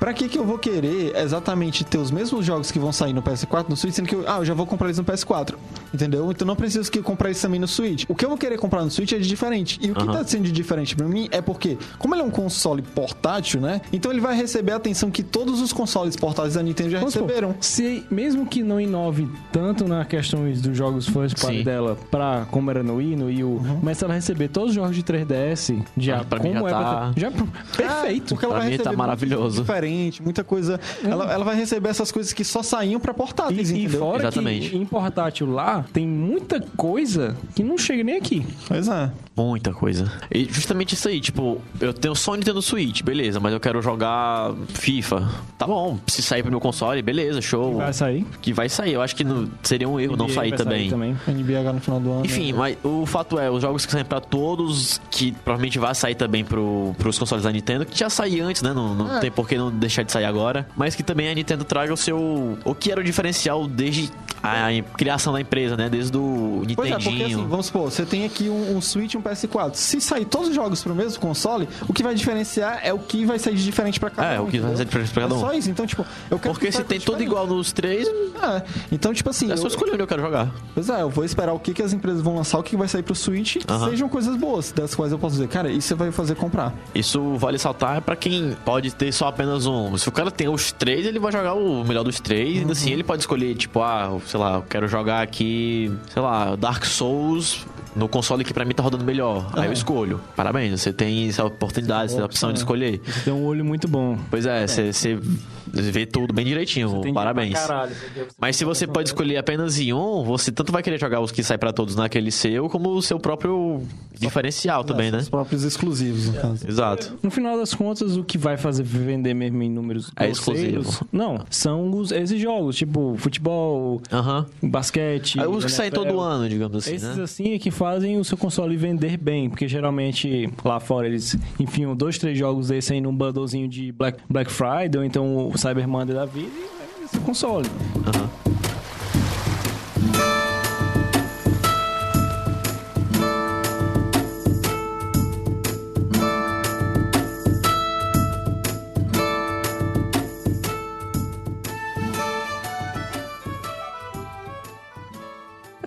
Pra que que eu vou querer exatamente ter os mesmos jogos que vão sair no PS4 no Switch, sendo que eu, ah, eu já vou comprar eles no PS4, entendeu? Então não preciso que eu comprar eles também no Switch. O que eu vou querer comprar no Switch é de diferente. E o que Aham. tá sendo de diferente pra mim é porque, como ele é um console portátil, né? Então ele vai receber a atenção que todos os consoles portáteis da Nintendo já receberam. se, mesmo que não inove tanto na questão dos jogos first party Sim. dela, pra, como era no Wii, no Wii U, mas se ela receber todos os jogos de 3DS, já, Ah, pra mim como já é tá- já Perfeito. Porque ela Pra vai mim tá receber muito maravilhoso. jogo diferente, muita coisa. Ela, ela vai receber essas coisas que só saíam pra portáteis, E, e entendeu? fora Exatamente. que em portátil lá, tem muita coisa que não chega nem aqui. Pois é. Muita coisa. E justamente isso aí, tipo, eu tenho só o Nintendo Switch, beleza, mas eu quero jogar FIFA. Tá bom, se sair pro meu console, beleza, show. Vai sair. Que vai sair. Eu acho que não- seria um erro não NBA sair vai também. também. NBA no final do ano. Enfim, né? mas o fato é, os jogos que saem pra todos, que provavelmente vai sair também pro, pros consoles da Nintendo, que já saiu antes, né? Não, não É. tem por que não deixar de sair agora. Mas que também a Nintendo traga o seu. O que era o diferencial desde a criação da empresa, né? Desde o Pois é, porque Nintendinho. assim, vamos supor, você tem aqui um, um Switch e um PS4. Se sair todos os jogos pro mesmo console, o que vai diferenciar é o que vai sair de diferente pra cada É, um. o que vai entendeu? ser diferente pra cada É um. só isso. Então, tipo, eu quero Porque que se tem tudo diferente. igual nos três, É, então, tipo assim. é só escolher onde eu quero jogar. Pois é, eu vou esperar o que, que as empresas vão lançar, o que vai sair pro Switch, que Aham. sejam coisas boas, das quais eu posso dizer, cara, isso você vai fazer comprar. Isso vale saltar pra quem pode ter só apenas um. Se o cara tem os três, ele vai jogar o melhor dos três. E ainda assim ele pode escolher, tipo, ah, sei lá, eu quero jogar aqui, sei lá, Dark Souls no console que pra mim tá rodando melhor. Aí eu É. escolho. Parabéns, você tem essa oportunidade, essa opção de escolher. Você tem um olho muito bom. Pois é, você, você vê tudo bem direitinho. Parabéns. caralho. Mas se você pode escolher apenas em um, você tanto vai querer jogar os que saem pra todos naquele seu, como o seu próprio diferencial também, É, né? Os próprios exclusivos, no caso. Exato. No final das contas, o que vai fazer vender mesmo em números É exclusivo. Não, são os, esses jogos, tipo futebol, Aham. basquete. Aí os que saem todo ano, digamos assim, Esses né? assim é que fazem o seu console vender bem, porque geralmente lá fora eles enfiam dois, três jogos desses aí num bundlezinho de Black, Black Friday ou então o Cyber Monday da vida e vende seu console. Aham.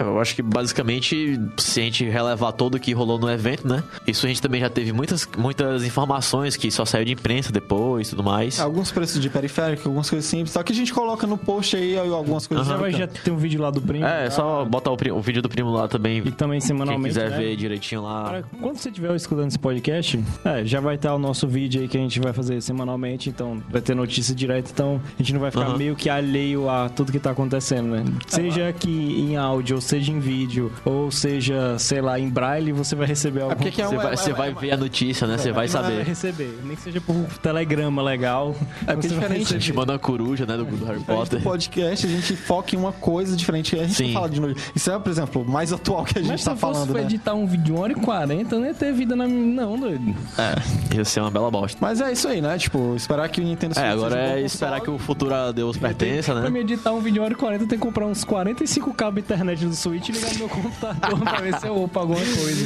Eu acho que basicamente, se a gente relevar todo o que rolou no evento, né? Isso a gente também já teve muitas, muitas informações que só saiu de imprensa depois e tudo mais. Alguns preços de periférico, algumas coisas simples. Só que a gente coloca no post aí algumas coisas. Já vai já ter um vídeo lá do primo. É, só botar o, o vídeo do primo lá também. E também Quem semanalmente. quiser né? ver direitinho lá. Cara, quando você estiver escutando esse podcast, é, já vai estar o nosso vídeo aí que a gente vai fazer semanalmente, então vai ter notícia direta, então a gente não vai ficar Aham. meio que alheio a tudo que tá acontecendo, né? Seja aqui em áudio, ou seja em vídeo, ou seja, sei lá, em braille, você vai receber algum... porque que é Você um- vai, é- você é- vai ver a notícia, né? Você vai Você vai saber. receber, nem que seja por telegrama legal. É porque diferente A gente manda uma coruja, né? Do, do Harry Potter. do podcast, a gente foca em uma coisa diferente. A gente Sim. não fala de novo. Isso é, por exemplo, o mais atual que a gente Mas se tá falando, né? editar um vídeo de 1 hora e 40, não ia ter vida na minha... Não, doido. Ia ser uma bela bosta. Mas é isso aí, né? Tipo, esperar que o Nintendo Switch É, agora seja um bom é esperar que o futuro a Deus pertença, Pra né? me editar um vídeo de 1 hora e 40, eu tenho que comprar uns 45 cabos internet do Switch e ligar no meu computador pra ver se eu upo alguma coisa.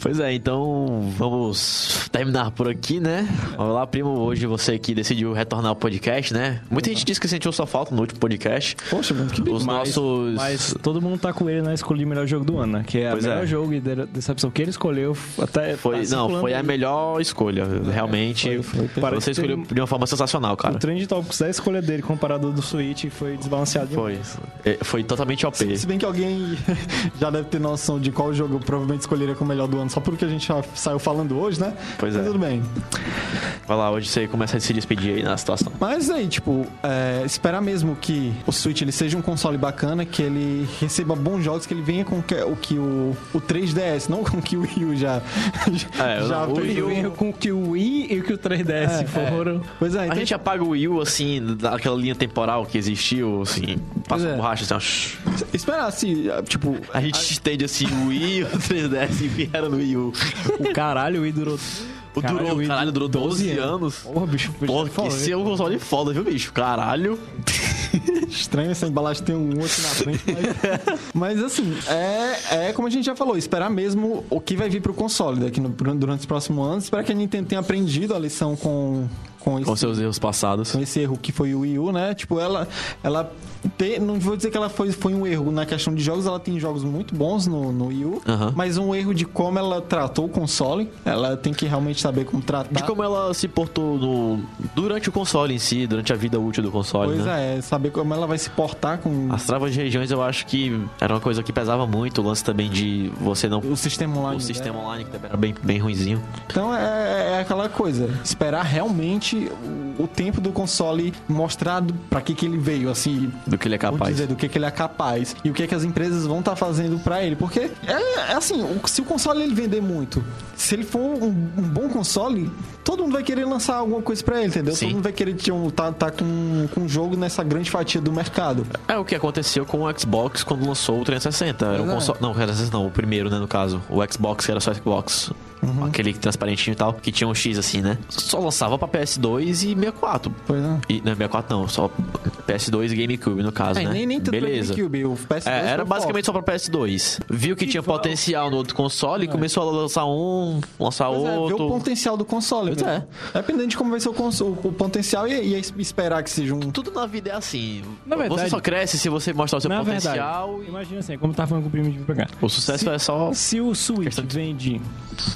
Pois é, então vamos terminar por aqui, né? Olá, primo. Hoje você que decidiu retornar ao podcast, né? Muita gente disse que sentiu sua falta no último podcast. Poxa, mano, que Os Mas- nossos. Mas todo mundo tá com ele na escolha de melhor jogo do ano, né? Que é Pois o melhor é. jogo e de- decepção que ele escolheu. Até Foi, tá não, foi a melhor escolha. Realmente, foi, foi. Parece você escolheu de uma forma sensacional, O cara. Trend Topics da escolha dele comparado ao do Switch foi desbalanceado Foi. demais. É, Foi totalmente OP. Se bem que alguém já deve ter noção de qual jogo eu provavelmente escolheria como melhor do ano, só porque a gente já saiu falando hoje, né? Pois Mas é. tudo bem. Vai lá, hoje você começa a se despedir aí na situação. Mas aí, tipo, é, esperar mesmo que o Switch ele seja um console bacana, que ele receba bons jogos, que ele venha com que- o que o, o 3DS, não com o que o Wii U já, É, já o fez. Wii U- com o que o Wii e o que o 3DS É, foram. Pois é, A então, gente apaga o Wii U, assim, daquela linha temporal que existiu, assim, passa é. borracha, assim, ó. esperar assim, tipo, A gente estende, assim, o Wii o 3DS e vieram no Wii U. O caralho, o Wii durou. O durou, Wii caralho, durou 12 anos. Porra, bicho, Pô, que esse é um console foda, viu, bicho? Caralho. estranho essa embalagem ter um outro na frente, mas, mas, assim, é, é como a gente já falou, esperar mesmo o que vai vir pro console daqui no- durante os próximos anos, esperar que a Nintendo tenha aprendido a lição com com esse Com seus erros passados. com esse erro que foi o Wii U, né? Tipo, ela. ela te- não vou dizer que ela foi, foi um erro na questão de jogos, ela tem jogos muito bons no, no Wii U, Aham. mas um erro de como ela tratou o console. Ela tem que realmente saber como tratar. De como ela se portou no... durante o console em si, durante a vida útil do console, Pois né? é, saber como ela vai se portar com As travas de regiões eu acho que era uma coisa que pesava muito, o lance também de você não... o sistema online. O né? sistema online que também era bem, bem ruinzinho. Então é, é aquela coisa, esperar realmente o, o tempo do console mostrado pra que que ele veio, assim, Do que ele é capaz. dizer do que, que ele é capaz e o que, que as empresas vão estar fazendo pra ele. Porque é, é assim, se o console ele vender muito, se ele for um, um bom console, todo mundo vai querer lançar alguma coisa pra ele, entendeu? Sim. Todo mundo vai querer ter um, tá, tá com, com um jogo nessa grande fatia do mercado. É o que aconteceu com o Xbox quando lançou o 360. Era um é. console. Não, o 360 não, o primeiro, né, no caso. O Xbox, que era só Xbox. Uhum. Aquele transparentinho e tal, que tinha um X assim, né? Só lançava pra PS2 e 64. Pois é. E, não, 64 não, só PS2 e GameCube, no caso, É, né? nem, nem tanto Beleza. pra GameCube, o PS2 É, era basicamente só pra PS2. Viu que tinha potencial no outro console e começou a lançar um, lançar Pois é, ver outro. o potencial do console. Pois mesmo. Dependendo de como vai ser o, cons- o, potencial e, e esperar que seja um. Tudo na vida é assim. Na verdade- você só cresce se você mostrar o seu potencial. verdade, imagina assim, como tá falando com o primo de cá. O sucesso é só. Se o Switch Questão de- vende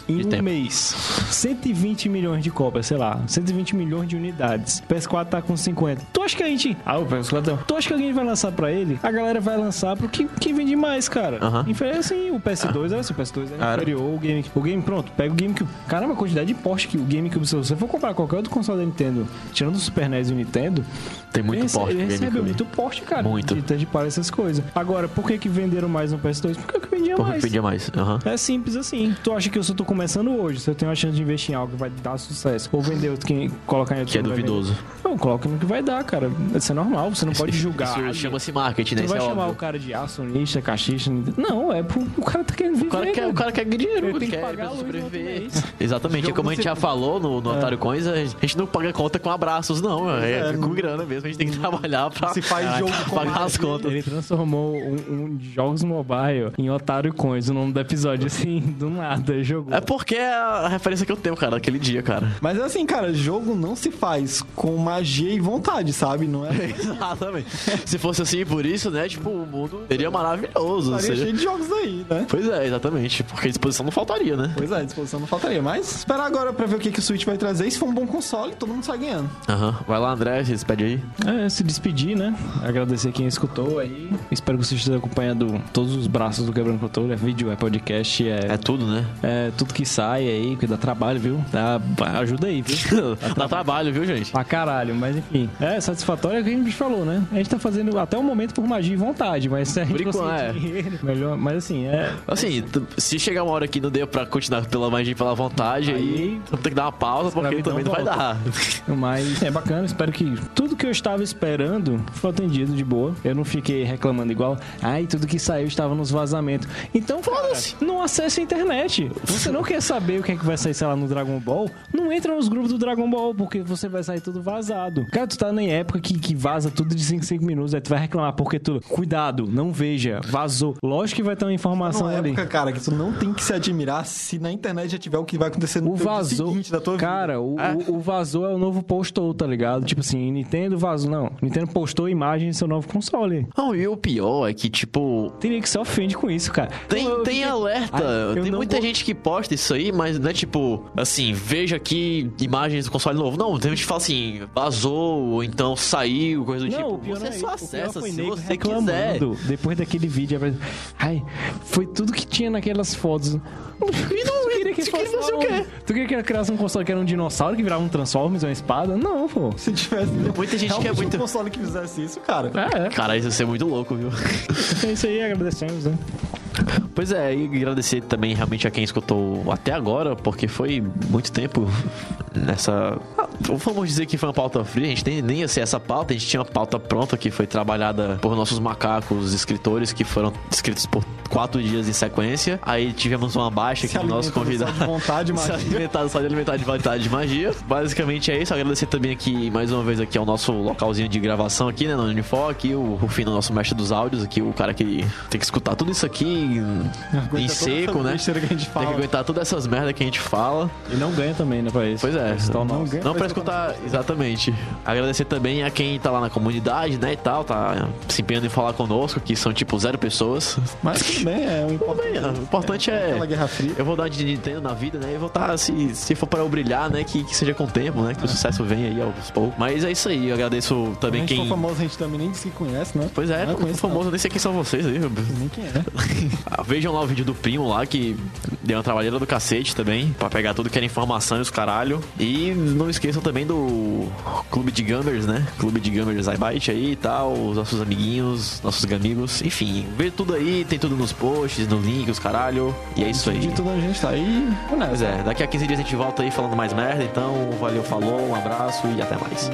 em de um tempo. mês 120 milhões de cópias, sei lá, 120 milhões de unidades, o PS4 tá com 50. Tu acha que a gente. Ah, o PS4 não. Tu acha que alguém vai lançar pra ele? A galera vai lançar pro que, que vende mais, cara. Aham. Inferior assim, o PS2 é assim, o PS2 é Cara. inferior, o game. O game, pronto, pega o GameCube. Caramba, a quantidade de porte que o GameCube, se você for comprar qualquer outro console da Nintendo, tirando o Super NES e o Nintendo, Tem muito ele porte Ele pro recebe GameCube. muito porte, cara. Muito. De third party, essas coisas. Agora, por que que venderam mais no PS2? Porque é o que vendia Porque mais. pedia mais. Aham. É simples assim. Tu acha que eu só tô começando hoje, se eu tenho a chance de investir em algo que vai dar sucesso, ou vender outro que colocar em outro Que é vai duvidoso. vender. Não, coloca no que vai dar, cara. Isso é normal, você não pode julgar. Isso chama-se marketing, né? não vai é chamar óbvio. o cara de acionista, caixista. Não, é pro, o cara tá querendo viver. O cara, quer, cara. o cara quer dinheiro, Ele ele tem que quer pagar sobreviver. Exatamente, é como a gente você- já falou no, no Otário Coins, a gente não paga conta com abraços, não. É, é, com grana mesmo, a gente tem que trabalhar pra Se faz jogo com pagar as contas. Ele transformou um, um jogos mobile em, ot- Atari Coins, o nome do episódio, assim, do nada, jogou. É porque é a referência que eu tenho, cara, daquele dia, cara. Mas assim, cara, jogo não se faz com magia e vontade, sabe? Não é. Exatamente. Se fosse assim por isso, né? Tipo, o mundo seria maravilhoso. Estaria seria- cheio de jogos aí, né? Pois é, exatamente. Porque disposição não faltaria, né? Pois é, a disposição não faltaria. Mas esperar agora pra ver o que, que o Switch vai trazer. Se for um bom console, todo mundo sai ganhando. Aham. Vai lá, André, se despede aí. É, se despedir, né? Agradecer quem escutou aí. Espero que vocês estejam acompanhando todos os braços do Quebrando Controle. É vídeo, é podcast, é, É tudo, né? é tudo que sai aí, porque dá trabalho, viu? Dá, ajuda aí, viu? Dá trabalho, viu, gente? Pra caralho, mas enfim. É, satisfatório é o que a gente falou, né? A gente tá fazendo até o momento por magia e vontade, mas se a gente conseguir é. dinheiro, melhor. Mas assim, é. Assim, se chegar uma hora que não deu pra continuar pela magia e pela vontade, aí, Aí- ter que dar uma pausa, porque também não vai volta. dar. Mas é bacana, espero que tudo que eu estava esperando foi atendido de boa. Eu não fiquei reclamando igual, ai, tudo que saiu estava nos vazamentos. Então, cara, não acesse a internet. Você não quer saber o que é que vai sair, sei lá, no Dragon Ball? Não entra nos grupos do Dragon Ball, porque você vai sair tudo vazado. Cara, tu tá na época que, que vaza tudo de 5 em 5 minutos, aí tu vai reclamar porque tu. Cuidado, não veja, vazou. Lógico que vai ter uma informação Numa ali. época, cara, que tu não tem que se admirar se na internet já tiver o que vai acontecer no O vazou. seguinte da tua Cara, o, o, o vazou é o novo postou, tá ligado? Tipo assim, Nintendo vazou. Não, Nintendo postou imagem do seu novo console. Não, e o pior é que, tipo, Teria que se ofende com isso, cara. Tem, Eu- eu tem alerta. Ah, eu tem não muita vou- gente que posta isso aí, mas não é tipo, assim, veja aqui imagens do console novo. Não, tem gente que fala assim, vazou, ou então saiu, coisa do Não, tipo. o pior você não é só acessa se você quiser. reclamando Depois daquele vídeo, é ai, foi tudo que tinha naquelas fotos. E não, queria que tu queria fazer o quê? Tu queria que criasse um console que era um dinossauro que virava um Transformers, uma espada? Não, pô. Se tivesse Muita gente quer muito- um console que fizesse isso, cara. É, Cara, isso ia ser muito louco, viu? é. É isso aí, agradecemos, né? Pois é, e agradecer também realmente a quem escutou até agora, porque foi muito tempo nessa. Vamos dizer que foi uma pauta fria, a gente nem, nem ia ser essa pauta, a gente tinha uma pauta pronta que foi trabalhada por nossos macacos escritores que foram escritos por quatro dias em sequência. Aí tivemos uma baixa aqui Se do nosso alimentando só convidado. de vontade, Se magia. alimentar só de alimentar de vontade de magia. Basicamente é isso. Agradecer também aqui, mais uma vez, aqui ao nosso localzinho de gravação aqui, né? No Unifor, aqui, o Rufino, nosso mestre dos áudios, aqui, o cara que tem que escutar tudo isso aqui em Aguenta seco, né? que Tem que aguentar todas essas merdas que a gente fala. E não ganha também, né, pra isso. Pois é. Tá o Não Não pra pra escutar, exatamente. Agradecer também a quem tá lá na comunidade, né, e tal, tá se empenhando em falar conosco, que são tipo zero pessoas. Mas tudo bem, é o importante. Bem, o importante é. Aquela Guerra Fria. Eu vou dar de Nintendo na vida, né? E vou estar, se, se for para eu brilhar, né? Que, que seja com o tempo, né? Que o sucesso venha aí aos poucos. Mas é isso aí, eu agradeço também quem. for famoso, a gente também nem que conhece, né? Pois é, Não tô conheço, famoso, eu nem sei quem são vocês aí. não. Nem quem é. Ah, Vejam lá o vídeo do primo lá, que deu uma trabalheira do cacete também, pra pegar tudo que era informação e os caralho. E não esqueçam também do Clube de Gamers, né? Clube de Gamers iByte aí e tal, os nossos amiguinhos, nossos amigos. Enfim, vê tudo aí, tem tudo nos posts, no link, os caralho. E é isso aí. De tudo a gente tá aí. Pois é, daqui a 15 dias a gente volta aí falando mais merda. Então, valeu, falou, um abraço e até mais.